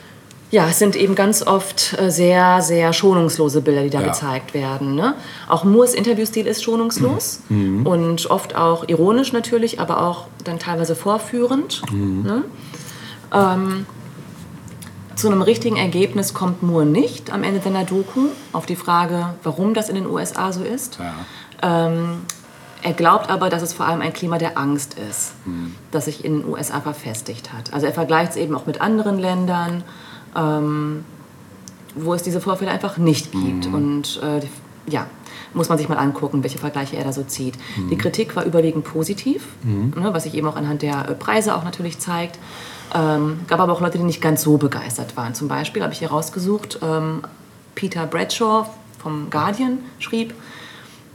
Ja, es sind eben ganz oft äh, sehr, sehr schonungslose Bilder, die da Ja. gezeigt werden. Ne? Auch Moores Interviewstil ist schonungslos Mhm. und oft auch ironisch natürlich, aber auch dann teilweise vorführend. Mhm. Ne? Ähm, zu einem richtigen Ergebnis kommt Moore nicht am Ende seiner Doku auf die Frage, warum das in den USA so ist. Ja. Ähm, er glaubt aber, dass es vor allem ein Klima der Angst ist, das sich in den USA verfestigt hat. Also er vergleicht es eben auch mit anderen Ländern, ähm, wo es diese Vorfälle einfach nicht gibt. Und äh, ja, muss man sich mal angucken, welche Vergleiche er da so zieht. Die Kritik war überwiegend positiv, ne, was sich eben auch anhand der äh, Preise auch natürlich zeigt. Ähm, gab aber auch Leute, die nicht ganz so begeistert waren. Zum Beispiel habe ich hier rausgesucht, ähm, Peter Bradshaw vom Guardian schrieb,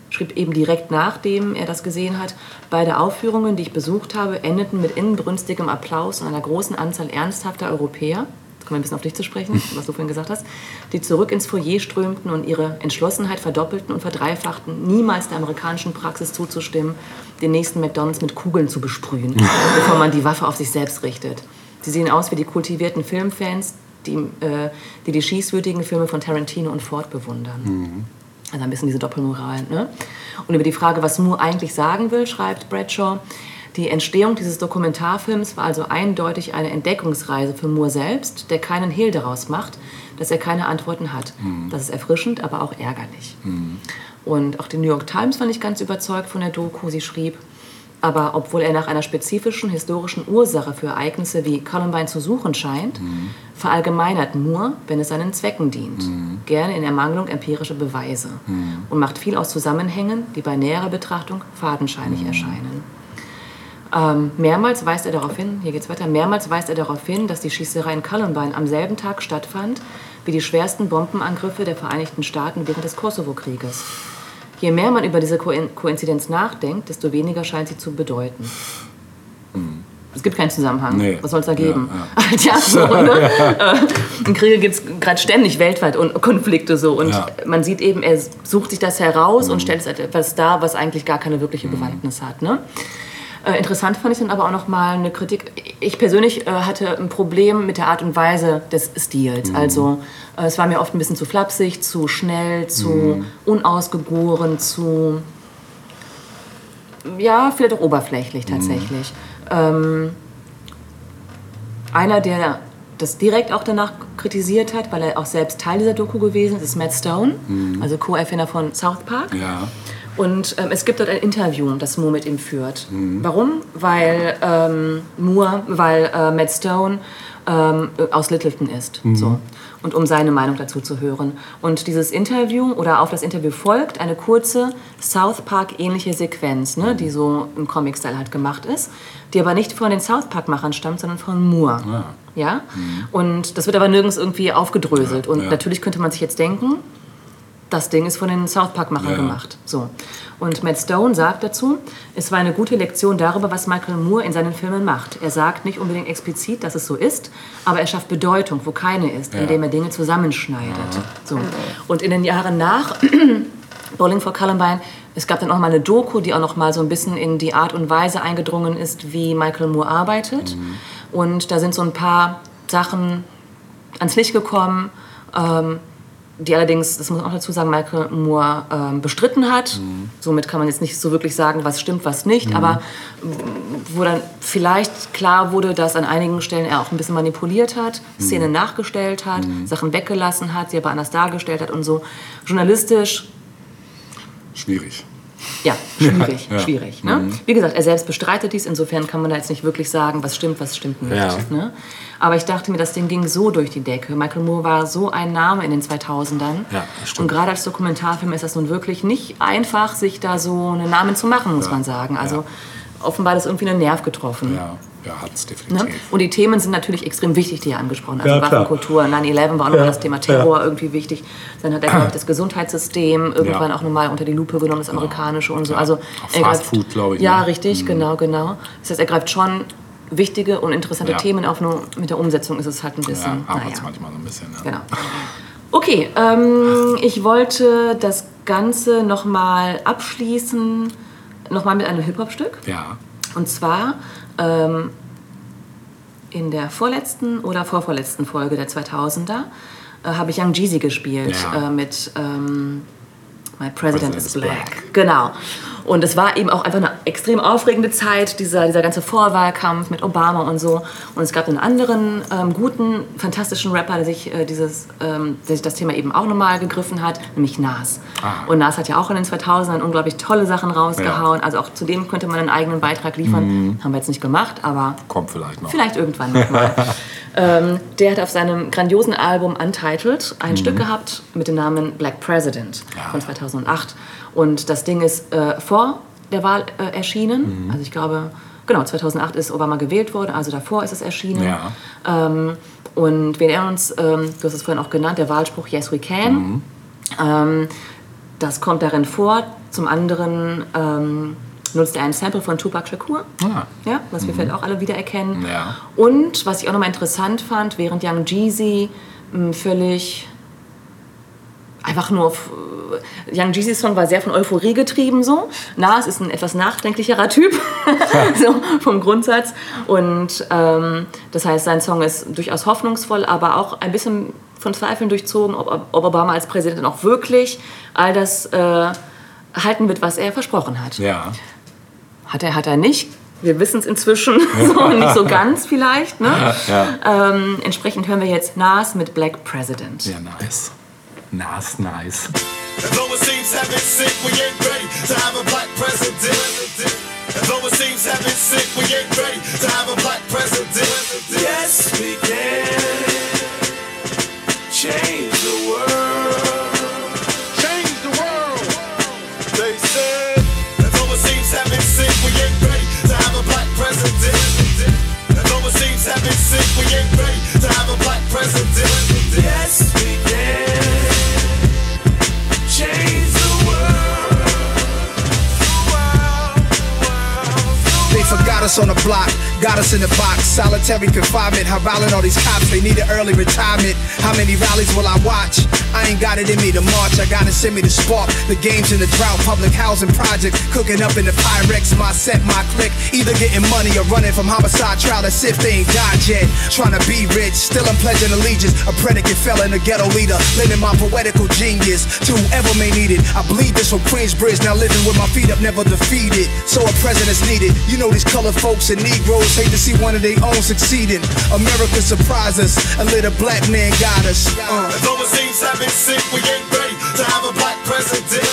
schrieb eben direkt nachdem er das gesehen hat, beide Aufführungen, die ich besucht habe, endeten mit inbrünstigem Applaus und einer großen Anzahl ernsthafter Europäer, jetzt kommen wir ein bisschen auf dich zu sprechen, was du vorhin gesagt hast, die zurück ins Foyer strömten und ihre Entschlossenheit verdoppelten und verdreifachten, niemals der amerikanischen Praxis zuzustimmen, den nächsten McDonalds mit Kugeln zu besprühen, bevor man die Waffe auf sich selbst richtet. Sie sehen aus wie die kultivierten Filmfans, die äh, die, die schießwürdigen Filme von Tarantino und Ford bewundern. Also ein bisschen diese Doppelmoral. Ne? Und über die Frage, was Moore eigentlich sagen will, schreibt Bradshaw, die Entstehung dieses Dokumentarfilms war also eindeutig eine Entdeckungsreise für Moore selbst, der keinen Hehl daraus macht, dass er keine Antworten hat. Das ist erfrischend, aber auch ärgerlich. Und auch die New York Times war nicht ganz überzeugt von der Doku. Sie schrieb, aber obwohl er nach einer spezifischen historischen Ursache für Ereignisse wie Columbine zu suchen scheint, verallgemeinert Moore, wenn es seinen Zwecken dient, gerne in Ermangelung empirischer Beweise und macht viel aus Zusammenhängen, die bei näherer Betrachtung fadenscheinig erscheinen. Ähm, mehrmals weist er darauf hin, hier geht's weiter, mehrmals weist er darauf hin, dass die Schießerei in Columbine am selben Tag stattfand wie die schwersten Bombenangriffe der Vereinigten Staaten während des Kosovo-Krieges. Je mehr man über diese Koin- Koinzidenz nachdenkt, desto weniger scheint sie zu bedeuten. Es gibt keinen Zusammenhang. Nee. Was soll es da Ja, geben? Ja, so, ne? Äh, In Kriege gibt es gerade ständig weltweit und Konflikte so. Und Ja. man sieht eben, er sucht sich das heraus und stellt es als etwas dar, was eigentlich gar keine wirkliche Bewandtnis hat. Ne? Äh, interessant fand ich dann aber auch noch mal eine Kritik. Ich persönlich äh, hatte ein Problem mit der Art und Weise des Stils. Also äh, es war mir oft ein bisschen zu flapsig, zu schnell, zu unausgegoren, zu ja, vielleicht auch oberflächlich tatsächlich. Ähm, einer, der das direkt auch danach kritisiert hat, weil er auch selbst Teil dieser Doku gewesen ist, ist Matt Stone, also Co-Erfinder von South Park. Ja. Und ähm, es gibt dort ein Interview, das Moore mit ihm führt. Warum? Weil ähm, Moore, weil äh, Matt Stone ähm, aus Littleton ist. So. Und um seine Meinung dazu zu hören. Und dieses Interview oder auf das Interview folgt eine kurze South Park-ähnliche Sequenz, ne, die so im Comic-Style halt gemacht ist, die aber nicht von den South Park-Machern stammt, sondern von Moore. Ja? Und das wird aber nirgends irgendwie aufgedröselt. Und ja. natürlich könnte man sich jetzt denken, das Ding ist von den South Park-Machern Ja. gemacht. So. Und Matt Stone sagt dazu, es war eine gute Lektion darüber, was Michael Moore in seinen Filmen macht. Er sagt nicht unbedingt explizit, dass es so ist, aber er schafft Bedeutung, wo keine ist, indem er Dinge zusammenschneidet. So. Und in den Jahren nach Bowling for Columbine, es gab dann auch mal eine Doku, die auch noch mal so ein bisschen in die Art und Weise eingedrungen ist, wie Michael Moore arbeitet. Und da sind so ein paar Sachen ans Licht gekommen, ähm, die allerdings, das muss man auch dazu sagen, Michael Moore ähm, bestritten hat. Somit kann man jetzt nicht so wirklich sagen, was stimmt, was nicht. Aber mm, wo dann vielleicht klar wurde, dass an einigen Stellen er auch ein bisschen manipuliert hat, Szenen nachgestellt hat, Sachen weggelassen hat, sie aber anders dargestellt hat und so. Journalistisch Schwierig. ja, schwierig, Ja. schwierig. Ne? Wie gesagt, er selbst bestreitet dies, insofern kann man da jetzt nicht wirklich sagen, was stimmt, was stimmt nicht. Ja. Ne? Aber ich dachte mir, das Ding ging so durch die Decke. Michael Moore war so ein Name in den 2000ern. Ja, das stimmt. Und gerade als Dokumentarfilm ist das nun wirklich nicht einfach, sich da so einen Namen zu machen, muss Ja. man sagen. Also Ja. offenbar hat es irgendwie einen Nerv getroffen. Ja, ja hat es Ne? definitiv. Und die Themen sind natürlich extrem wichtig, die er angesprochen hat. Also Ja. Waffenkultur, 9-11 war auch nochmal das Thema Terror irgendwie wichtig. Dann hat er, glaube ich, das Gesundheitssystem irgendwann Ja. auch nochmal unter die Lupe genommen, das amerikanische und so. Also Fast greift- Food, glaube ich, Ja, ne? richtig, genau, genau. Das heißt, er greift schon wichtige und interessante Ja. Themen auf, nur mit der Umsetzung ist es halt ein Ja, bisschen, aber naja. manchmal so ein bisschen. Ne? Genau. Okay, ähm, ich wollte das Ganze nochmal abschließen, nochmal mit einem Hip-Hop-Stück. Ja. Und zwar ähm, in der vorletzten oder vorvorletzten Folge der 2000er äh, habe ich Young Jeezy gespielt Ja. äh, mit ähm, My President, President is is Black. Black. Genau. Und es war eben auch einfach eine extrem aufregende Zeit, dieser, dieser ganze Vorwahlkampf mit Obama und so. Und es gab einen anderen ähm, guten, fantastischen Rapper, der sich, äh, dieses, ähm, der sich das Thema eben auch nochmal gegriffen hat, nämlich Nas. Ah. Und Nas hat ja auch in den 2000ern unglaublich tolle Sachen rausgehauen. Also auch zu dem könnte man einen eigenen Beitrag liefern. Haben wir jetzt nicht gemacht, aber Kommt vielleicht noch. Vielleicht irgendwann nochmal. ähm, der hat auf seinem grandiosen Album Untitled ein Stück gehabt mit dem Namen Black President Ja. von 2008. Und das Ding ist äh, vor der Wahl äh, erschienen. Also ich glaube, genau, 2008 ist Obama gewählt worden, also davor ist es erschienen. Ja. Ähm, und wir erinnern uns, ähm, du hast es vorhin auch genannt, der Wahlspruch Yes We Can. Ähm, das kommt darin vor. Zum anderen ähm, nutzt er ein Sample von Tupac Shakur. Ah. Ja, was wir vielleicht auch alle wiedererkennen. Ja. Und was ich auch nochmal interessant fand, während Young Jeezy mh, völlig einfach nur Young Jeezys Song war sehr von Euphorie getrieben so. Nas ist ein etwas nachdenklicherer Typ so vom Grundsatz und ähm, das heißt sein Song ist durchaus hoffnungsvoll, aber auch ein bisschen von Zweifeln durchzogen, ob, ob Obama als Präsident auch wirklich all das äh, halten wird, was er versprochen hat. Ja. Hat er, hat er nicht. Wir wissen es inzwischen, so, nicht so ganz vielleicht. Ne? Ja. Ähm, entsprechend hören wir jetzt Nas mit Black President. Ja, nice. Nice, nice. Although it seems heaven sick, we ain't ready to have a black president. Although it seems heaven sick, we ain't ready to have a black president. Yes, we can change the world. Change the world. They said. Although it seems heaven sick, we ain't ready to have a black president. Although it seems heaven sick, we ain't ready to have a black president. Yes, us on the block, got us in the box. Solitary confinement, how violent all these cops, they need an early retirement. How many rallies will I watch? I ain't got it in me to march, I gotta send me to spark. The games in the drought, public housing projects, cooking up in the Pyrex, my set, my click. Either getting money or running from homicide trial as if they ain't died yet. Trying to be rich, still I'm pledging allegiance. A predicate felon, a ghetto leader, lending my poetical genius to whoever may need it. I bleed this from Queensbridge, now living with my feet up, never defeated. So a president's needed. You know these colored folks and Negroes hate to see one of their own succeeding. America surprised us, a little black man got us. Uh. Although it seems heaven sick, we ain't ready to have a black president.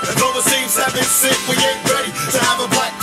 Although it seems heaven sick, we ain't ready to have a black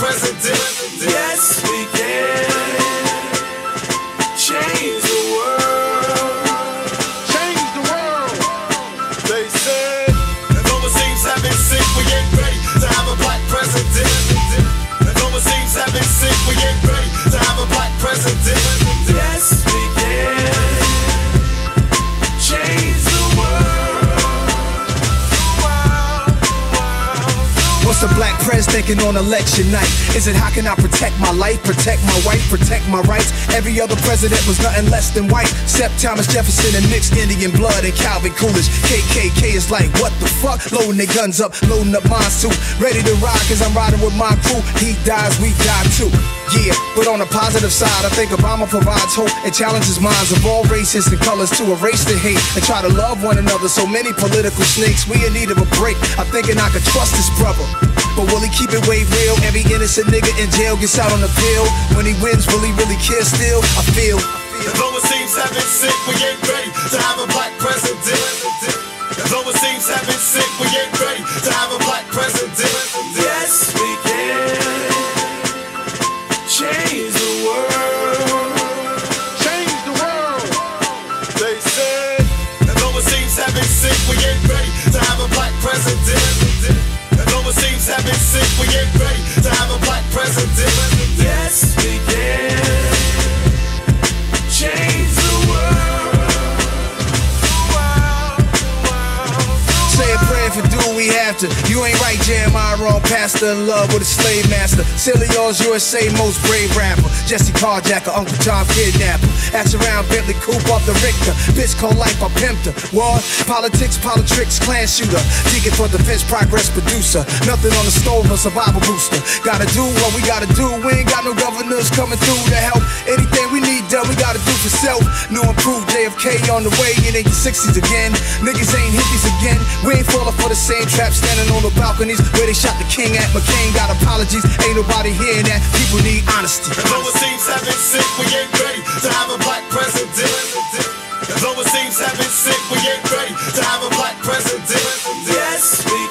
thinking on election night? Is it how can I protect my life, protect my wife, protect my rights? Every other president was nothing less than white. Except Thomas Jefferson and mixed Indian blood and Calvin Coolidge. KKK is like, what the fuck? Loading their guns up, loading up mine too. Ready to ride cause I'm riding with my crew. He dies, we die too. Yeah, but on the positive side, I think Obama provides hope and challenges minds of all races and colors to erase the hate and try to love one another. So many political snakes, we in need of a break. I'm thinking I could trust this brother. But will he keep it way real? Every innocent nigga in jail gets out on the pill. When he wins, will he really care still? I feel. Though it seems heaven sick, we ain't ready to have a black president. Though it seems heaven sick, we ain't ready to have a black a black You ain't right, Jeremiah wrong. Pastor in love with a slave master. Silly yours, USA most brave rapper. Jesse Carjacker, Uncle Tom kidnapper. Ask around Bentley Coupe off the Richter. Bitch called life, I pimped. War, politics, politics, clan shooter. Deacon for defense, progress producer. Nothing on the stove, a survival booster. Gotta do what we gotta do. We ain't got no governors coming through to help. Anything we need done, we gotta do for self. New improved JFK on the way. It ain't the 60s again. Niggas ain't hippies again. We ain't falling for the same trap standing on the balconies where they shot the king at. McCain got apologies. Ain't nobody hearing that. People need honesty. And though it seems heaven sick, we ain't ready to have a black president. And though it seems heaven sick, we ain't ready to have a black president. Yes, we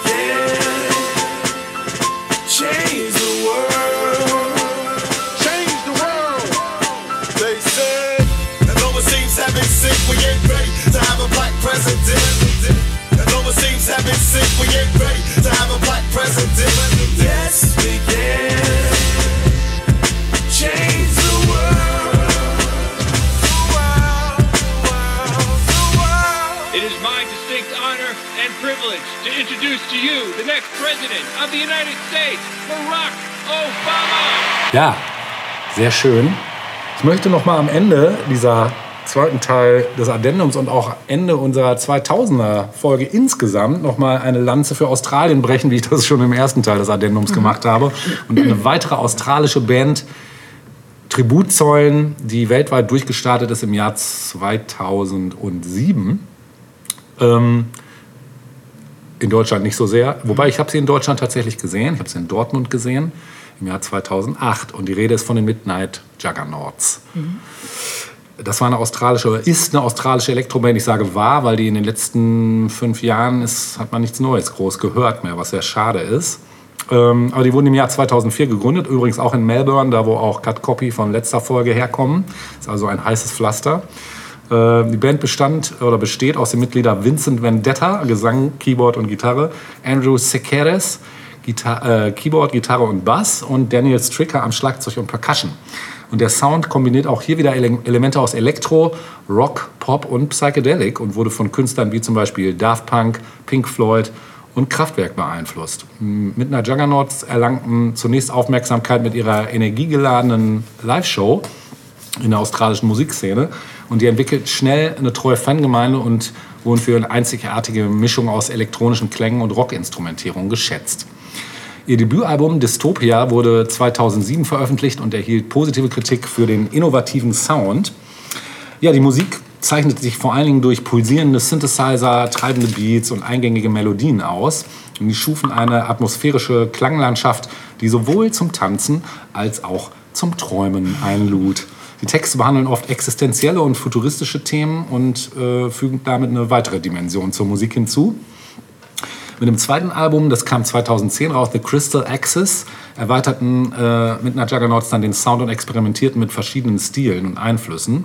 Ja, sehr schön. Ich möchte noch mal am Ende dieser zweiten Teil des Addendums und auch Ende unserer 2000er Folge insgesamt noch mal eine Lanze für Australien brechen, wie ich das schon im ersten Teil des Addendums gemacht habe und eine weitere australische Band Tribut zollen, die weltweit durchgestartet ist im Jahr 2007. Ähm, in Deutschland nicht so sehr. Wobei ich habe sie in Deutschland tatsächlich gesehen. Ich habe sie in Dortmund gesehen im Jahr 2008. Und die Rede ist von den Midnight Juggernauts. Das war eine australische, oder ist eine australische Elektroband. Ich sage war, weil die in den letzten fünf Jahren ist, hat man nichts Neues groß gehört mehr, was sehr schade ist. Ähm, aber die wurden im Jahr 2004 gegründet, übrigens auch in Melbourne, da wo auch Cut Copy von letzter Folge herkommen. Ist also ein heißes Pflaster. Äh, die Band bestand oder besteht aus den Mitgliedern Vincent Vendetta, Gesang, Keyboard und Gitarre, Andrew Sequeres, Gita äh, Keyboard, Gitarre und Bass und Daniel Stricker am Schlagzeug und Percussion. Und der Sound kombiniert auch hier wieder Ele Elemente aus Elektro, Rock, Pop und Psychedelic und wurde von Künstlern wie zum Beispiel Daft Punk, Pink Floyd und Kraftwerk beeinflusst. Mit einer Juggernauts erlangten zunächst Aufmerksamkeit mit ihrer energiegeladenen Live-Show in der australischen Musikszene und die entwickelt schnell eine treue Fangemeinde und wurden für eine einzigartige Mischung aus elektronischen Klängen und Rockinstrumentierung geschätzt. Ihr Debütalbum Dystopia wurde 2007 veröffentlicht und erhielt positive Kritik für den innovativen Sound. Ja, die Musik zeichnet sich vor allen Dingen durch pulsierende Synthesizer, treibende Beats und eingängige Melodien aus. Und die schufen eine atmosphärische Klanglandschaft, die sowohl zum Tanzen als auch zum Träumen einlud. Texte behandeln oft existenzielle und futuristische Themen und äh, fügen damit eine weitere Dimension zur Musik hinzu. Mit dem zweiten Album, das kam 2010 raus, The Crystal Axis, erweiterten äh, Midnight Juggernauts dann den Sound und experimentierten mit verschiedenen Stilen und Einflüssen.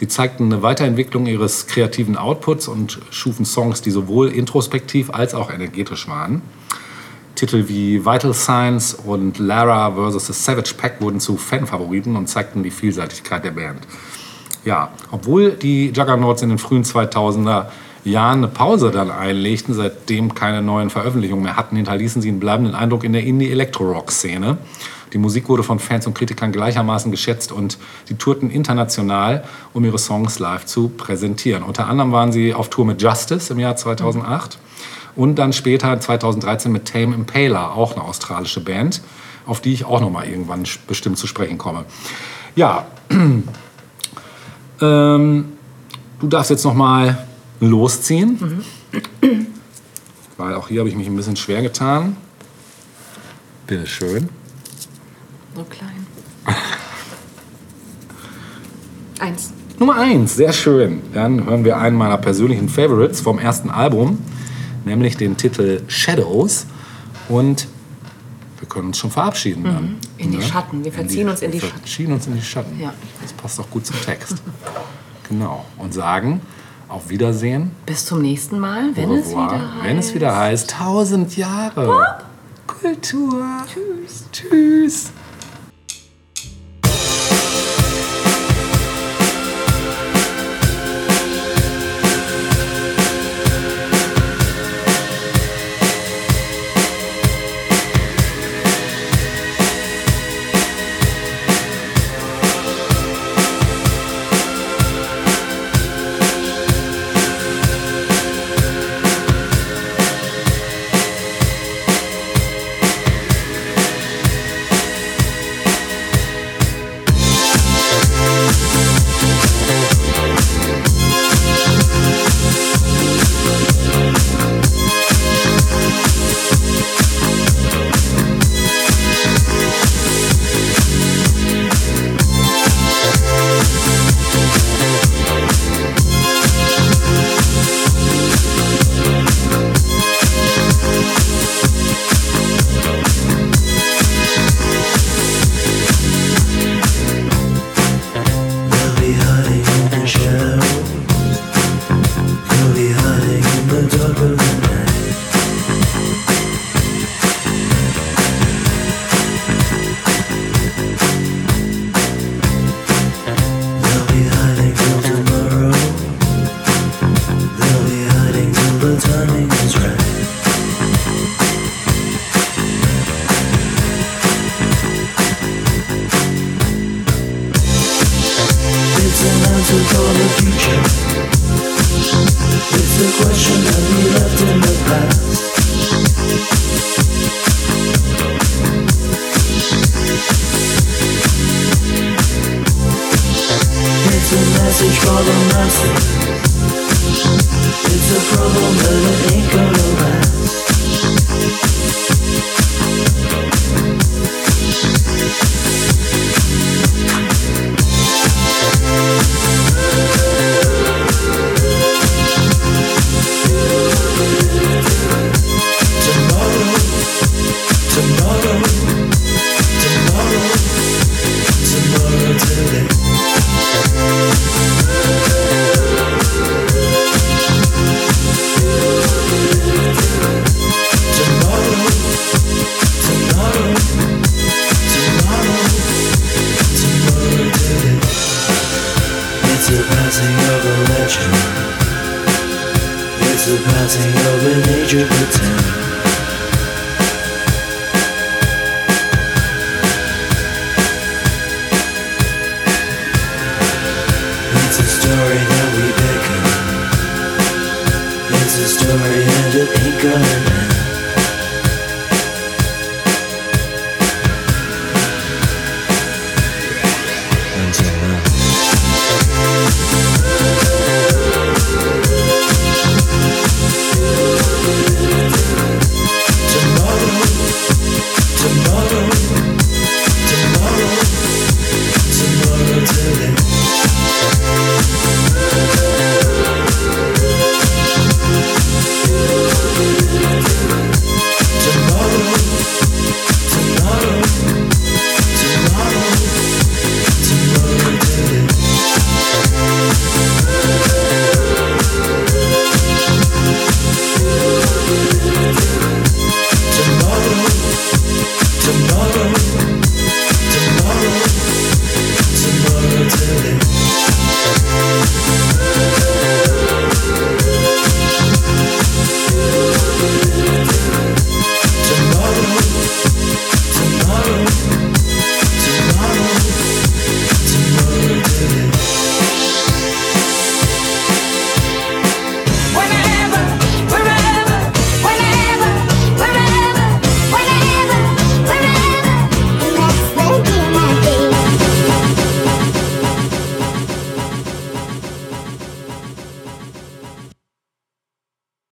Sie zeigten eine Weiterentwicklung ihres kreativen Outputs und schufen Songs, die sowohl introspektiv als auch energetisch waren. Titel wie Vital Signs und Lara vs. The Savage Pack wurden zu Fanfavoriten und zeigten die Vielseitigkeit der Band. Ja, obwohl die Juggernauts in den frühen 2000er Jahren eine Pause dann einlegten, seitdem keine neuen Veröffentlichungen mehr hatten, hinterließen sie einen bleibenden Eindruck in der Indie-Electro-Rock-Szene. Die Musik wurde von Fans und Kritikern gleichermaßen geschätzt und sie tourten international, um ihre Songs live zu präsentieren. Unter anderem waren sie auf Tour mit Justice im Jahr 2008 und dann später 2013 mit Tame Impala, auch eine australische Band, auf die ich auch noch mal irgendwann bestimmt zu sprechen komme. Ja, ähm, du darfst jetzt noch mal losziehen, weil auch hier habe ich mich ein bisschen schwer getan. Bitte schön. So klein. Eins. Nummer eins, sehr schön. Dann hören wir einen meiner persönlichen Favorites vom ersten Album, nämlich den Titel Shadows. Und wir können uns schon verabschieden dann. Mhm. In die ne? Schatten. Wir verziehen uns in die wir Schatten. verziehen uns in die Schatten. Ja. Das passt auch gut zum Text. genau. Und sagen auf Wiedersehen. Bis zum nächsten Mal, wenn es wieder heißt. wenn es wieder heißt, tausend Jahre. Kultur. Tschüss. Tschüss.